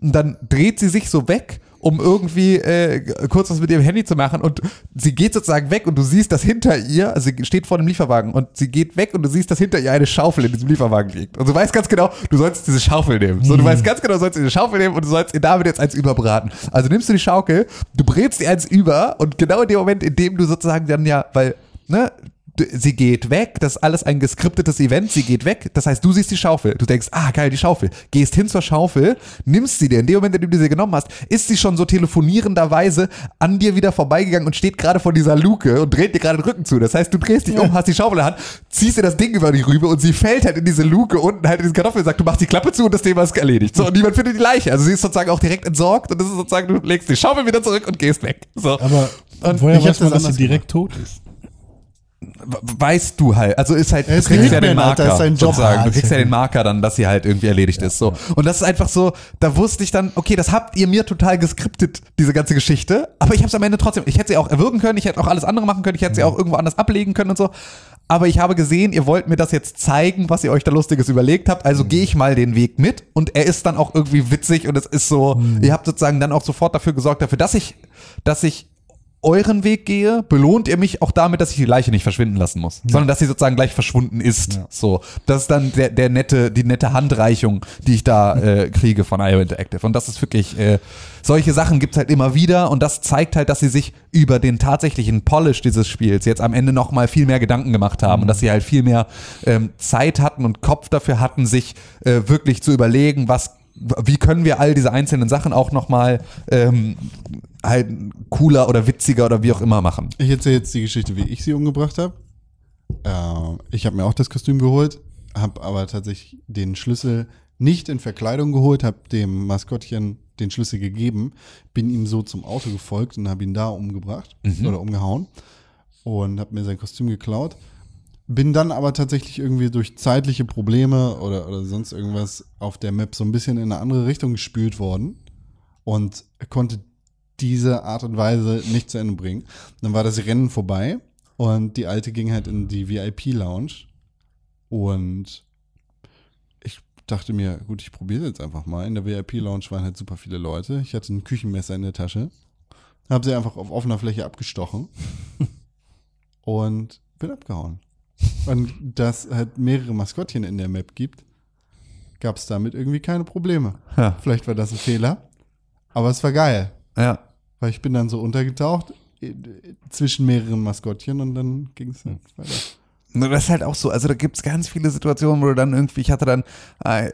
C: Und dann dreht sie sich so weg um irgendwie äh, kurz was mit ihrem Handy zu machen und sie geht sozusagen weg und du siehst, dass hinter ihr, also sie steht vor dem Lieferwagen und sie geht weg und du siehst, dass hinter ihr eine Schaufel in diesem Lieferwagen liegt. Und du weißt ganz genau, du sollst diese Schaufel nehmen. So, du weißt ganz genau, du sollst diese Schaufel nehmen und du sollst ihr damit jetzt eins überbraten. Also nimmst du die Schaukel, du brätst ihr eins über und genau in dem Moment, in dem du sozusagen dann ja, weil, ne, sie geht weg, das ist alles ein geskriptetes Event, sie geht weg, das heißt, du siehst die Schaufel, du denkst, ah, geil, die Schaufel, gehst hin zur Schaufel, nimmst sie dir, in dem Moment, in dem du sie genommen hast, ist sie schon so telefonierenderweise an dir wieder vorbeigegangen und steht gerade vor dieser Luke und dreht dir gerade den Rücken zu, das heißt, du drehst dich um, hast die Schaufel in der Hand, ziehst dir das Ding über die Rübe und sie fällt halt in diese Luke unten halt in diesen Kartoffeln und sagt, du machst die Klappe zu und das Thema ist erledigt. So, und niemand findet die Leiche, also sie ist sozusagen auch direkt entsorgt und das ist sozusagen, du legst die Schaufel wieder zurück und gehst weg. So.
B: Aber
C: Und
B: woher weiß man,
A: das
B: dass sie direkt tot ist?
C: Weißt du halt, also ist halt, du kriegst ja den
A: Alter,
C: Marker,
A: ist sein Job.
C: sozusagen. Du kriegst
A: ja
C: ja den. Marker dann, dass sie halt irgendwie erledigt ist, so. Und das ist einfach so, da wusste ich dann, okay, das habt ihr mir total geskriptet, diese ganze Geschichte, aber ich habe es am Ende trotzdem, ich hätte sie auch erwürgen können, ich hätte auch alles andere machen können, ich hätte sie auch irgendwo anders ablegen können und so. Aber ich habe gesehen, ihr wollt mir das jetzt zeigen, was ihr euch da Lustiges überlegt habt. Also gehe ich mal den Weg mit. Und er ist dann auch irgendwie witzig und es ist so, ihr habt sozusagen dann auch sofort dafür gesorgt, dafür, dass ich, dass ich euren Weg gehe, belohnt ihr mich auch damit, dass ich die Leiche nicht verschwinden lassen muss, sondern dass sie sozusagen gleich verschwunden ist. So, das ist dann der, der nette, die nette Handreichung, die ich da äh, kriege von IO Interactive. Und das ist wirklich, äh, solche Sachen gibt's halt immer wieder und das zeigt halt, dass sie sich über den tatsächlichen Polish dieses Spiels jetzt am Ende noch mal viel mehr Gedanken gemacht haben und dass sie halt viel mehr ähm, Zeit hatten und Kopf dafür hatten, sich äh, wirklich zu überlegen, was wie können wir all diese einzelnen Sachen auch nochmal ähm, halt cooler oder witziger oder wie auch immer machen.
A: Ich erzähle jetzt die Geschichte, wie ich sie umgebracht habe. Äh, ich habe mir auch das Kostüm geholt, habe aber tatsächlich den Schlüssel nicht in Verkleidung geholt, habe dem Maskottchen den Schlüssel gegeben, bin ihm so zum Auto gefolgt und habe ihn da umgebracht oder umgehauen und habe mir sein Kostüm geklaut. Bin dann aber tatsächlich irgendwie durch zeitliche Probleme oder, oder sonst irgendwas auf der Map so ein bisschen in eine andere Richtung gespült worden und konnte diese Art und Weise nicht zu Ende bringen. Dann war das Rennen vorbei und die Alte ging halt in die VIP-Lounge und ich dachte mir, gut, ich probiere jetzt einfach mal. In der VIP-Lounge waren halt super viele Leute. Ich hatte ein Küchenmesser in der Tasche, habe sie einfach auf offener Fläche abgestochen und bin abgehauen. Und dass halt mehrere Maskottchen in der Map gibt, gab es damit irgendwie keine Probleme.
C: Ja.
A: Vielleicht war das ein Fehler, aber es war geil.
C: Ja.
A: Weil ich bin dann so untergetaucht äh, zwischen mehreren Maskottchen und dann ging es halt weiter.
C: Das ist halt auch so, also da gibt's ganz viele Situationen, wo du dann irgendwie, ich hatte dann äh,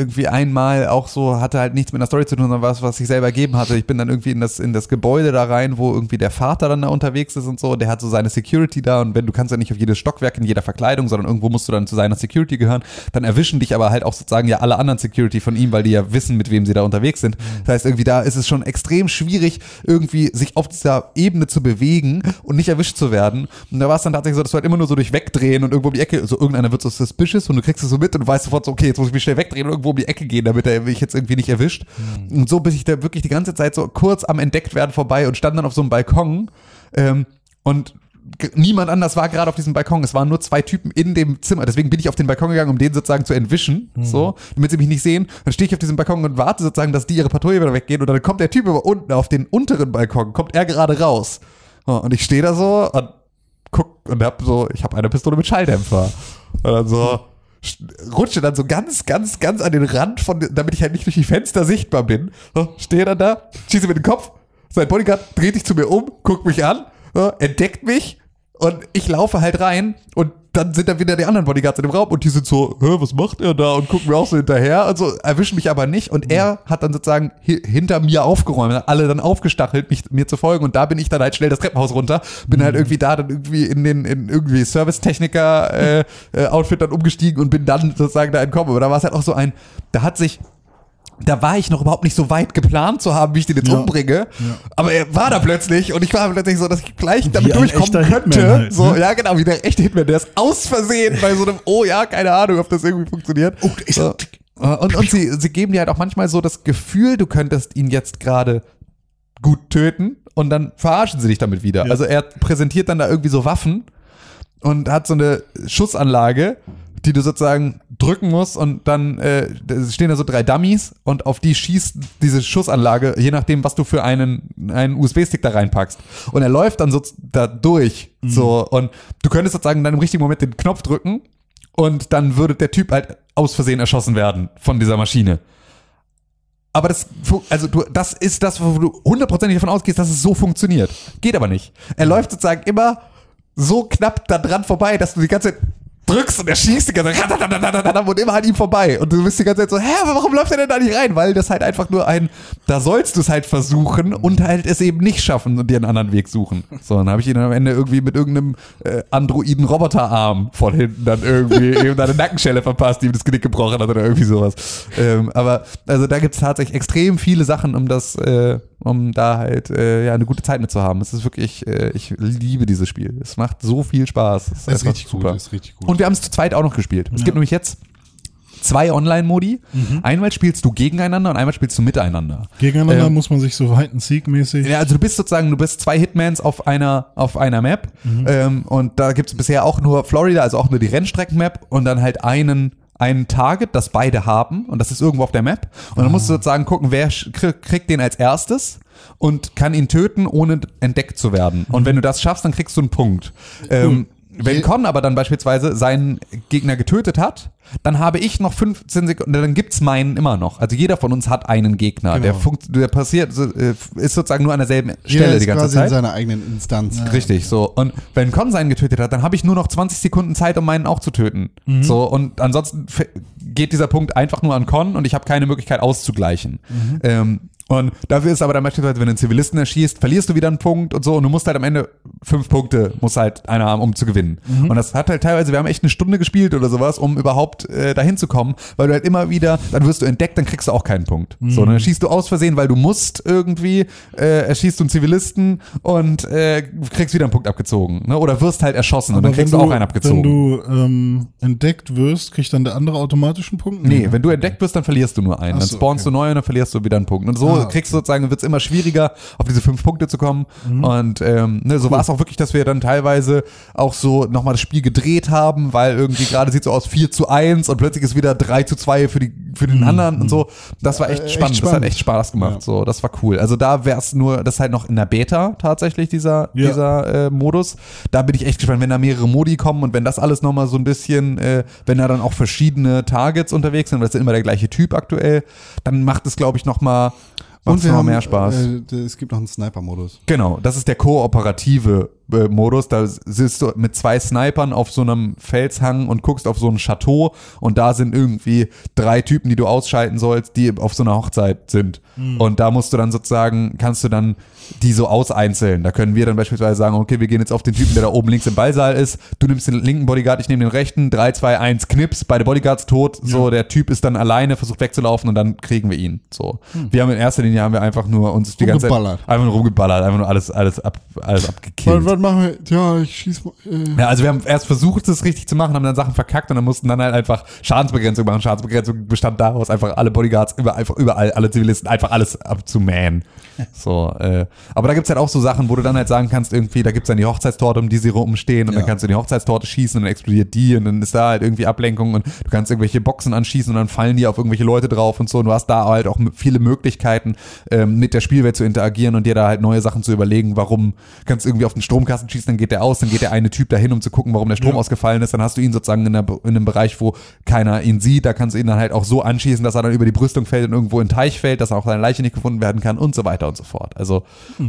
C: irgendwie einmal auch so, hatte halt nichts mit einer Story zu tun, sondern was, was ich selber ergeben hatte. Ich bin dann irgendwie in das, in das Gebäude da rein, wo irgendwie der Vater dann da unterwegs ist und so, der hat so seine Security da und wenn du kannst ja nicht auf jedes Stockwerk in jeder Verkleidung, sondern irgendwo musst du dann zu seiner Security gehören, dann erwischen dich aber halt auch sozusagen ja alle anderen Security von ihm, weil die ja wissen, mit wem sie da unterwegs sind. Das heißt, irgendwie da ist es schon extrem schwierig, irgendwie sich auf dieser Ebene zu bewegen und nicht erwischt zu werden. Und da war es dann tatsächlich so, dass du halt immer nur so durch wegdrehen und irgendwo um die Ecke, so irgendeiner wird so suspicious und du kriegst es so mit und weißt sofort so, okay, jetzt muss ich mich schnell wegdrehen und irgendwo um die Ecke gehen, damit er mich jetzt irgendwie nicht erwischt. Und so bin ich da wirklich die ganze Zeit so kurz am entdeckt werden vorbei und stand dann auf so einem Balkon ähm, und niemand anders war gerade auf diesem Balkon. Es waren nur zwei Typen in dem Zimmer. Deswegen bin ich auf den Balkon gegangen, um den sozusagen zu entwischen, so, damit sie mich nicht sehen. Dann stehe ich auf diesem Balkon und warte sozusagen, dass die ihre Patrouille wieder weggehen und dann kommt der Typ aber unten auf den unteren Balkon, kommt er gerade raus. Und ich stehe da so und guck und hab so, ich habe eine Pistole mit Schalldämpfer. Und dann so sch- rutsche dann so ganz, ganz, ganz an den Rand von, damit ich halt nicht durch die Fenster sichtbar bin. So, stehe dann da, schieße mit den Kopf, sein Bodyguard dreht sich zu mir um, guckt mich an, so, entdeckt mich und ich laufe halt rein und dann sind da wieder die anderen Bodyguards in dem Raum und die sind so, Hä, was macht er da? Und gucken mir auch so hinterher und so, erwischen mich aber nicht. Und er hat dann sozusagen hi hinter mir aufgeräumt, hat alle dann aufgestachelt, mich, mir zu folgen. Und da bin ich dann halt schnell das Treppenhaus runter, bin halt irgendwie da dann irgendwie in den, in irgendwie Servicetechniker äh, äh, Outfit dann umgestiegen und bin dann sozusagen da entkommen. Aber da war es halt auch so ein, da hat sich da war ich noch überhaupt nicht so weit geplant zu haben, wie ich den jetzt
B: Ja.
C: umbringe. Aber er war da plötzlich und ich war plötzlich so, dass ich gleich damit
B: ein
C: durchkommen könnte.
B: Halt,
C: so,
B: ne?
C: ja, genau, wie der echte Hitman, der ist aus Versehen bei so einem, oh ja, keine Ahnung, ob das irgendwie funktioniert.
B: Oh, ist
C: so.
B: er-
C: Und, und sie, sie geben dir halt auch manchmal so das Gefühl, du könntest ihn jetzt gerade gut töten und dann verarschen sie dich damit wieder.
B: Ja.
C: Also er präsentiert dann da irgendwie so Waffen und hat so eine Schussanlage, die du sozusagen drücken musst und dann äh, stehen da so drei Dummies und auf die schießt diese Schussanlage, je nachdem, was du für einen, einen USB-Stick da reinpackst. Und er läuft dann so da durch, so, und du könntest sozusagen dann im richtigen Moment den Knopf drücken und dann würde der Typ halt aus Versehen erschossen werden von dieser Maschine. Aber das, also du, das ist das, wo du hundertprozentig davon ausgehst, dass es so funktioniert. Geht aber nicht. Er läuft sozusagen immer so knapp da dran vorbei, dass du die ganze Zeit drückst und er schießt die ganze Zeit und immer an ihm vorbei. Und du bist die ganze Zeit so, hä, warum läuft er denn da nicht rein? Weil das halt einfach nur ein, da sollst du es halt versuchen und halt es eben nicht schaffen und dir einen anderen Weg suchen. So, dann habe ich ihn am Ende irgendwie mit irgendeinem äh, androiden Roboterarm von hinten dann irgendwie eben eine Nackenschelle verpasst, die ihm das Genick gebrochen hat oder irgendwie sowas. Ähm, aber also da gibt's tatsächlich extrem viele Sachen, um das, äh, um da halt äh, ja eine gute Zeit mit zu haben. Es ist wirklich, äh, ich liebe dieses Spiel. Es macht so viel Spaß. Es
B: Ist
C: einfach
B: richtig gut, ist richtig gut.
C: Und wir haben es zu zweit auch noch gespielt. Es
B: Ja.
C: gibt nämlich jetzt zwei Online-Modi.
B: Mhm.
C: Einmal spielst du gegeneinander und einmal spielst du miteinander.
B: Gegeneinander
C: Ähm,
B: muss man sich so Hide-and-Seek-mäßig.
C: Ja, also du bist sozusagen, du bist zwei Hitmans auf einer, auf einer Map. Ähm, und da gibt's bisher auch nur Florida, also auch nur die Rennstrecken-Map und dann halt einen, einen Target, das beide haben. Und das ist irgendwo auf der Map. Und dann musst du sozusagen gucken, wer kriegt den als erstes und kann ihn töten, ohne entdeckt zu werden. Und wenn du das schaffst, dann kriegst du einen Punkt. Ähm, wenn Con aber dann beispielsweise seinen Gegner getötet hat, dann habe ich noch 15 Sekunden, dann gibt's meinen immer noch. Also jeder von uns hat einen Gegner. Der,
A: Genau.
C: funkt, der passiert, äh, ist sozusagen nur an derselben
A: Jeder
C: Stelle die ganze
A: quasi in
C: Zeit.
A: seiner eigenen Instanz.
C: Richtig, so. Und wenn Con seinen getötet hat, dann habe ich nur noch 20 Sekunden Zeit, um meinen auch zu töten.
A: Mhm.
C: So, und ansonsten geht dieser Punkt einfach nur an Con und ich habe keine Möglichkeit auszugleichen.
A: Mhm.
C: Ähm, und dafür ist aber dann beispielsweise, wenn du einen Zivilisten erschießt, verlierst du wieder einen Punkt und so und du musst halt am Ende fünf Punkte, muss halt einer haben, um zu gewinnen.
A: Mhm.
C: Und das hat halt teilweise, wir haben echt eine Stunde gespielt oder sowas, um überhaupt äh, dahin zu kommen, weil du halt immer wieder, dann wirst du entdeckt, dann kriegst du auch keinen Punkt. So,
A: Mhm.
C: dann erschießt du aus Versehen, weil du musst irgendwie, äh, erschießt du einen Zivilisten und äh, kriegst wieder einen Punkt abgezogen. Ne? Oder wirst halt erschossen und dann kriegst du auch einen abgezogen.
B: Wenn du ähm, entdeckt wirst, kriegt dann der andere automatisch einen Punkt?
C: Nee, wenn du entdeckt wirst, dann verlierst du nur einen.
B: Ach
C: dann
B: so,
C: spawnst
B: okay.
C: du neu und dann verlierst du wieder einen Punkt. Und so
B: Ah, okay.
C: kriegst du sozusagen, wird's immer schwieriger, auf diese fünf Punkte zu kommen.
B: Mhm.
C: Und ähm, ne, so war es auch wirklich, dass wir dann teilweise auch so nochmal das Spiel gedreht haben, weil irgendwie gerade sieht so aus 4 zu 1 und plötzlich ist wieder 3 zu 2 für, die, für
B: Mhm.
C: den anderen und so. Das war echt
A: Äh, echt
C: spannend. Das hat echt Spaß gemacht.
A: Ja.
C: So, das war cool. Also da wäre es nur, das ist halt noch in der Beta tatsächlich, dieser,
B: Ja.
C: dieser äh, Modus. Da bin ich echt gespannt, wenn da mehrere Modi kommen und wenn das alles nochmal so ein bisschen, äh, wenn da dann auch verschiedene Targets unterwegs sind, weil das ist immer der gleiche Typ aktuell, dann macht es, glaube ich, nochmal
A: Und wir
C: noch
A: haben
C: mehr Spaß.
A: Äh, es gibt noch einen Sniper-Modus.
C: Genau, das ist der kooperative Modus. Da sitzt du mit zwei Snipern auf so einem Felshang und guckst auf so ein Chateau und da sind irgendwie drei Typen, die du ausschalten sollst, die auf so einer Hochzeit sind. Und da musst du dann sozusagen, kannst du dann die so auseinzeln. Da können wir dann beispielsweise sagen, okay, wir gehen jetzt auf den Typen, der da oben links im Ballsaal ist. Du nimmst den linken Bodyguard, ich nehme den rechten. 3, 2, 1, Knips, beide Bodyguards tot. So, der Typ ist dann alleine, versucht wegzulaufen und dann kriegen wir ihn. So. Wir haben in erster Linie haben wir einfach nur uns die ganze Zeit einfach nur rumgeballert, einfach nur alles, alles ab, alles abgekillt.
A: Machen wir? Ja, ich schieß mal. Äh.
C: Ja, also wir haben erst versucht, es richtig zu machen, haben dann Sachen verkackt und dann mussten dann halt einfach Schadensbegrenzung machen. Schadensbegrenzung bestand daraus, einfach alle Bodyguards, über, einfach überall, alle Zivilisten, einfach alles abzumähen. So, äh, aber da gibt's halt auch so Sachen, wo du dann halt sagen kannst, irgendwie, da gibt's dann die Hochzeitstorte, um die sie rumstehen und
A: Ja.
C: dann kannst du die Hochzeitstorte schießen und dann explodiert die und dann ist da halt irgendwie Ablenkung und du kannst irgendwelche Boxen anschießen und dann fallen die auf irgendwelche Leute drauf und so und du hast da halt auch viele Möglichkeiten, ähm, mit der Spielwelt zu interagieren und dir da halt neue Sachen zu überlegen, warum kannst du irgendwie auf den Stromkasten schießen, dann geht der aus, dann geht der eine Typ dahin, um zu gucken, warum der Strom ausgefallen ist, dann hast du ihn sozusagen in, einer, in einem Bereich, wo keiner ihn sieht, da kannst du ihn dann halt auch so anschießen, dass er dann über die Brüstung fällt und irgendwo in den Teich fällt, dass auch seine Leiche nicht gefunden werden kann und so weiter und so fort. Also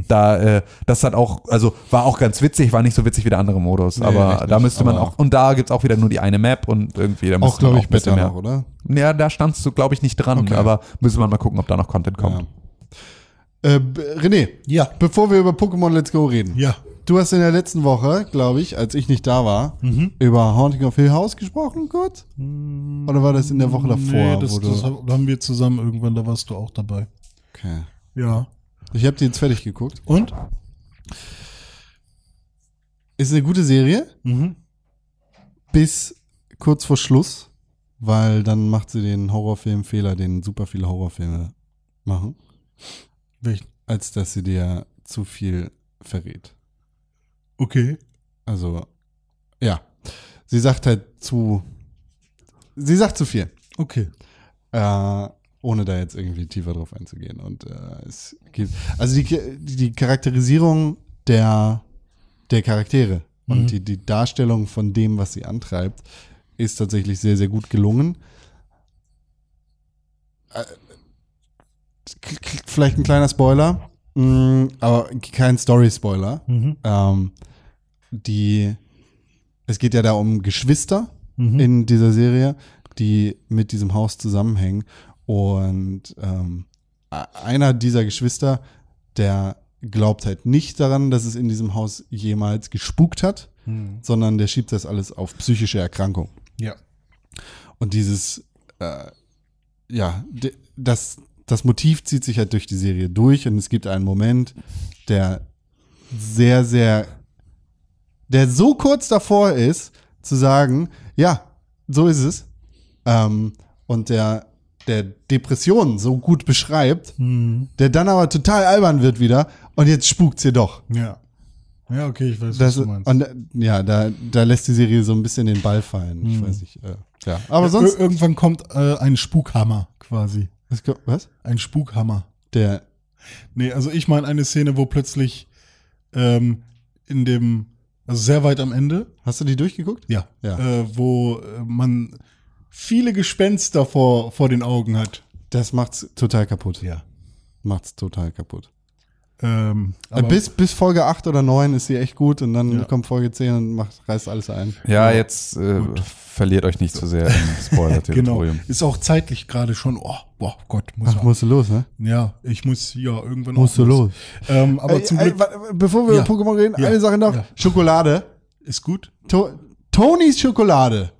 C: da, äh, das hat auch, also war auch ganz witzig, war nicht so witzig wie der andere Modus, aber
A: echt
C: da
A: nicht,
C: müsste man
A: aber-
C: auch, und da gibt's auch wieder nur die eine Map und irgendwie, da
A: Auch,
C: müsste man
A: glaube ich,
C: ein bisschen
A: besser noch, oder?
C: Ja, da standst du, glaube ich, nicht dran,
A: Okay.
C: aber müsste man mal gucken, ob da noch Content kommt.
A: Äh, B- René,
B: Ja.
A: bevor wir über Pokémon Let's Go reden.
B: Ja.
A: Du hast in der letzten Woche, glaube ich, als ich nicht da war,
B: Mhm.
A: über Haunting of Hill House gesprochen, kurz? Oder war das in der Woche davor?
B: Nee, das, das haben wir zusammen irgendwann, da warst du auch dabei.
A: okay.
B: Ja.
A: Ich habe die jetzt fertig geguckt.
B: Und?
A: Ist eine gute Serie,
B: Mhm.
A: bis kurz vor Schluss, weil dann macht sie den Horrorfilmfehler, den super viele Horrorfilme machen,
B: Welchen?
A: als dass sie dir zu viel verrät.
B: Okay.
A: Also, ja. Sie sagt halt zu. Sie sagt zu viel.
B: Okay.
A: Äh, ohne da jetzt irgendwie tiefer drauf einzugehen. Und äh, es gibt. Also die, die, Charakterisierung der, der Charaktere und die, die Darstellung von dem, was sie antreibt, ist tatsächlich sehr, sehr gut gelungen. Äh, vielleicht ein kleiner Spoiler, mh, aber kein Story-Spoiler.
B: Mhm.
A: Ähm, die, es geht ja da um Geschwister
B: Mhm.
A: in dieser Serie, die mit diesem Haus zusammenhängen. Und ähm, einer dieser Geschwister, der glaubt halt nicht daran, dass es in diesem Haus jemals gespukt hat, sondern der schiebt das alles auf psychische Erkrankung.
B: Ja.
A: Und dieses, äh, ja, das das Motiv zieht sich halt durch die Serie durch und es gibt einen Moment, der sehr, sehr, der so kurz davor ist, zu sagen, ja, so ist es. Ähm, und der, der Depression so gut beschreibt, der dann aber total albern wird wieder und jetzt spukt's hier doch.
B: Ja. Ja, okay, ich weiß, was
A: Das,
B: du meinst.
A: und ja, da, da lässt die Serie so ein bisschen den Ball fallen. Ich weiß nicht. Äh, ja. Aber sonst.
B: Ir irgendwann kommt äh, ein Spukhammer quasi.
A: Was? was?
B: Ein Spukhammer.
A: Der.
B: Nee, also ich meine eine Szene, wo plötzlich ähm, in dem, also sehr weit am Ende,
A: Hast du die durchgeguckt?
B: ja,
A: Ja.
B: Äh, wo äh, man viele Gespenster vor, vor den Augen hat.
A: Das macht's total kaputt.
B: Ja.
A: Macht's total kaputt.
B: Ähm,
A: Äh,
B: aber
A: bis, bis Folge 8 oder 9 ist sie echt gut und dann
B: Ja.
A: kommt Folge 10 und macht, reißt alles ein.
C: Ja, jetzt äh, verliert euch nicht zu sehr im
B: genau,
C: Spoiler-Territorium.
B: ist auch zeitlich gerade schon, oh, boah, Gott, muss
A: Ach, musst du los, ne?
B: Ja, ich muss ja irgendwann
A: Musst
B: auch
A: du los.
B: Ähm, aber
A: Ey,
B: zum Glück
A: warte, bevor wir
B: Ja.
A: über Pokémon reden,
B: Ja.
A: eine Sache noch.
B: Ja.
A: Schokolade.
B: ist gut.
A: To Tonys Schokolade.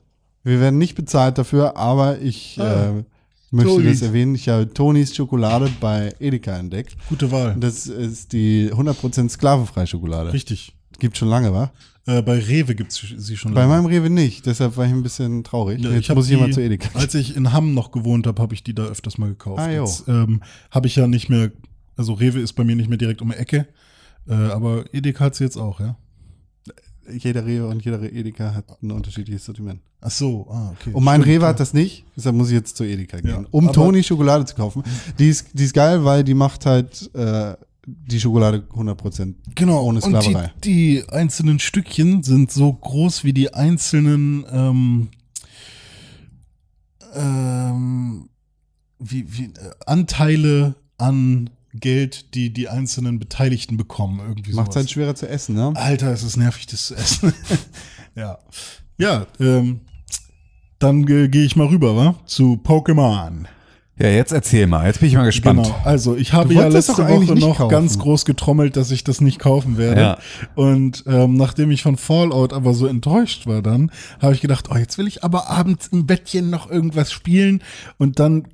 A: Wir werden nicht bezahlt dafür, aber ich
B: Ah.
A: äh, möchte
B: Tonys.
A: das erwähnen. Ich habe Tonys Schokolade bei Edeka entdeckt.
B: Gute Wahl.
A: Das ist die 100% sklavenfreie Schokolade.
B: Richtig.
A: Gibt schon lange, wa?
B: Äh, bei Rewe gibt's sie schon.
A: Bei
B: lange.
A: meinem Rewe nicht, deshalb war ich ein bisschen traurig.
B: Ja,
A: Jetzt muss ich
B: die-
A: immer zu Edeka.
B: Als ich in Hamm noch gewohnt habe, habe ich die da öfters mal gekauft.
A: Ah, jo.
B: Jetzt ähm, habe ich ja nicht mehr, also Rewe ist bei mir nicht mehr direkt um die Ecke, äh, aber Edeka hat sie jetzt auch, ja.
A: Jeder Rewe und jeder Edeka hat ein unterschiedliches Sortiment.
B: Ach so, ah, okay.
A: Und mein
B: Stimmt,
A: Rewe hat das nicht, deshalb muss ich jetzt zu Edeka gehen,
B: Ja,
A: um Toni Schokolade zu kaufen. Die ist, die ist geil, weil die macht halt äh, die Schokolade 100%
B: Genau,
A: ohne
B: und die,
A: Sklaverei.
B: die einzelnen Stückchen sind so groß wie die einzelnen ähm, ähm, wie, wie, äh, Anteile an Geld, die die einzelnen Beteiligten bekommen. Irgendwie
A: Macht
B: sowas.
A: halt schwerer zu essen, ne?
B: Alter, es ist nervig, das zu essen. ja. Ja, ähm, dann äh, gehe ich mal rüber, wa? Zu Pokémon.
C: Ja, jetzt erzähl mal. Jetzt bin ich mal gespannt.
B: Genau. Also, ich habe ja letzte Woche noch
A: kaufen.
B: ganz groß getrommelt, dass ich das nicht kaufen werde.
C: Ja.
B: Und ähm, nachdem ich von Fallout aber so enttäuscht war dann, habe ich gedacht, oh, jetzt will ich aber abends im Bettchen noch irgendwas spielen und dann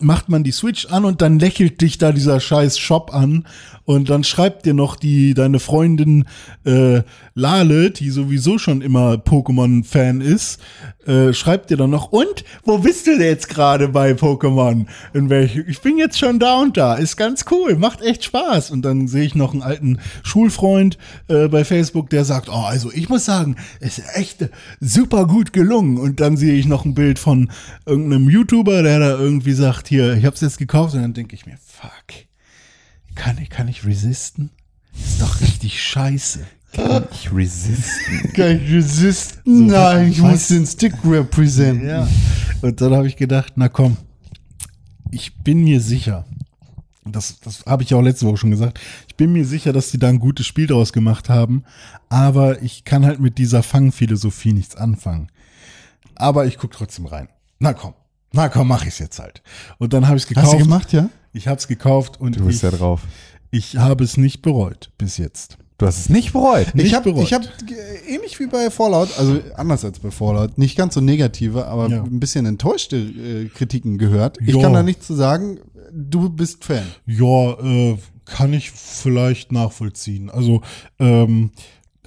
B: macht man die Switch an und dann lächelt dich da dieser scheiß Shop an und dann schreibt dir noch die deine Freundin äh, Lale, die sowieso schon immer Pokémon-Fan ist, äh, schreibt dir dann noch und? Wo bist du jetzt gerade bei Pokémon? In welch, ich bin jetzt schon da und da, ist ganz cool, macht echt Spaß. Und dann sehe ich noch einen alten Schulfreund äh, bei Facebook, der sagt, oh also ich muss sagen, es ist echt super gut gelungen. Und dann sehe ich noch ein Bild von irgendeinem YouTuber, der da irgendwie sagt, hier, ich hab's jetzt gekauft und dann denke ich mir, fuck, kann ich, kann ich resisten? Ist doch richtig scheiße.
C: Ich resisten.
A: Kann ich resisten? Nein, ich muss den Stick representen.
B: Ja. Und dann habe ich gedacht, na komm, ich bin mir sicher, das, das habe ich ja auch letzte Woche schon gesagt, ich bin mir sicher, dass die da ein gutes Spiel daraus gemacht haben, aber ich kann halt mit dieser Fangphilosophie nichts anfangen. Aber ich guck trotzdem rein. Na komm, na komm, mach ich's jetzt halt. Und dann habe ich's gekauft.
A: Hast du gemacht, ja?
B: Ich habe es gekauft und
C: Du bist
B: ich,
C: ja drauf.
B: ich habe es nicht bereut bis jetzt.
C: Du hast es nicht bereut.
B: Nicht
A: ich habe
B: bereut.
A: ich hab, äh, ähnlich wie bei Fallout, also anders als bei Fallout, nicht ganz so negative, aber
B: Ja.
A: ein bisschen enttäuschte äh, Kritiken gehört. Ich kann da nichts zu sagen. Du bist Fan.
B: Ja, äh, kann ich vielleicht nachvollziehen. Also ähm,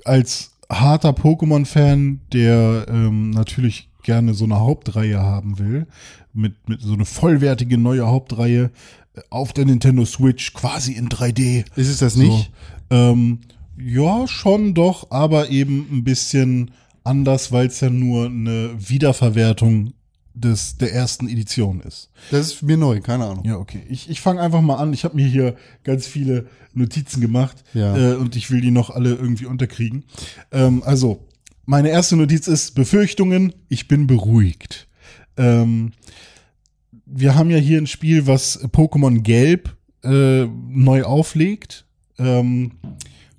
B: als harter Pokémon-Fan, der ähm, natürlich gerne so eine Hauptreihe haben will, mit, mit so eine vollwertige neue Hauptreihe äh, auf der Nintendo Switch, quasi in 3D.
A: Ist es das nicht?
B: So, ähm, ja, schon doch, aber eben ein bisschen anders, weil es ja nur eine Wiederverwertung des, der ersten Edition ist.
A: Das ist mir neu, keine Ahnung.
B: Ja, okay. Ich, ich fange einfach mal an. Ich habe mir hier ganz viele Notizen gemacht
A: Ja.
B: äh, und ich will die noch alle irgendwie unterkriegen. Ähm, also, meine erste Notiz ist Befürchtungen. Ich bin beruhigt. Ähm, wir haben ja hier ein Spiel, was Pokémon Gelb äh, neu auflegt. Ähm,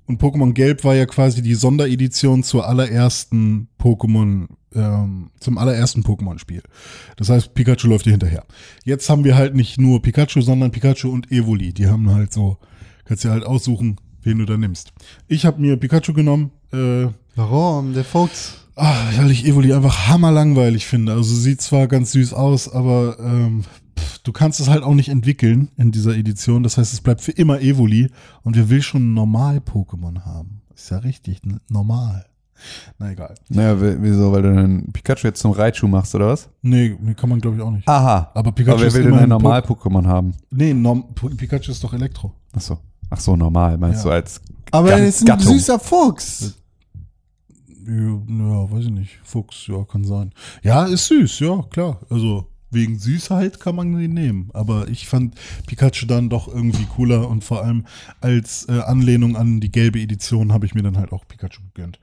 B: und Pokémon Gelb war ja quasi die Sonderedition zur allerersten Pokémon, ähm, zum allerersten Pokémon-Spiel. Das heißt, Pikachu läuft hier hinterher. Jetzt haben wir halt nicht nur Pikachu, sondern Pikachu und Evoli. Die haben halt so, kannst dir halt aussuchen, wen du da nimmst. Ich habe mir Pikachu genommen, äh,
A: Warum? Der Fuchs.
B: Ach, weil ich Evoli einfach hammerlangweilig finde. Also sieht zwar ganz süß aus, aber ähm, pff, du kannst es halt auch nicht entwickeln in dieser Edition. Das heißt, es bleibt für immer Evoli und wir will schon ein Normal-Pokémon haben. Ist ja richtig, normal. Na egal.
C: Naja, wieso? Weil du den Pikachu jetzt zum Raichu machst, oder was?
B: Nee, nee kann man glaube ich auch nicht.
C: Aha.
B: Aber Pikachu
C: wer
B: ist
C: will denn ein Normal-Pokémon haben?
B: Nee, Norm Pikachu ist doch Elektro.
C: Ach so. Ach so, normal, meinst
B: Ja.
C: du als
A: Aber er ist ein
C: Gattung.
A: süßer Fuchs.
B: Ja, ja, weiß ich nicht. Fuchs, ja, kann sein. Ja, ist süß, ja, klar. Also wegen Süßheit kann man den nehmen. Aber ich fand Pikachu dann doch irgendwie cooler und vor allem als äh, Anlehnung an die gelbe Edition habe ich mir dann halt auch Pikachu gegönnt.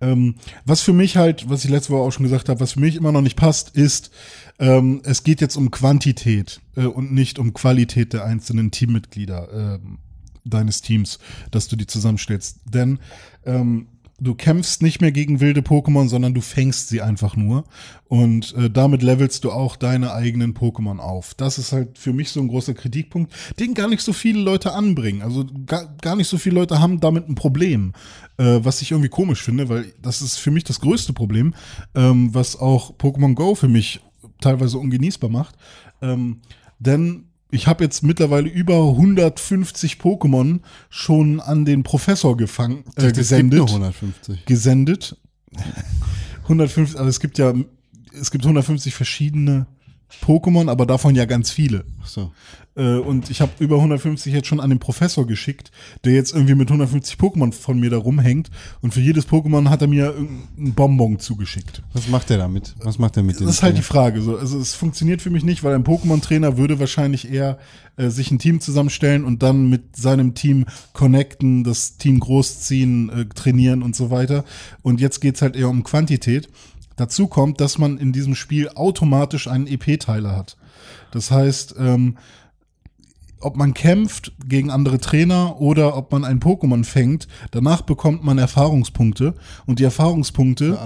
B: Ähm, was für mich halt, was ich letzte Woche auch schon gesagt habe, was für mich immer noch nicht passt, ist, ähm, es geht jetzt um Quantität äh, und nicht um Qualität der einzelnen Teammitglieder ähm, deines Teams, dass du die zusammenstellst. Denn ähm, du kämpfst nicht mehr gegen wilde Pokémon, sondern du fängst sie einfach nur. Und äh, damit levelst du auch deine eigenen Pokémon auf. Das ist halt für mich so ein großer Kritikpunkt, den gar nicht so viele Leute anbringen. Also gar, gar nicht so viele Leute haben damit ein Problem. Äh, was ich irgendwie komisch finde, weil das ist für mich das größte Problem, ähm, was auch Pokémon Go für mich teilweise ungenießbar macht. Ähm, denn ich habe jetzt mittlerweile über 150 Pokémon schon an den Professor gefangen, äh, gesendet
A: nur 150.
B: gesendet. 150, also es gibt ja, es gibt 150 verschiedene Pokémon, aber davon ja ganz viele.
A: Ach so.
B: Äh, und ich habe über 150 jetzt schon an den Professor geschickt, der jetzt irgendwie mit 150 Pokémon von mir da rumhängt. Und für jedes Pokémon hat er mir irgendeinen Bonbon zugeschickt.
A: Was macht er damit? Was macht er mit dem?
B: Das ist halt die? Frage. So. Also es funktioniert für mich nicht, weil ein Pokémon-Trainer würde wahrscheinlich eher äh, sich ein Team zusammenstellen und dann mit seinem Team connecten, das Team großziehen, äh, trainieren und so weiter. Und jetzt geht's halt eher um Quantität. Dazu kommt, dass man in diesem Spiel automatisch einen EP-Teiler hat. Das heißt, ähm, ob man kämpft gegen andere Trainer oder ob man ein Pokémon fängt, danach bekommt man Erfahrungspunkte und die Erfahrungspunkte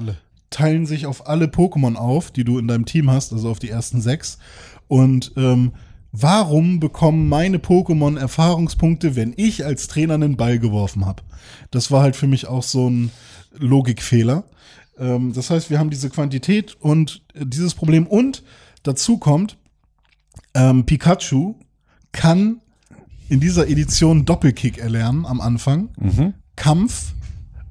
B: teilen sich auf alle Pokémon auf, die du in deinem Team hast, also auf die ersten sechs. Und ähm, warum bekommen meine Pokémon Erfahrungspunkte, wenn ich als Trainer einen Ball geworfen habe? Das war halt für mich auch so ein Logikfehler. Ähm, das heißt, wir haben diese Quantität und äh, dieses Problem. Und dazu kommt, ähm, Pikachu kann in dieser Edition Doppelkick erlernen am Anfang. Kampf.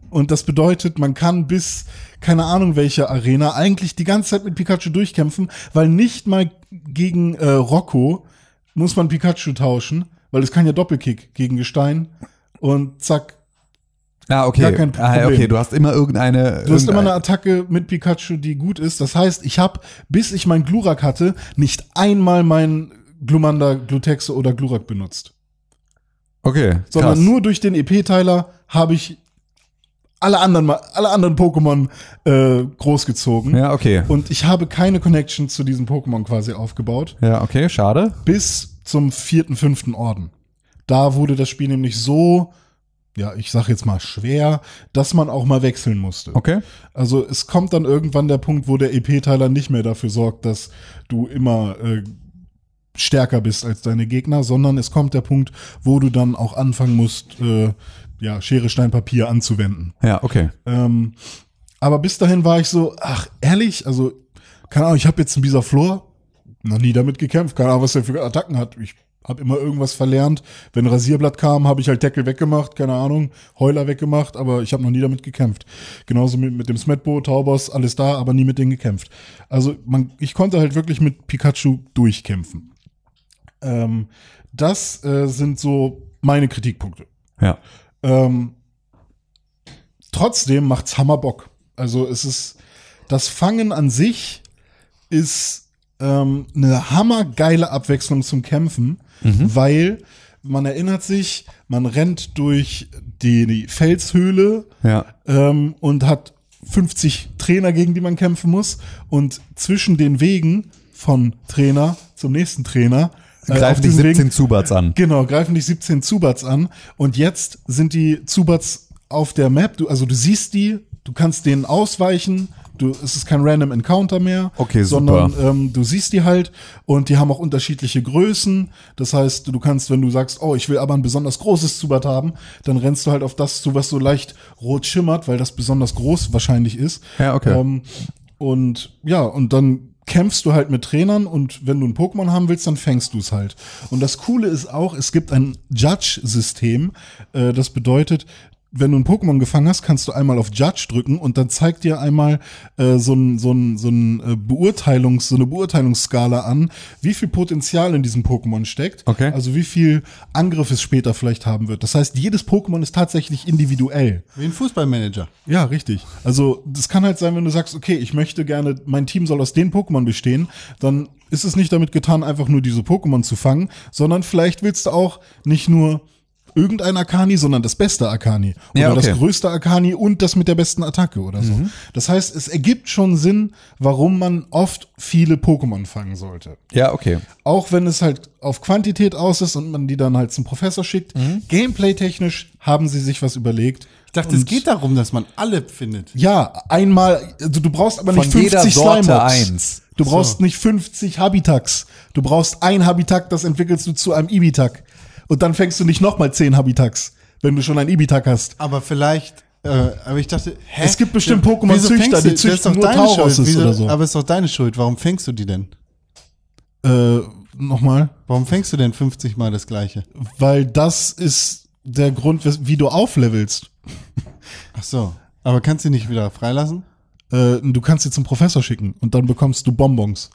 B: Und das bedeutet, man kann bis, keine Ahnung welche Arena, eigentlich die ganze Zeit mit Pikachu durchkämpfen, weil nicht mal gegen äh, Rocco muss man Pikachu tauschen, weil es kann ja Doppelkick gegen Gestein. Und zack,
C: Ah, okay.
B: Gar kein
C: ah,
B: Problem.
C: okay, du hast immer irgendeine.
B: Du hast immer eine Attacke mit Pikachu, die gut ist. Das heißt, ich habe, bis ich mein Glurak hatte, nicht einmal mein Glumanda, Glutexe oder Glurak benutzt.
C: Okay,
B: Sondern
C: krass.
B: nur durch den EP-Teiler habe ich alle anderen, alle anderen Pokémon äh, großgezogen.
C: Ja, okay.
B: Und ich habe keine Connection zu diesem Pokémon quasi aufgebaut.
C: Ja, okay, schade.
B: Bis zum vierten, fünften Orden. Da wurde das Spiel nämlich so, ja, ich sag jetzt mal schwer, dass man auch mal wechseln musste.
C: Okay.
B: Also es kommt dann irgendwann der Punkt, wo der EP-Teiler nicht mehr dafür sorgt, dass du immer äh, stärker bist als deine Gegner, sondern es kommt der Punkt, wo du dann auch anfangen musst, äh, ja, Schere, Stein, Papier anzuwenden.
C: Ja, okay.
B: Ähm, aber bis dahin war ich so, ach, ehrlich, also, keine Ahnung, ich habe jetzt einen Bisaflor, noch nie damit gekämpft, keine Ahnung, was der für Attacken hat. Ich habe immer irgendwas verlernt. Wenn Rasierblatt kam, habe ich halt Deckel weggemacht, keine Ahnung, Heuler weggemacht, aber ich habe noch nie damit gekämpft. Genauso mit, mit dem Smetbo, Taubos, alles da, aber nie mit denen gekämpft. Also man, ich konnte halt wirklich mit Pikachu durchkämpfen. Ähm, das äh, sind so meine Kritikpunkte.
C: Ja.
B: Ähm, trotzdem macht's Hammer Bock. Also es ist das Fangen an sich ist ähm, eine hammergeile Abwechslung zum Kämpfen, weil man erinnert sich, man rennt durch die, die Felshöhle
C: Ja.
B: ähm, und hat 50 Trainer, gegen die man kämpfen muss. Und zwischen den Wegen von Trainer zum nächsten Trainer
C: Greifen die
B: diesen
C: 17
B: Wegen-
C: Zubats an.
B: Genau, greifen die 17 Zubats an. Und jetzt sind die Zubats auf der Map. Du, also du siehst die, du kannst denen ausweichen. Du, es ist kein Random Encounter mehr.
C: Okay,
B: sondern ähm, du siehst die halt und die haben auch unterschiedliche Größen. Das heißt, du kannst, wenn du sagst, oh, ich will aber ein besonders großes Zubat haben, dann rennst du halt auf das zu, was so leicht rot schimmert, weil das besonders groß wahrscheinlich ist.
C: Ja, okay.
B: Ähm, und ja, und dann kämpfst du halt mit Trainern und wenn du ein Pokémon haben willst, dann fängst du es halt. Und das Coole ist auch, es gibt ein Judge-System. Äh, das bedeutet, wenn du ein Pokémon gefangen hast, kannst du einmal auf Judge drücken und dann zeigt dir einmal äh, so, ein, so, ein, so, ein äh, Beurteilungs, so eine Beurteilungsskala an, wie viel Potenzial in diesem Pokémon steckt.
C: Okay.
B: Also wie viel Angriff es später vielleicht haben wird. Das heißt, jedes Pokémon ist tatsächlich individuell.
A: Wie ein Fußballmanager.
B: Ja, richtig. Also das kann halt sein, wenn du sagst, okay, ich möchte gerne, mein Team soll aus den Pokémon bestehen, dann ist es nicht damit getan, einfach nur diese Pokémon zu fangen, sondern vielleicht willst du auch nicht nur irgendein Akani, sondern das beste Akani. Oder
C: Ja, okay.
B: das größte Akani und das mit der besten Attacke oder so. Das heißt, es ergibt schon Sinn, warum man oft viele Pokémon fangen sollte.
C: Ja, okay.
B: Auch wenn es halt auf Quantität aus ist und man die dann halt zum Professor schickt. Gameplay-technisch haben sie sich was überlegt.
A: Ich dachte, es geht darum, dass man alle findet.
B: Ja, einmal, also du brauchst aber
C: Von
B: nicht 50
C: jeder Sorte
B: Slimemox.
C: eins.
B: Du brauchst nicht 50 Habitax. Du brauchst ein Habitak, das entwickelst du zu einem Ibitak. Und dann fängst du nicht nochmal 10 Habitax, wenn du schon ein Ibitak hast.
A: Aber vielleicht, äh, aber ich dachte, hä?
B: Es gibt bestimmt Pokémon-Züchter, die züchten nur.
A: Wieso-
B: oder so.
A: Aber ist doch deine Schuld. Warum fängst du die denn?
B: Äh, nochmal.
A: Warum fängst du denn 50 Mal das gleiche?
B: Weil das ist der Grund, wie du auflevelst.
A: Ach so. Aber kannst du nicht wieder freilassen?
B: Äh, du kannst sie zum Professor schicken und dann bekommst du Bonbons.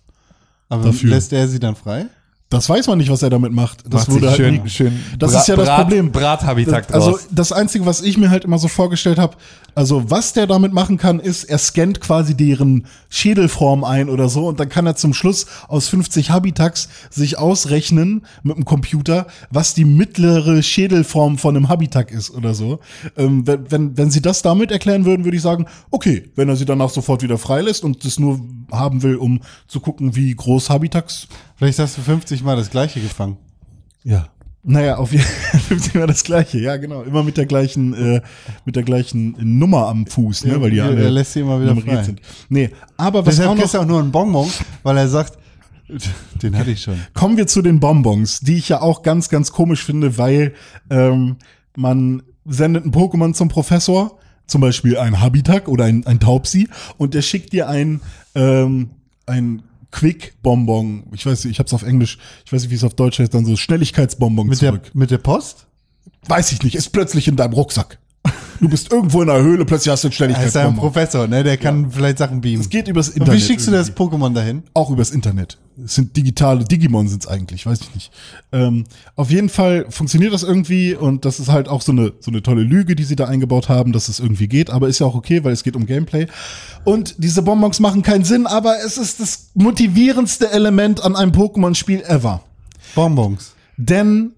A: Aber
B: Dafür.
A: lässt er sie dann frei?
B: Das weiß man nicht, was er damit macht. Das
C: Macht
B: wurde halt
C: schön,
B: nie,
C: schön
B: Das
C: Brat-
B: ist ja das
C: Brat-
B: Problem.
C: Brathabitak
B: Das- Also das Einzige, was ich mir halt immer so vorgestellt habe, also was der damit machen kann, ist, er scannt quasi deren Schädelform ein oder so und dann kann er zum Schluss aus 50 Habitax sich ausrechnen mit dem Computer, was die mittlere Schädelform von einem Habitak ist oder so. Ähm, wenn, wenn, wenn sie das damit erklären würden, würde ich sagen, okay, wenn er sie danach sofort wieder freilässt und das nur haben will, um zu gucken, wie groß Habitax
A: Vielleicht hast du 50 Mal das gleiche gefangen.
B: ja. Naja, auf jeden Fall immer das gleiche, ja, genau. Immer mit der gleichen, äh, mit der gleichen Nummer am Fuß, ne?
A: Ja,
B: Weil die
A: er-
B: alle
A: er lässt sie immer wieder frei.
B: sind. Nee, aber was
A: Deshalb
B: auch noch,
A: auch nur einen Bonbon, weil er sagt, den hatte ich schon.
B: kommen wir zu den Bonbons, die ich ja auch ganz, ganz komisch finde, weil ähm, man sendet ein Pokémon zum Professor, zum Beispiel ein Habitak oder ein, ein Taubsi, und der schickt dir ein, ähm, ein Quick-Bonbon. Ich weiß nicht, ich hab's auf Englisch, ich weiß nicht, wie es auf Deutsch heißt, dann so Schnelligkeitsbonbon
A: Mit der,
B: zurück.
A: mit der Post?
B: Weiß ich nicht, ist plötzlich in deinem Rucksack. Du bist irgendwo in einer Höhle, plötzlich hast du einen
A: Er ist ja ein. Professor, ne? Der kann vielleicht Sachen beamen.
B: Es geht übers
A: Und
B: Internet.
A: wie schickst du das
B: irgendwie.
A: Pokémon dahin?
B: Auch übers Internet. Es sind digitale, Digimon sind's eigentlich, weiß ich nicht. Ähm, auf jeden Fall funktioniert das irgendwie und das ist halt auch so eine, so eine tolle Lüge, die sie da eingebaut haben, dass es irgendwie geht, aber ist ja auch okay, weil es geht um Gameplay. Und diese Bonbons machen keinen Sinn, aber es ist das motivierendste Element an einem Pokémon-Spiel ever.
A: Bonbons.
B: Denn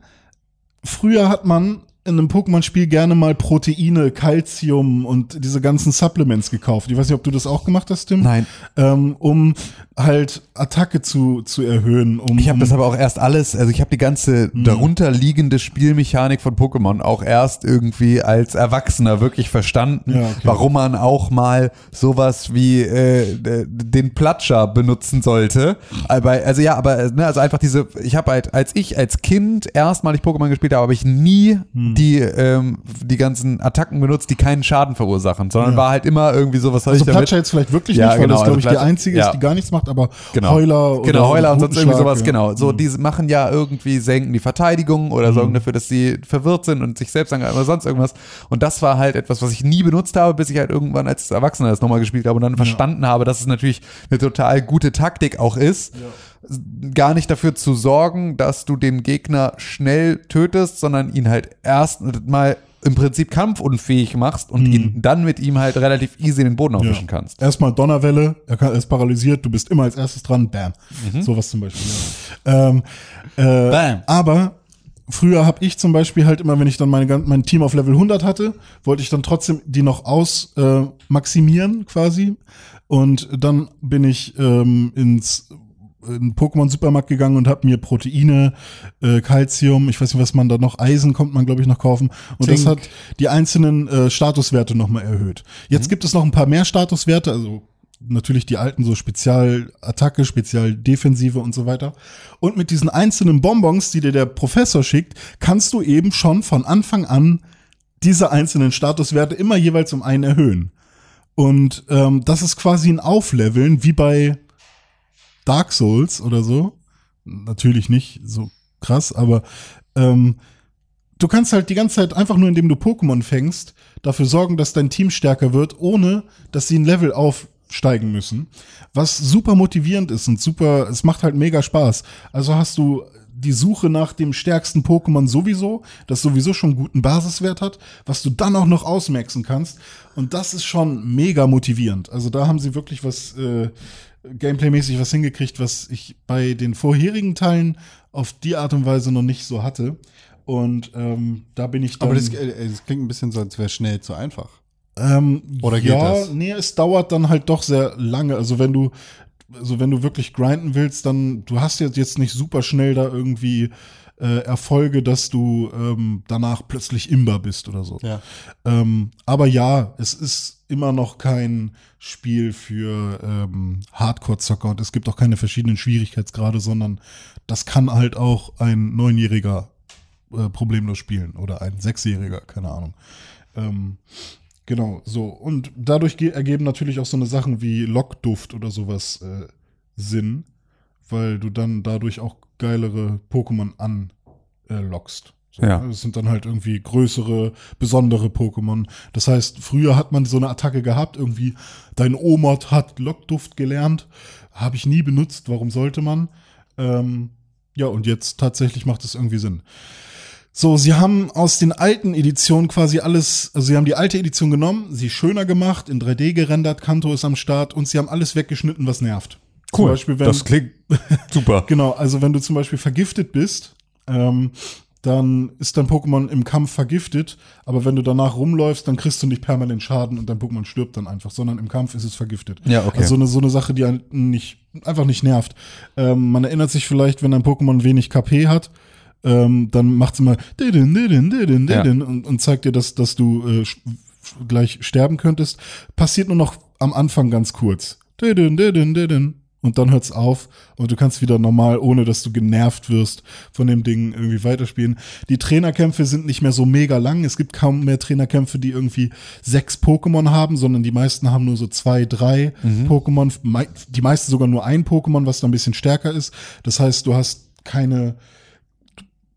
B: früher hat man in einem Pokémon-Spiel gerne mal Proteine, Calcium und diese ganzen Supplements gekauft. Ich weiß nicht, ob du das auch gemacht hast, Tim.
C: Nein.
B: Ähm, um halt Attacke zu, zu erhöhen. Um,
C: Ich habe
B: um,
C: das aber auch erst alles, also ich habe die ganze
B: Mhm.
C: darunter liegende Spielmechanik von Pokémon auch erst irgendwie als Erwachsener wirklich verstanden,
B: Ja, okay.
C: warum man auch mal sowas wie äh, d- den Platscher benutzen sollte. Aber, also ja, aber äh, ne, also einfach diese, ich habe halt, als ich als Kind erstmalig Pokémon gespielt habe, habe ich nie
B: Hm.
C: Die ähm, die ganzen Attacken benutzt, die keinen Schaden verursachen, sondern
B: Ja.
C: war halt immer irgendwie so, was soll
B: also
C: ich damit?
B: Platscher jetzt vielleicht wirklich
C: Ja,
B: nicht, weil
C: genau,
B: das, glaube
C: also
B: ich, die einzige
C: ja.
B: ist, die gar nichts macht, aber
C: Genau.
B: Heuler oder
C: Genau, Heuler und sonst irgendwie sowas,
B: ja.
C: genau. So, die machen ja irgendwie, senken die Verteidigung oder
B: Mhm.
C: sorgen dafür, dass sie verwirrt sind und sich selbst angreifen oder sonst irgendwas. Und das war halt etwas, was ich nie benutzt habe, bis ich halt irgendwann als Erwachsener das nochmal gespielt habe und dann verstanden habe, dass es natürlich eine total gute Taktik auch ist. Gar nicht dafür zu sorgen, dass du den Gegner schnell tötest, sondern ihn halt erst mal im Prinzip kampfunfähig machst und ihn dann mit ihm halt relativ easy den Boden aufwischen kannst.
B: Erstmal Donnerwelle, er, kann, er ist paralysiert, du bist immer als erstes dran, bam.
C: Mhm.
B: Sowas zum Beispiel. Ja. Ähm, äh,
A: Bam.
B: Aber früher habe ich zum Beispiel halt immer, wenn ich dann meine, mein Team auf Level 100 hatte, wollte ich dann trotzdem die noch aus äh, maximieren quasi. Und dann bin ich ähm, ins in den Pokémon-Supermarkt gegangen und habe mir Proteine, äh, Calcium, ich weiß nicht, was man da noch, Eisen kommt man, glaube ich, noch kaufen. Und das
A: Zink.
B: hat die einzelnen äh, Statuswerte nochmal erhöht. Jetzt gibt es noch ein paar mehr Statuswerte, also natürlich die alten so Spezialattacke, Spezialdefensive und so weiter. Und mit diesen einzelnen Bonbons, die dir der Professor schickt, kannst du eben schon von Anfang an diese einzelnen Statuswerte immer jeweils um einen erhöhen. Und ähm, das ist quasi ein Aufleveln, wie bei Dark Souls oder so. Natürlich nicht so krass, aber ähm, du kannst halt die ganze Zeit einfach nur, indem du Pokémon fängst, dafür sorgen, dass dein Team stärker wird, ohne dass sie ein Level aufsteigen müssen. Was super motivierend ist und super, es macht halt mega Spaß. Also hast du die Suche nach dem stärksten Pokémon sowieso, das sowieso schon guten Basiswert hat, was du dann auch noch ausmaxen kannst. Und das ist schon mega motivierend. Also da haben sie wirklich was äh, Gameplay-mäßig was hingekriegt, was ich bei den vorherigen Teilen auf die Art und Weise noch nicht so hatte. Und ähm, da bin ich dann.
A: Aber das, äh, das klingt ein bisschen so, als wäre schnell zu einfach.
B: Ähm,
A: Oder geht
B: ja,
A: das?
B: nee, es dauert dann halt doch sehr lange. Also wenn du, also wenn du wirklich grinden willst, dann, du hast jetzt, jetzt nicht super schnell da irgendwie äh, Erfolge, dass du ähm, danach plötzlich Imber bist oder so.
A: Ja.
B: Ähm, aber ja, es ist immer noch kein Spiel für ähm, Hardcore-Zocker und es gibt auch keine verschiedenen Schwierigkeitsgrade, sondern das kann halt auch ein Neunjähriger äh, problemlos spielen oder ein Sechsjähriger, keine Ahnung. Ähm, genau, so. Und dadurch ge- ergeben natürlich auch so eine Sachen wie Lockduft oder sowas äh, Sinn, weil du dann dadurch auch geilere Pokémon anlockst. So,
C: Ja.
B: ne? Das sind dann halt irgendwie größere, besondere Pokémon. Das heißt, früher hat man so eine Attacke gehabt, irgendwie, dein Omod hat Lockduft gelernt. Habe ich nie benutzt, warum sollte man? Ähm, ja, und jetzt tatsächlich macht es irgendwie Sinn. So, sie haben aus den alten Editionen quasi alles, also sie haben die alte Edition genommen, sie schöner gemacht, in 3D gerendert, Kanto ist am Start und sie haben alles weggeschnitten, was nervt. Zum Beispiel, wenn,
C: das klingt super.
B: Genau, also wenn du zum Beispiel vergiftet bist, ähm, dann ist dein Pokémon im Kampf vergiftet, aber wenn du danach rumläufst, dann kriegst du nicht permanent Schaden und dein Pokémon stirbt dann einfach, sondern im Kampf ist es vergiftet.
C: Ja, okay.
B: Also eine, so eine Sache, die einen nicht, einfach nicht nervt. Ähm, man erinnert sich vielleicht, wenn ein Pokémon wenig KP hat, ähm, dann macht's immer didin, didin, didin,
C: Ja.
B: didin und, und zeigt dir, dass, dass du äh, gleich sterben könntest. Passiert nur noch am Anfang ganz kurz. Didin, didin, didin. Und dann hört's auf und du kannst wieder normal, ohne dass du genervt wirst, von dem Ding irgendwie weiterspielen. Die Trainerkämpfe sind nicht mehr so mega lang. Es gibt kaum mehr Trainerkämpfe, die irgendwie sechs Pokémon haben, sondern die meisten haben nur so zwei, drei Pokémon. Mei- Die meisten sogar nur ein Pokémon, was da ein bisschen stärker ist. Das heißt, du hast keine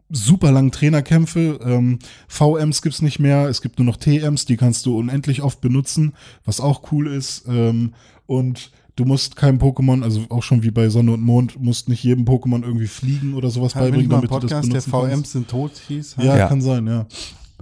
B: super langen Trainerkämpfe. Ähm, VMs gibt's nicht mehr. Es gibt nur noch TMs, die kannst du unendlich oft benutzen, was auch cool ist. Ähm, und du musst keinem Pokémon, also auch schon wie bei Sonne und Mond, musst nicht jedem Pokémon irgendwie fliegen oder sowas
A: Haben
B: beibringen, damit du das
A: Podcast, der
B: benutzen kannst.
A: VMs sind tot hieß?
B: Ja,
C: Ja.
B: kann sein, ja.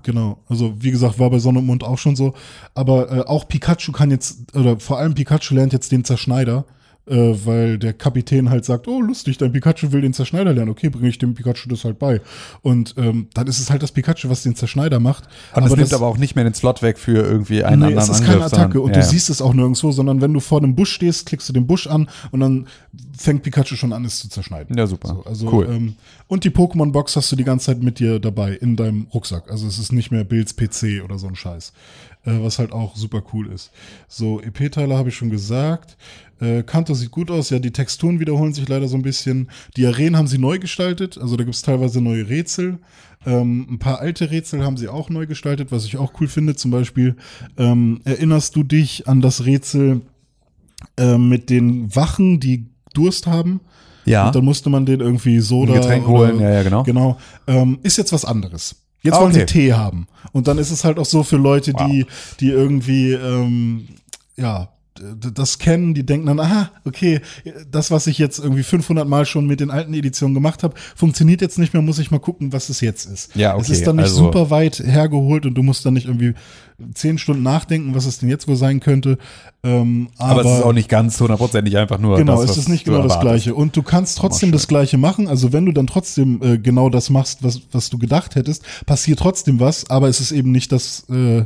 B: Genau. Also wie gesagt, war bei Sonne und Mond auch schon so. Aber äh, auch Pikachu kann jetzt, oder vor allem Pikachu lernt jetzt den Zerschneider, äh, weil der Kapitän halt sagt, oh lustig, dein Pikachu will den Zerschneider lernen. Okay, bringe ich dem Pikachu das halt bei. Und ähm, dann ist es halt das Pikachu, was den Zerschneider macht.
C: Und es nimmt
B: das-
C: aber auch nicht mehr den Slot weg für irgendwie einen
B: nee,
C: anderen
B: es ist
C: Angriff.
B: keine Attacke
C: sondern-
B: und
C: ja,
B: du siehst es auch nirgendwo, sondern wenn du vor dem Busch stehst, klickst du den Busch an und dann fängt Pikachu schon an, es zu zerschneiden.
C: Ja, super.
B: So, also,
C: Cool.
B: ähm, und die Pokémon-Box hast du die ganze Zeit mit dir dabei, in deinem Rucksack. Also es ist nicht mehr Bills PC oder so ein Scheiß. Äh, was halt auch super cool ist. So, EP-Teile habe ich schon gesagt. Äh, Kanto sieht gut aus. Ja, die Texturen wiederholen sich leider so ein bisschen. Die Arenen haben sie neu gestaltet. Also da gibt es teilweise neue Rätsel. Ähm, ein paar alte Rätsel haben sie auch neu gestaltet, was ich auch cool finde. Zum Beispiel ähm, erinnerst du dich an das Rätsel äh, mit den Wachen, die Durst haben?
C: Ja.
B: Und dann musste man den irgendwie Soda.
C: Ein Getränk holen, ja, ja, genau.
B: Genau. Ähm, ist jetzt was anderes. Jetzt
C: Ah,
B: wollen sie
C: okay.
B: Tee haben. Und dann ist es halt auch so für Leute, die, die irgendwie, ähm, ja, das kennen, die denken dann, aha, okay, das, was ich jetzt irgendwie 500 Mal schon mit den alten Editionen gemacht habe, funktioniert jetzt nicht mehr, muss ich mal gucken, was es jetzt ist.
C: Ja,
B: Es
C: okay,
B: ist dann nicht
C: also-
B: super weit hergeholt und du musst dann nicht irgendwie zehn Stunden nachdenken, was es denn jetzt wohl sein könnte. Ähm,
C: aber, es ist auch nicht ganz hundertprozentig einfach nur
B: Genau,
C: das,
B: es ist nicht genau das. Gleiche. Und du kannst trotzdem das Gleiche machen. Also wenn du dann trotzdem äh, genau das machst, was, was du gedacht hättest, passiert trotzdem was, aber es ist eben nicht das, äh,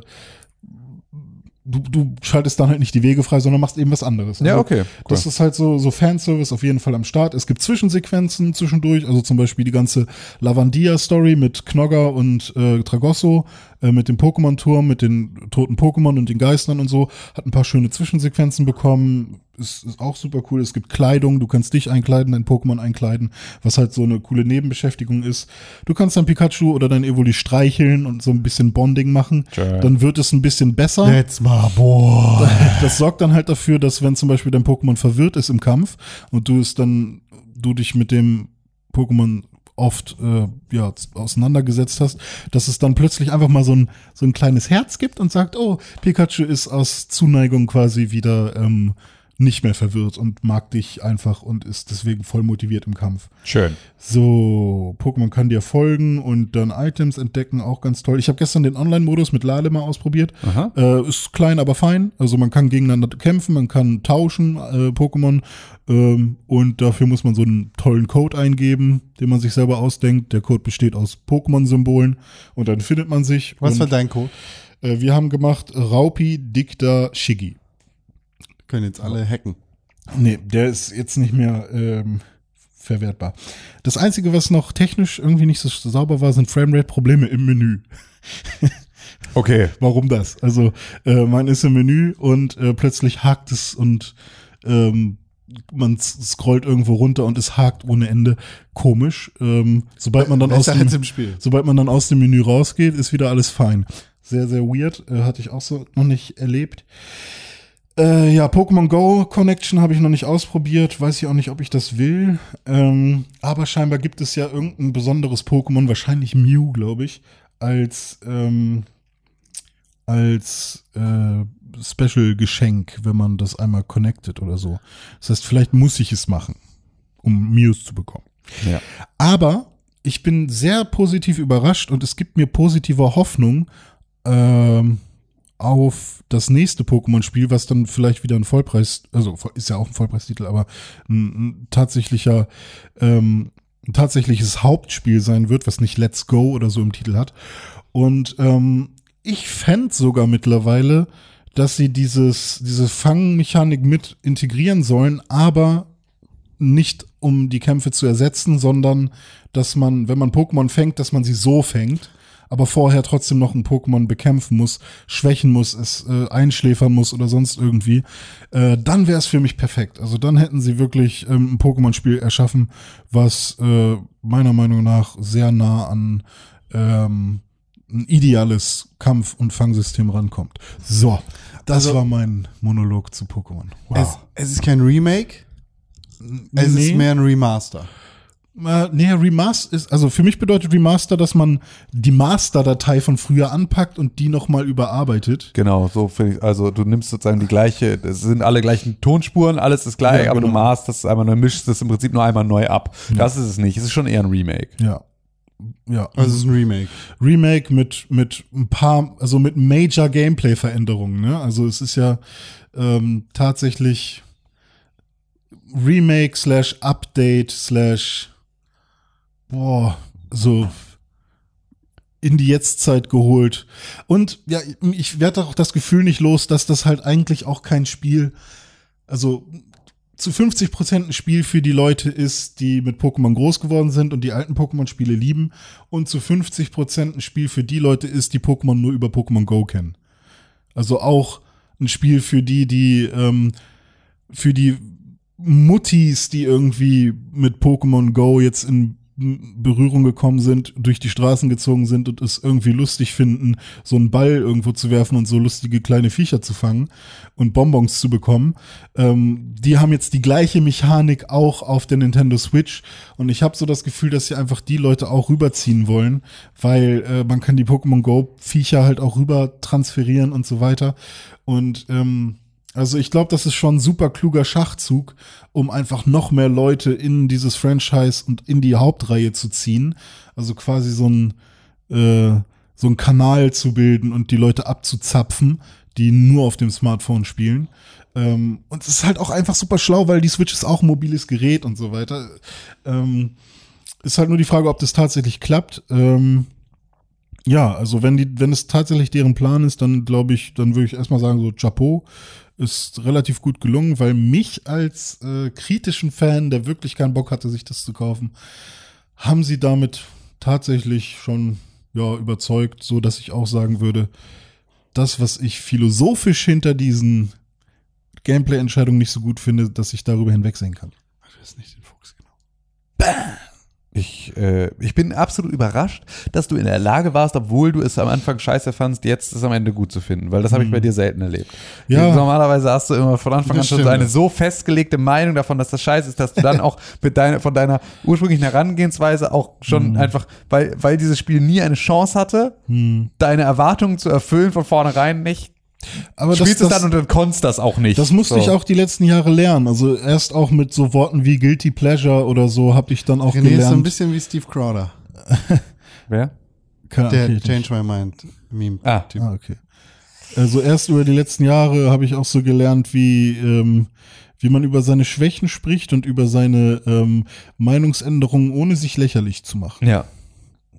B: du, du schaltest dann halt nicht die Wege frei, sondern machst eben was anderes.
C: Ja, okay, cool.
B: Das ist halt so, so Fanservice auf jeden Fall am Start. Es gibt Zwischensequenzen zwischendurch, also zum Beispiel die ganze Lavandia-Story mit Knogger und äh, Tragosso, äh, mit dem Pokémon-Turm, mit den toten Pokémon und den Geistern und so, hat ein paar schöne Zwischensequenzen bekommen. ist, ist auch super cool. Es gibt Kleidung, du kannst dich einkleiden, dein Pokémon einkleiden, was halt so eine coole Nebenbeschäftigung ist. Du kannst dein Pikachu oder dein Evoli streicheln und so ein bisschen Bonding machen.
C: Schön.
B: Dann wird es ein bisschen besser.
A: Jetzt mal, boah.
B: Das sorgt dann halt dafür, dass wenn zum Beispiel dein Pokémon verwirrt ist im Kampf und du es dann, du dich mit dem Pokémon oft äh, ja, auseinandergesetzt hast, dass es dann plötzlich einfach mal so ein, so ein kleines Herz gibt und sagt, oh, Pikachu ist aus Zuneigung quasi wieder ähm, nicht mehr verwirrt und mag dich einfach und ist deswegen voll motiviert im Kampf.
C: Schön.
B: So, Pokémon kann dir folgen und dann Items entdecken, auch ganz toll. Ich habe gestern den Online-Modus mit Lale mal ausprobiert.
C: Aha.
B: Äh, ist klein, aber fein. Also man kann gegeneinander kämpfen, man kann tauschen, äh, Pokémon. Ähm, und dafür muss man so einen tollen Code eingeben, den man sich selber ausdenkt. Der Code besteht aus Pokémon-Symbolen und dann findet man sich.
A: Was war dein Code?
B: äh, Wir haben gemacht Raupi, Dicta, Shiggy.
A: Können jetzt alle hacken.
B: Nee, der ist jetzt nicht mehr ähm, verwertbar. Das Einzige, was noch technisch irgendwie nicht so sauber war, sind Framerate-Probleme im Menü.
C: Okay.
B: Warum das? Also äh, man ist im Menü und äh, plötzlich hakt es und ähm, man scrollt irgendwo runter und es hakt ohne Ende. Komisch. Ähm, sobald man dann aus dem, sobald man dann aus dem Menü rausgeht, ist wieder alles fein. Sehr, sehr weird. Äh, hatte ich auch so noch nicht erlebt. Äh, ja, Pokémon Go Connection habe ich noch nicht ausprobiert. Weiß ich auch nicht, ob ich das will. Ähm, aber scheinbar gibt es ja irgendein besonderes Pokémon, wahrscheinlich Mew, glaube ich, als, ähm, als äh, Special-Geschenk, wenn man das einmal connected oder so. Das heißt, vielleicht muss ich es machen, um Mews zu bekommen.
C: Ja.
B: Aber ich bin sehr positiv überrascht und es gibt mir positive Hoffnung ähm, auf das nächste Pokémon-Spiel, was dann vielleicht wieder ein Vollpreis, also ist ja auch ein Vollpreistitel, aber ein, ein tatsächlicher, ähm, ein tatsächliches Hauptspiel sein wird, was nicht Let's Go oder so im Titel hat. Und ähm, ich fände sogar mittlerweile, dass sie dieses, diese Fangmechanik mit integrieren sollen, aber nicht um die Kämpfe zu ersetzen, sondern dass man, wenn man Pokémon fängt, dass man sie so fängt, aber vorher trotzdem noch ein Pokémon bekämpfen muss, schwächen muss, es äh, einschläfern muss oder sonst irgendwie, äh, dann wäre es für mich perfekt. Also dann hätten sie wirklich ähm, ein Pokémon-Spiel erschaffen, was äh, meiner Meinung nach sehr nah an ähm, ein ideales Kampf- und Fangsystem rankommt. So, das
A: Also-
B: war mein Monolog zu Pokémon.
A: Es, es ist kein Remake. Es
B: Nee.
A: ist mehr ein Remaster.
B: Äh, nee, Remaster ist, also für mich bedeutet Remaster, dass man die Master-Datei von früher anpackt und die nochmal überarbeitet.
C: Genau, so finde ich. Also du nimmst sozusagen die gleiche, es sind alle gleichen Tonsspuren, alles ist gleich,
B: Ja,
C: aber du
B: genau.
C: masterst es einmal neu, mischst es im Prinzip nur einmal neu ab. Das ist es nicht. Es ist schon eher ein Remake.
B: Ja. Ja,
A: Also es ist ein Remake.
B: Remake mit, mit ein paar, also mit Major Gameplay-Veränderungen, ne? Also es ist ja ähm, tatsächlich Remake slash Update slash boah, so in die Jetztzeit geholt. Und ja, ich werde auch das Gefühl nicht los, dass das halt eigentlich auch kein Spiel, also zu 50 Prozent ein Spiel für die Leute ist, die mit Pokémon groß geworden sind und die alten Pokémon-Spiele lieben und zu 50 Prozent ein Spiel für die Leute ist, die Pokémon nur über Pokémon Go kennen. Also auch ein Spiel für die, die ähm, für die Muttis, die irgendwie mit Pokémon Go jetzt in Berührung gekommen sind, durch die Straßen gezogen sind und es irgendwie lustig finden, so einen Ball irgendwo zu werfen und so lustige kleine Viecher zu fangen und Bonbons zu bekommen. Ähm, die haben jetzt die gleiche Mechanik auch auf der Nintendo Switch und ich habe so das Gefühl, dass sie einfach die Leute auch rüberziehen wollen, weil äh, man kann die Pokémon Go Viecher halt auch rüber transferieren und so weiter und ähm, also ich glaube, das ist schon ein super kluger Schachzug, um einfach noch mehr Leute in dieses Franchise und in die Hauptreihe zu ziehen. Also quasi so ein äh, so ein Kanal zu bilden und die Leute abzuzapfen, die nur auf dem Smartphone spielen. Ähm, und es ist halt auch einfach super schlau, weil die Switch ist auch ein mobiles Gerät und so weiter. Ähm, ist halt nur die Frage, ob das tatsächlich klappt. Ähm, ja, also wenn die, wenn es tatsächlich deren Plan ist, dann glaube ich, dann würde ich erstmal sagen, so Chapeau ist relativ gut gelungen, weil mich als äh, kritischen Fan, der wirklich keinen Bock hatte, sich das zu kaufen, haben sie damit tatsächlich schon ja überzeugt, so dass ich auch sagen würde, das, was ich philosophisch hinter diesen Gameplay-Entscheidung nicht so gut finde, dass ich darüber hinwegsehen kann.
A: Du hast nicht den Fuchs genau.
C: Ich, äh, ich bin absolut überrascht, dass du in der Lage warst, obwohl du es am Anfang scheiße fandst, jetzt es am Ende gut zu finden, weil das habe ich bei dir selten erlebt.
B: Mhm. Ja.
C: Normalerweise hast du immer von Anfang an schon so eine so festgelegte Meinung davon, dass das scheiße ist, dass du dann auch mit deiner, von deiner ursprünglichen Herangehensweise auch schon
B: Mhm.
C: einfach, weil, weil dieses Spiel nie eine Chance hatte, deine Erwartungen zu erfüllen, von vornherein nicht,
B: Aber das,
C: spielst es
B: das,
C: dann und dann konntest das auch nicht.
B: das musste
C: So.
B: ich auch die letzten Jahre lernen. Also erst auch mit so Worten wie Guilty Pleasure oder so habe ich dann auch
A: René ist so ein
B: gelernt.
A: bisschen wie Steve Crowder.
C: Wer?
B: Keine
A: Der
B: Ahnung, okay,
A: Change My Mind Meme.
C: Ah.
A: Typ.
B: Ah, okay. Also erst über die letzten Jahre habe ich auch so gelernt, wie, ähm, wie man über seine Schwächen spricht und über seine ähm, Meinungsänderungen, ohne sich lächerlich zu machen.
C: Ja.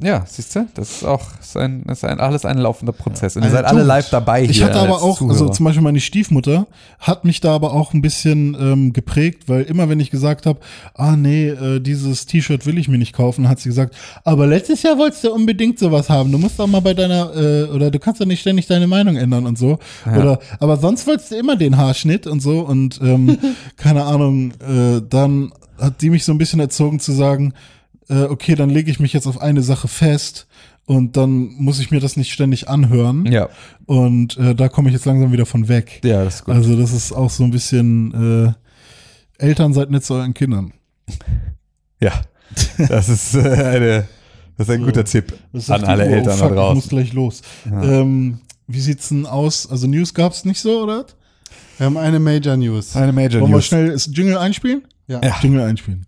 C: Ja, siehst du, das ist auch ist ein, ist ein, alles ein laufender Prozess. Und ihr
A: Also
C: seid alle live dabei hier.
B: Ich hatte aber auch, also
C: Zuhörer.
B: zum Beispiel meine Stiefmutter hat mich da aber auch ein bisschen ähm, geprägt, weil immer wenn ich gesagt habe, ah nee, äh, dieses T-Shirt will ich mir nicht kaufen, hat sie gesagt, aber letztes Jahr wolltest du unbedingt sowas haben. Du musst doch mal bei deiner, äh, oder du kannst doch nicht ständig deine Meinung ändern und so. Oder, aber sonst wolltest du immer den Haarschnitt und so und ähm, keine Ahnung, äh, dann hat die mich so ein bisschen erzogen zu sagen, äh, okay, dann lege ich mich jetzt auf eine Sache fest und dann muss ich mir das nicht ständig anhören.
C: Ja.
B: Und äh, da komme ich jetzt langsam wieder von weg.
C: Ja, das ist gut.
B: Also das ist auch so ein bisschen äh, Eltern seid nett zu euren Kindern.
C: Ja, das ist äh, eine, das ist ein guter Tipp an alle
B: Uhr?
C: Eltern
B: oh,
C: da
B: fuck, Ich muss
C: draußen.
B: gleich los. Ähm, wie sieht's denn aus? Also News gab's nicht so, oder?
A: Wir haben eine Major News.
C: Eine Major
B: Wollen wir
C: News.
B: schnell das Jingle einspielen?
A: Ja.
C: Ja.
B: Jingle einspielen.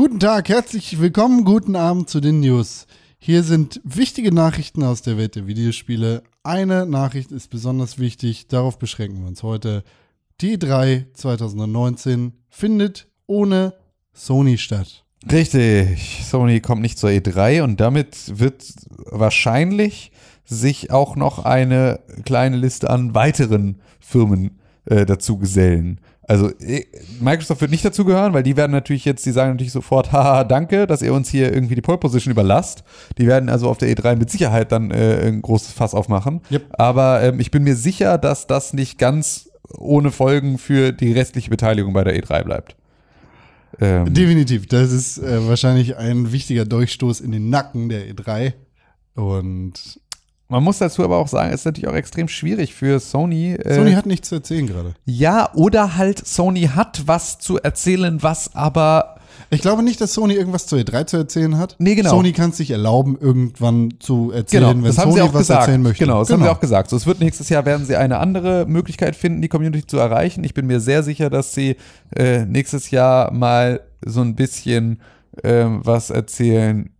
A: Guten Tag, herzlich willkommen, guten Abend zu den News. Hier sind wichtige Nachrichten aus der Welt der Videospiele. Eine Nachricht ist besonders wichtig, darauf beschränken wir uns heute. Die 3 2019 findet ohne Sony statt.
C: Richtig, Sony kommt nicht zur E3 und damit wird wahrscheinlich sich auch noch eine kleine Liste an weiteren Firmen äh, dazu gesellen. Also eh, Microsoft wird nicht dazu gehören, weil die werden natürlich jetzt, die sagen natürlich sofort, haha, danke, dass ihr uns hier irgendwie die Pole Position überlasst. Die werden also auf der E3 mit Sicherheit dann äh, ein großes Fass aufmachen.
A: Yep.
C: Aber ähm, ich bin mir sicher, dass das nicht ganz ohne Folgen für die restliche Beteiligung bei der E3 bleibt. Ähm,
A: Definitiv, das ist äh, wahrscheinlich ein wichtiger Durchstoß in den Nacken der E3. Und
C: Man muss dazu aber auch sagen, es ist natürlich auch extrem schwierig für Sony. Äh,
A: Sony hat nichts zu erzählen gerade.
C: ja, oder halt Sony hat was zu erzählen, was aber
A: Ich glaube nicht, dass Sony irgendwas zur E3 zu erzählen hat.
C: Nee, genau.
A: Sony kann es sich erlauben, irgendwann zu erzählen,
C: genau,
A: wenn Sony was
C: gesagt.
A: erzählen möchte.
C: Genau, das haben sie auch gesagt. So, es wird nächstes Jahr werden sie eine andere Möglichkeit finden, die Community zu erreichen. Ich bin mir sehr sicher, dass sie äh, nächstes Jahr mal so ein bisschen ähm, was erzählen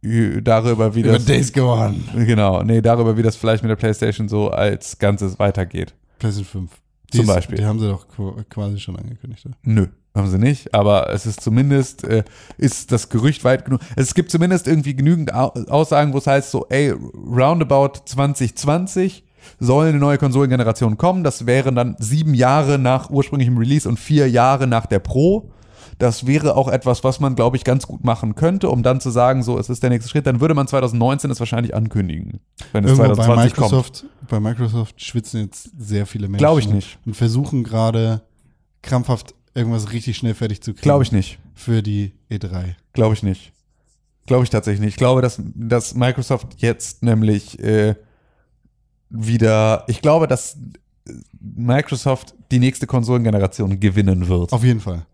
C: darüber, wie
A: Über
C: das
A: Days Go On.
C: genau, nee, darüber, wie das vielleicht mit der PlayStation so als Ganzes weitergeht.
A: PlayStation 5. Die
C: Zum
A: ist-
C: Beispiel.
A: Die haben sie doch qu- quasi schon angekündigt. oder?
C: Nö, haben sie nicht, aber es ist zumindest, äh, ist das Gerücht weit genug. Es gibt zumindest irgendwie genügend Au Aussagen, wo es heißt so, ey, roundabout 2020 soll eine neue Konsolengeneration kommen. Das wären dann sieben Jahre nach ursprünglichem Release und vier Jahre nach der Pro. Das wäre auch etwas, was man, glaube ich, ganz gut machen könnte, um dann zu sagen, so, es ist der nächste Schritt. Dann würde man 2019 es wahrscheinlich ankündigen, wenn es
A: Irgendwo bei
C: 2020 kommt.
A: Microsoft, bei Microsoft schwitzen jetzt sehr viele Menschen.
C: Glaube ich nicht.
A: Und versuchen gerade krampfhaft irgendwas richtig schnell fertig zu kriegen.
C: Glaube ich nicht.
A: Für die E E3.
C: Glaube ich nicht. Glaube ich tatsächlich nicht. Ich glaube, dass, dass Microsoft jetzt nämlich äh, wieder, ich glaube, dass Microsoft die nächste Konsolengeneration gewinnen wird.
A: Auf jeden Fall.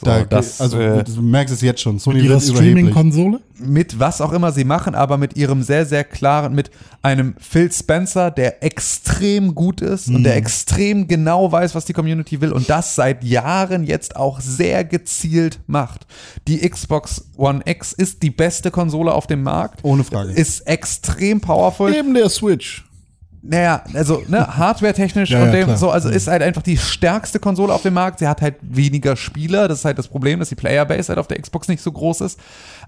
C: So,
A: da,
C: das,
A: also
C: äh,
A: du merkst es jetzt schon. Sony überheblich.
B: Streaming-Konsole?
C: mit was auch immer sie machen, aber mit ihrem sehr, sehr klaren, mit einem Phil Spencer, der extrem gut ist und der extrem genau weiß, was die Community will und das seit Jahren jetzt auch sehr gezielt macht. Die Xbox One X ist die beste Konsole auf dem Markt.
A: Ohne Frage.
C: Ist extrem powerful.
B: Neben der Switch.
C: Naja, also ne, hardware-technisch
B: Ja,
C: und
B: ja,
C: dem
B: klar.
C: so, also ist halt einfach die stärkste Konsole auf dem Markt. Sie hat halt weniger Spieler, das ist halt das Problem, dass die Playerbase halt auf der Xbox nicht so groß ist.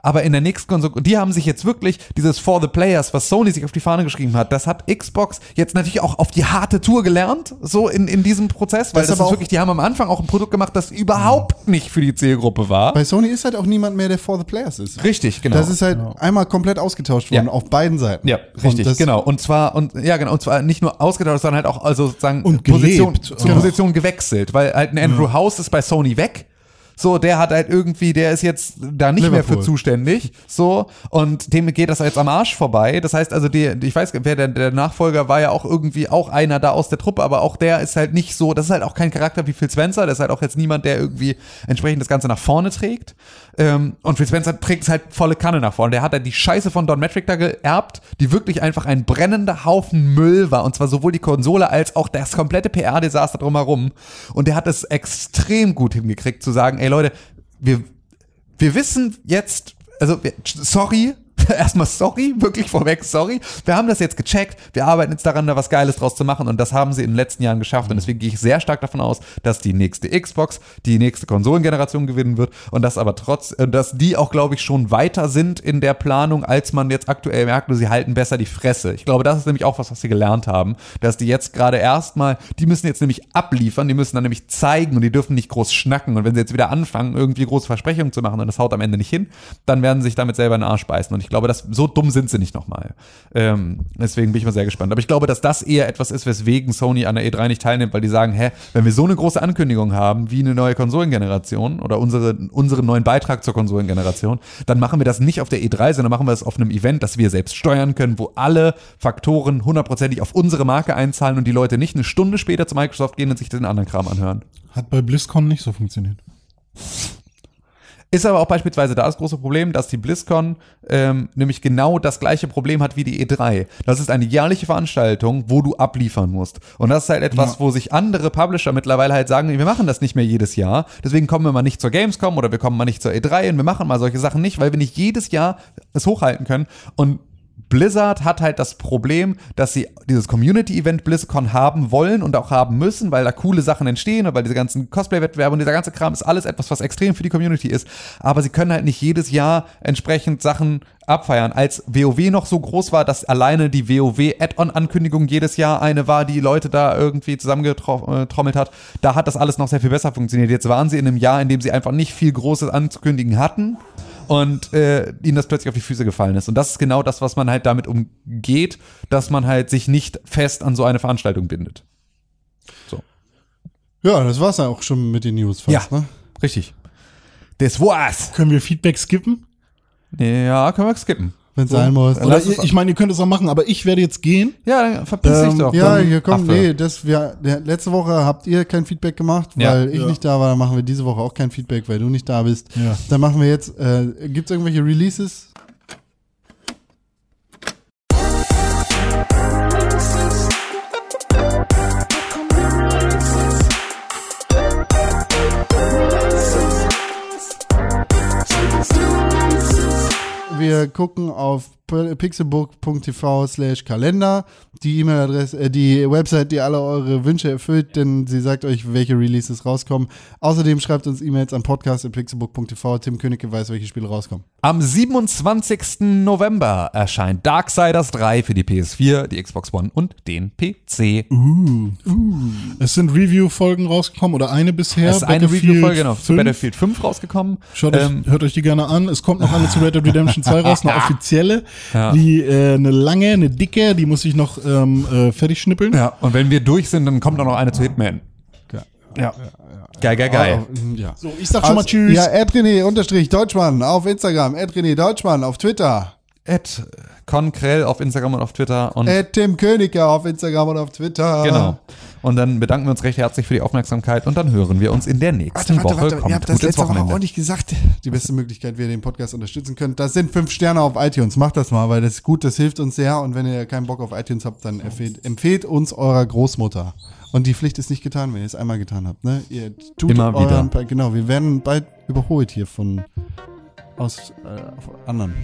C: Aber in der nächsten Konsole, und die haben sich jetzt wirklich dieses For the Players, was Sony sich auf die Fahne geschrieben hat, das hat Xbox jetzt natürlich auch auf die harte Tour gelernt, so in, in diesem Prozess, weil
A: Das
C: das, ist wirklich, die haben am Anfang auch ein Produkt gemacht, das überhaupt nicht für die Zielgruppe war.
A: Bei Sony ist halt auch niemand mehr, der for the players ist.
C: Richtig, genau.
A: Das ist halt einmal komplett ausgetauscht worden
C: Ja.
A: auf beiden Seiten.
C: Ja, richtig, genau. Und zwar, und ja, genau, und zwar nicht nur ausgetauscht, sondern halt auch, also sozusagen
B: Und
C: Position,
B: gelebt.
C: Position gewechselt, weil halt ein Andrew House ist bei Sony weg. So, der hat halt irgendwie, der ist jetzt da nicht mehr für
A: Liverpool.
C: zuständig. So, und dem geht das jetzt am Arsch vorbei. Das heißt also, die, ich weiß, wer der, der Nachfolger war ja auch irgendwie auch einer da aus der Truppe, aber auch der ist halt nicht so, das ist halt auch kein Charakter wie Phil Spencer, der ist halt auch jetzt niemand, der irgendwie entsprechend das Ganze nach vorne trägt. Ähm, und Phil Spencer trägt es halt volle Kanne nach vorne. Der hat halt die Scheiße von Don Metric da geerbt, die wirklich einfach ein brennender Haufen Müll war. Und zwar sowohl die Konsole als auch das komplette PR-Desaster drumherum. Und der hat es extrem gut hingekriegt zu sagen, ey Leute, wir, wir wissen jetzt, also sorry, erstmal sorry, wirklich vorweg sorry. Wir haben das jetzt gecheckt, wir arbeiten jetzt daran, da was Geiles draus zu machen. Und das haben sie in den letzten Jahren geschafft. Und deswegen gehe ich sehr stark davon aus, dass die nächste Xbox die nächste Konsolengeneration gewinnen wird. Und dass aber trotz, äh, dass die auch, glaube ich, schon weiter sind in der Planung, als man jetzt aktuell merkt, nur sie halten besser die Fresse. Ich glaube, das ist nämlich auch was, was sie gelernt haben, dass die jetzt gerade erstmal, die müssen jetzt nämlich abliefern, die müssen dann nämlich zeigen und die dürfen nicht groß schnacken. Und wenn sie jetzt wieder anfangen, irgendwie große Versprechungen zu machen und das haut am Ende nicht hin, dann werden sie sich damit selber in den Arsch beißen. Und ich glaube, dass so dumm sind sie nicht nochmal. Ähm, deswegen bin ich mal sehr gespannt. Aber ich glaube, dass das eher etwas ist, weswegen Sony an der E3 nicht teilnimmt, weil die sagen, hä, wenn wir so eine große Ankündigung haben, wie eine neue Konsolengeneration oder unsere, unseren neuen Beitrag zur Konsolengeneration, dann machen wir das nicht auf der E3, sondern machen wir es auf einem Event, das wir selbst steuern können, wo alle Faktoren hundertprozentig auf unsere Marke einzahlen und die Leute nicht eine Stunde später zu Microsoft gehen und sich den anderen Kram anhören.
B: Hat bei BlizzCon nicht so funktioniert.
C: Ist aber auch beispielsweise da das große Problem, dass die BlizzCon ähm, nämlich genau das gleiche Problem hat wie die E3. Das ist eine jährliche Veranstaltung, wo du abliefern musst. Und das ist halt etwas, wo sich andere Publisher mittlerweile halt sagen, wir machen das nicht mehr jedes Jahr. Deswegen kommen wir mal nicht zur Gamescom oder wir kommen mal nicht zur E3 und wir machen mal solche Sachen nicht, weil wir nicht jedes Jahr es hochhalten können. Und Blizzard hat halt das Problem, dass sie dieses Community-Event BlizzCon haben wollen und auch haben müssen, weil da coole Sachen entstehen und weil diese ganzen Cosplay-Wettbewerbe und dieser ganze Kram ist alles etwas, was extrem für die Community ist. Aber sie können halt nicht jedes Jahr entsprechend Sachen abfeiern. Als WoW noch so groß war, dass alleine die WoW-Add-on-Ankündigung jedes Jahr eine war, die Leute da irgendwie zusammengetrommelt hat, da hat das alles noch sehr viel besser funktioniert. Jetzt waren sie in einem Jahr, in dem sie einfach nicht viel Großes anzukündigen hatten und äh, ihnen das plötzlich auf die Füße gefallen ist. Und das ist genau das, was man halt damit umgeht, dass man halt sich nicht fest an so eine Veranstaltung bindet.
A: Ja, das war's ja auch schon mit den News fast, ne?
C: richtig. Das war's.
B: Können wir Feedback skippen?
C: Ja, können wir skippen.
A: Wenn es sein muss.
B: Oder
C: es-
B: ihr, ich meine, ihr könnt es auch machen, aber ich werde jetzt gehen.
C: Ja, dann verpiss dich
B: Ähm,
C: doch.
A: Ja, hier kommt,
C: Affe.
A: nee, das, wir, der, letzte Woche habt ihr kein Feedback gemacht,
C: Ja.
A: weil ich
B: Ja.
A: nicht da war. Dann machen wir diese Woche auch kein Feedback, weil du nicht da bist.
B: Ja.
A: Dann machen wir jetzt, äh, gibt's irgendwelche Releases? Wir gucken auf pixelbook.tv slash Kalender, die E-Mail-Adresse, äh, die Website, die alle eure Wünsche erfüllt, denn sie sagt euch, welche Releases rauskommen. Außerdem schreibt uns E-Mails an podcast.pixelbook.tv. Tim Königke weiß, welche Spiele rauskommen.
C: Am 27. November erscheint Darksiders 3 für die PS4, die Xbox One und den PC.
B: Es sind Review-Folgen rausgekommen oder eine bisher.
C: es ist eine Review-Folge genau, zu
B: 5.
C: Battlefield 5 rausgekommen.
B: Schaut euch,
C: Ähm,
B: hört euch die gerne an. Es kommt noch eine zu Red Dead Redemption 2 raus, eine offizielle.
C: Ja.
B: Die, äh, eine lange, eine dicke, die muss ich noch ähm, äh, fertig schnippeln.
C: ja, und wenn wir durch sind, dann kommt auch noch eine zu Hitman.
B: Ja.
C: Geil, geil, geil.
A: Ja.
B: So, ich sag schon mal
A: Also,
B: Tschüss.
A: Ja, Edrené unterstrich Deutschmann auf Instagram, Edrené Deutschmann auf Twitter,
C: Ed Konkrell auf Instagram und auf Twitter und
A: Ed Tim Königke auf Instagram und auf Twitter.
C: genau. Und dann bedanken wir uns recht herzlich für die Aufmerksamkeit und dann hören wir uns in der nächsten Woche. Kommt
A: Ihr habt das letzte Woche ordentlich gesagt. Die beste Möglichkeit, wie ihr den Podcast unterstützen könnt, das sind fünf Sterne auf iTunes. Macht das mal, weil das ist gut, das hilft uns sehr. Und wenn ihr keinen Bock auf iTunes habt, dann empfehlt, empfehlt uns eurer Großmutter. Und die Pflicht ist nicht getan, wenn ihr es einmal getan habt. Ne? Ihr tut
C: Immer wieder.
A: euren- Genau, wir werden bald überholt hier von aus äh, anderen.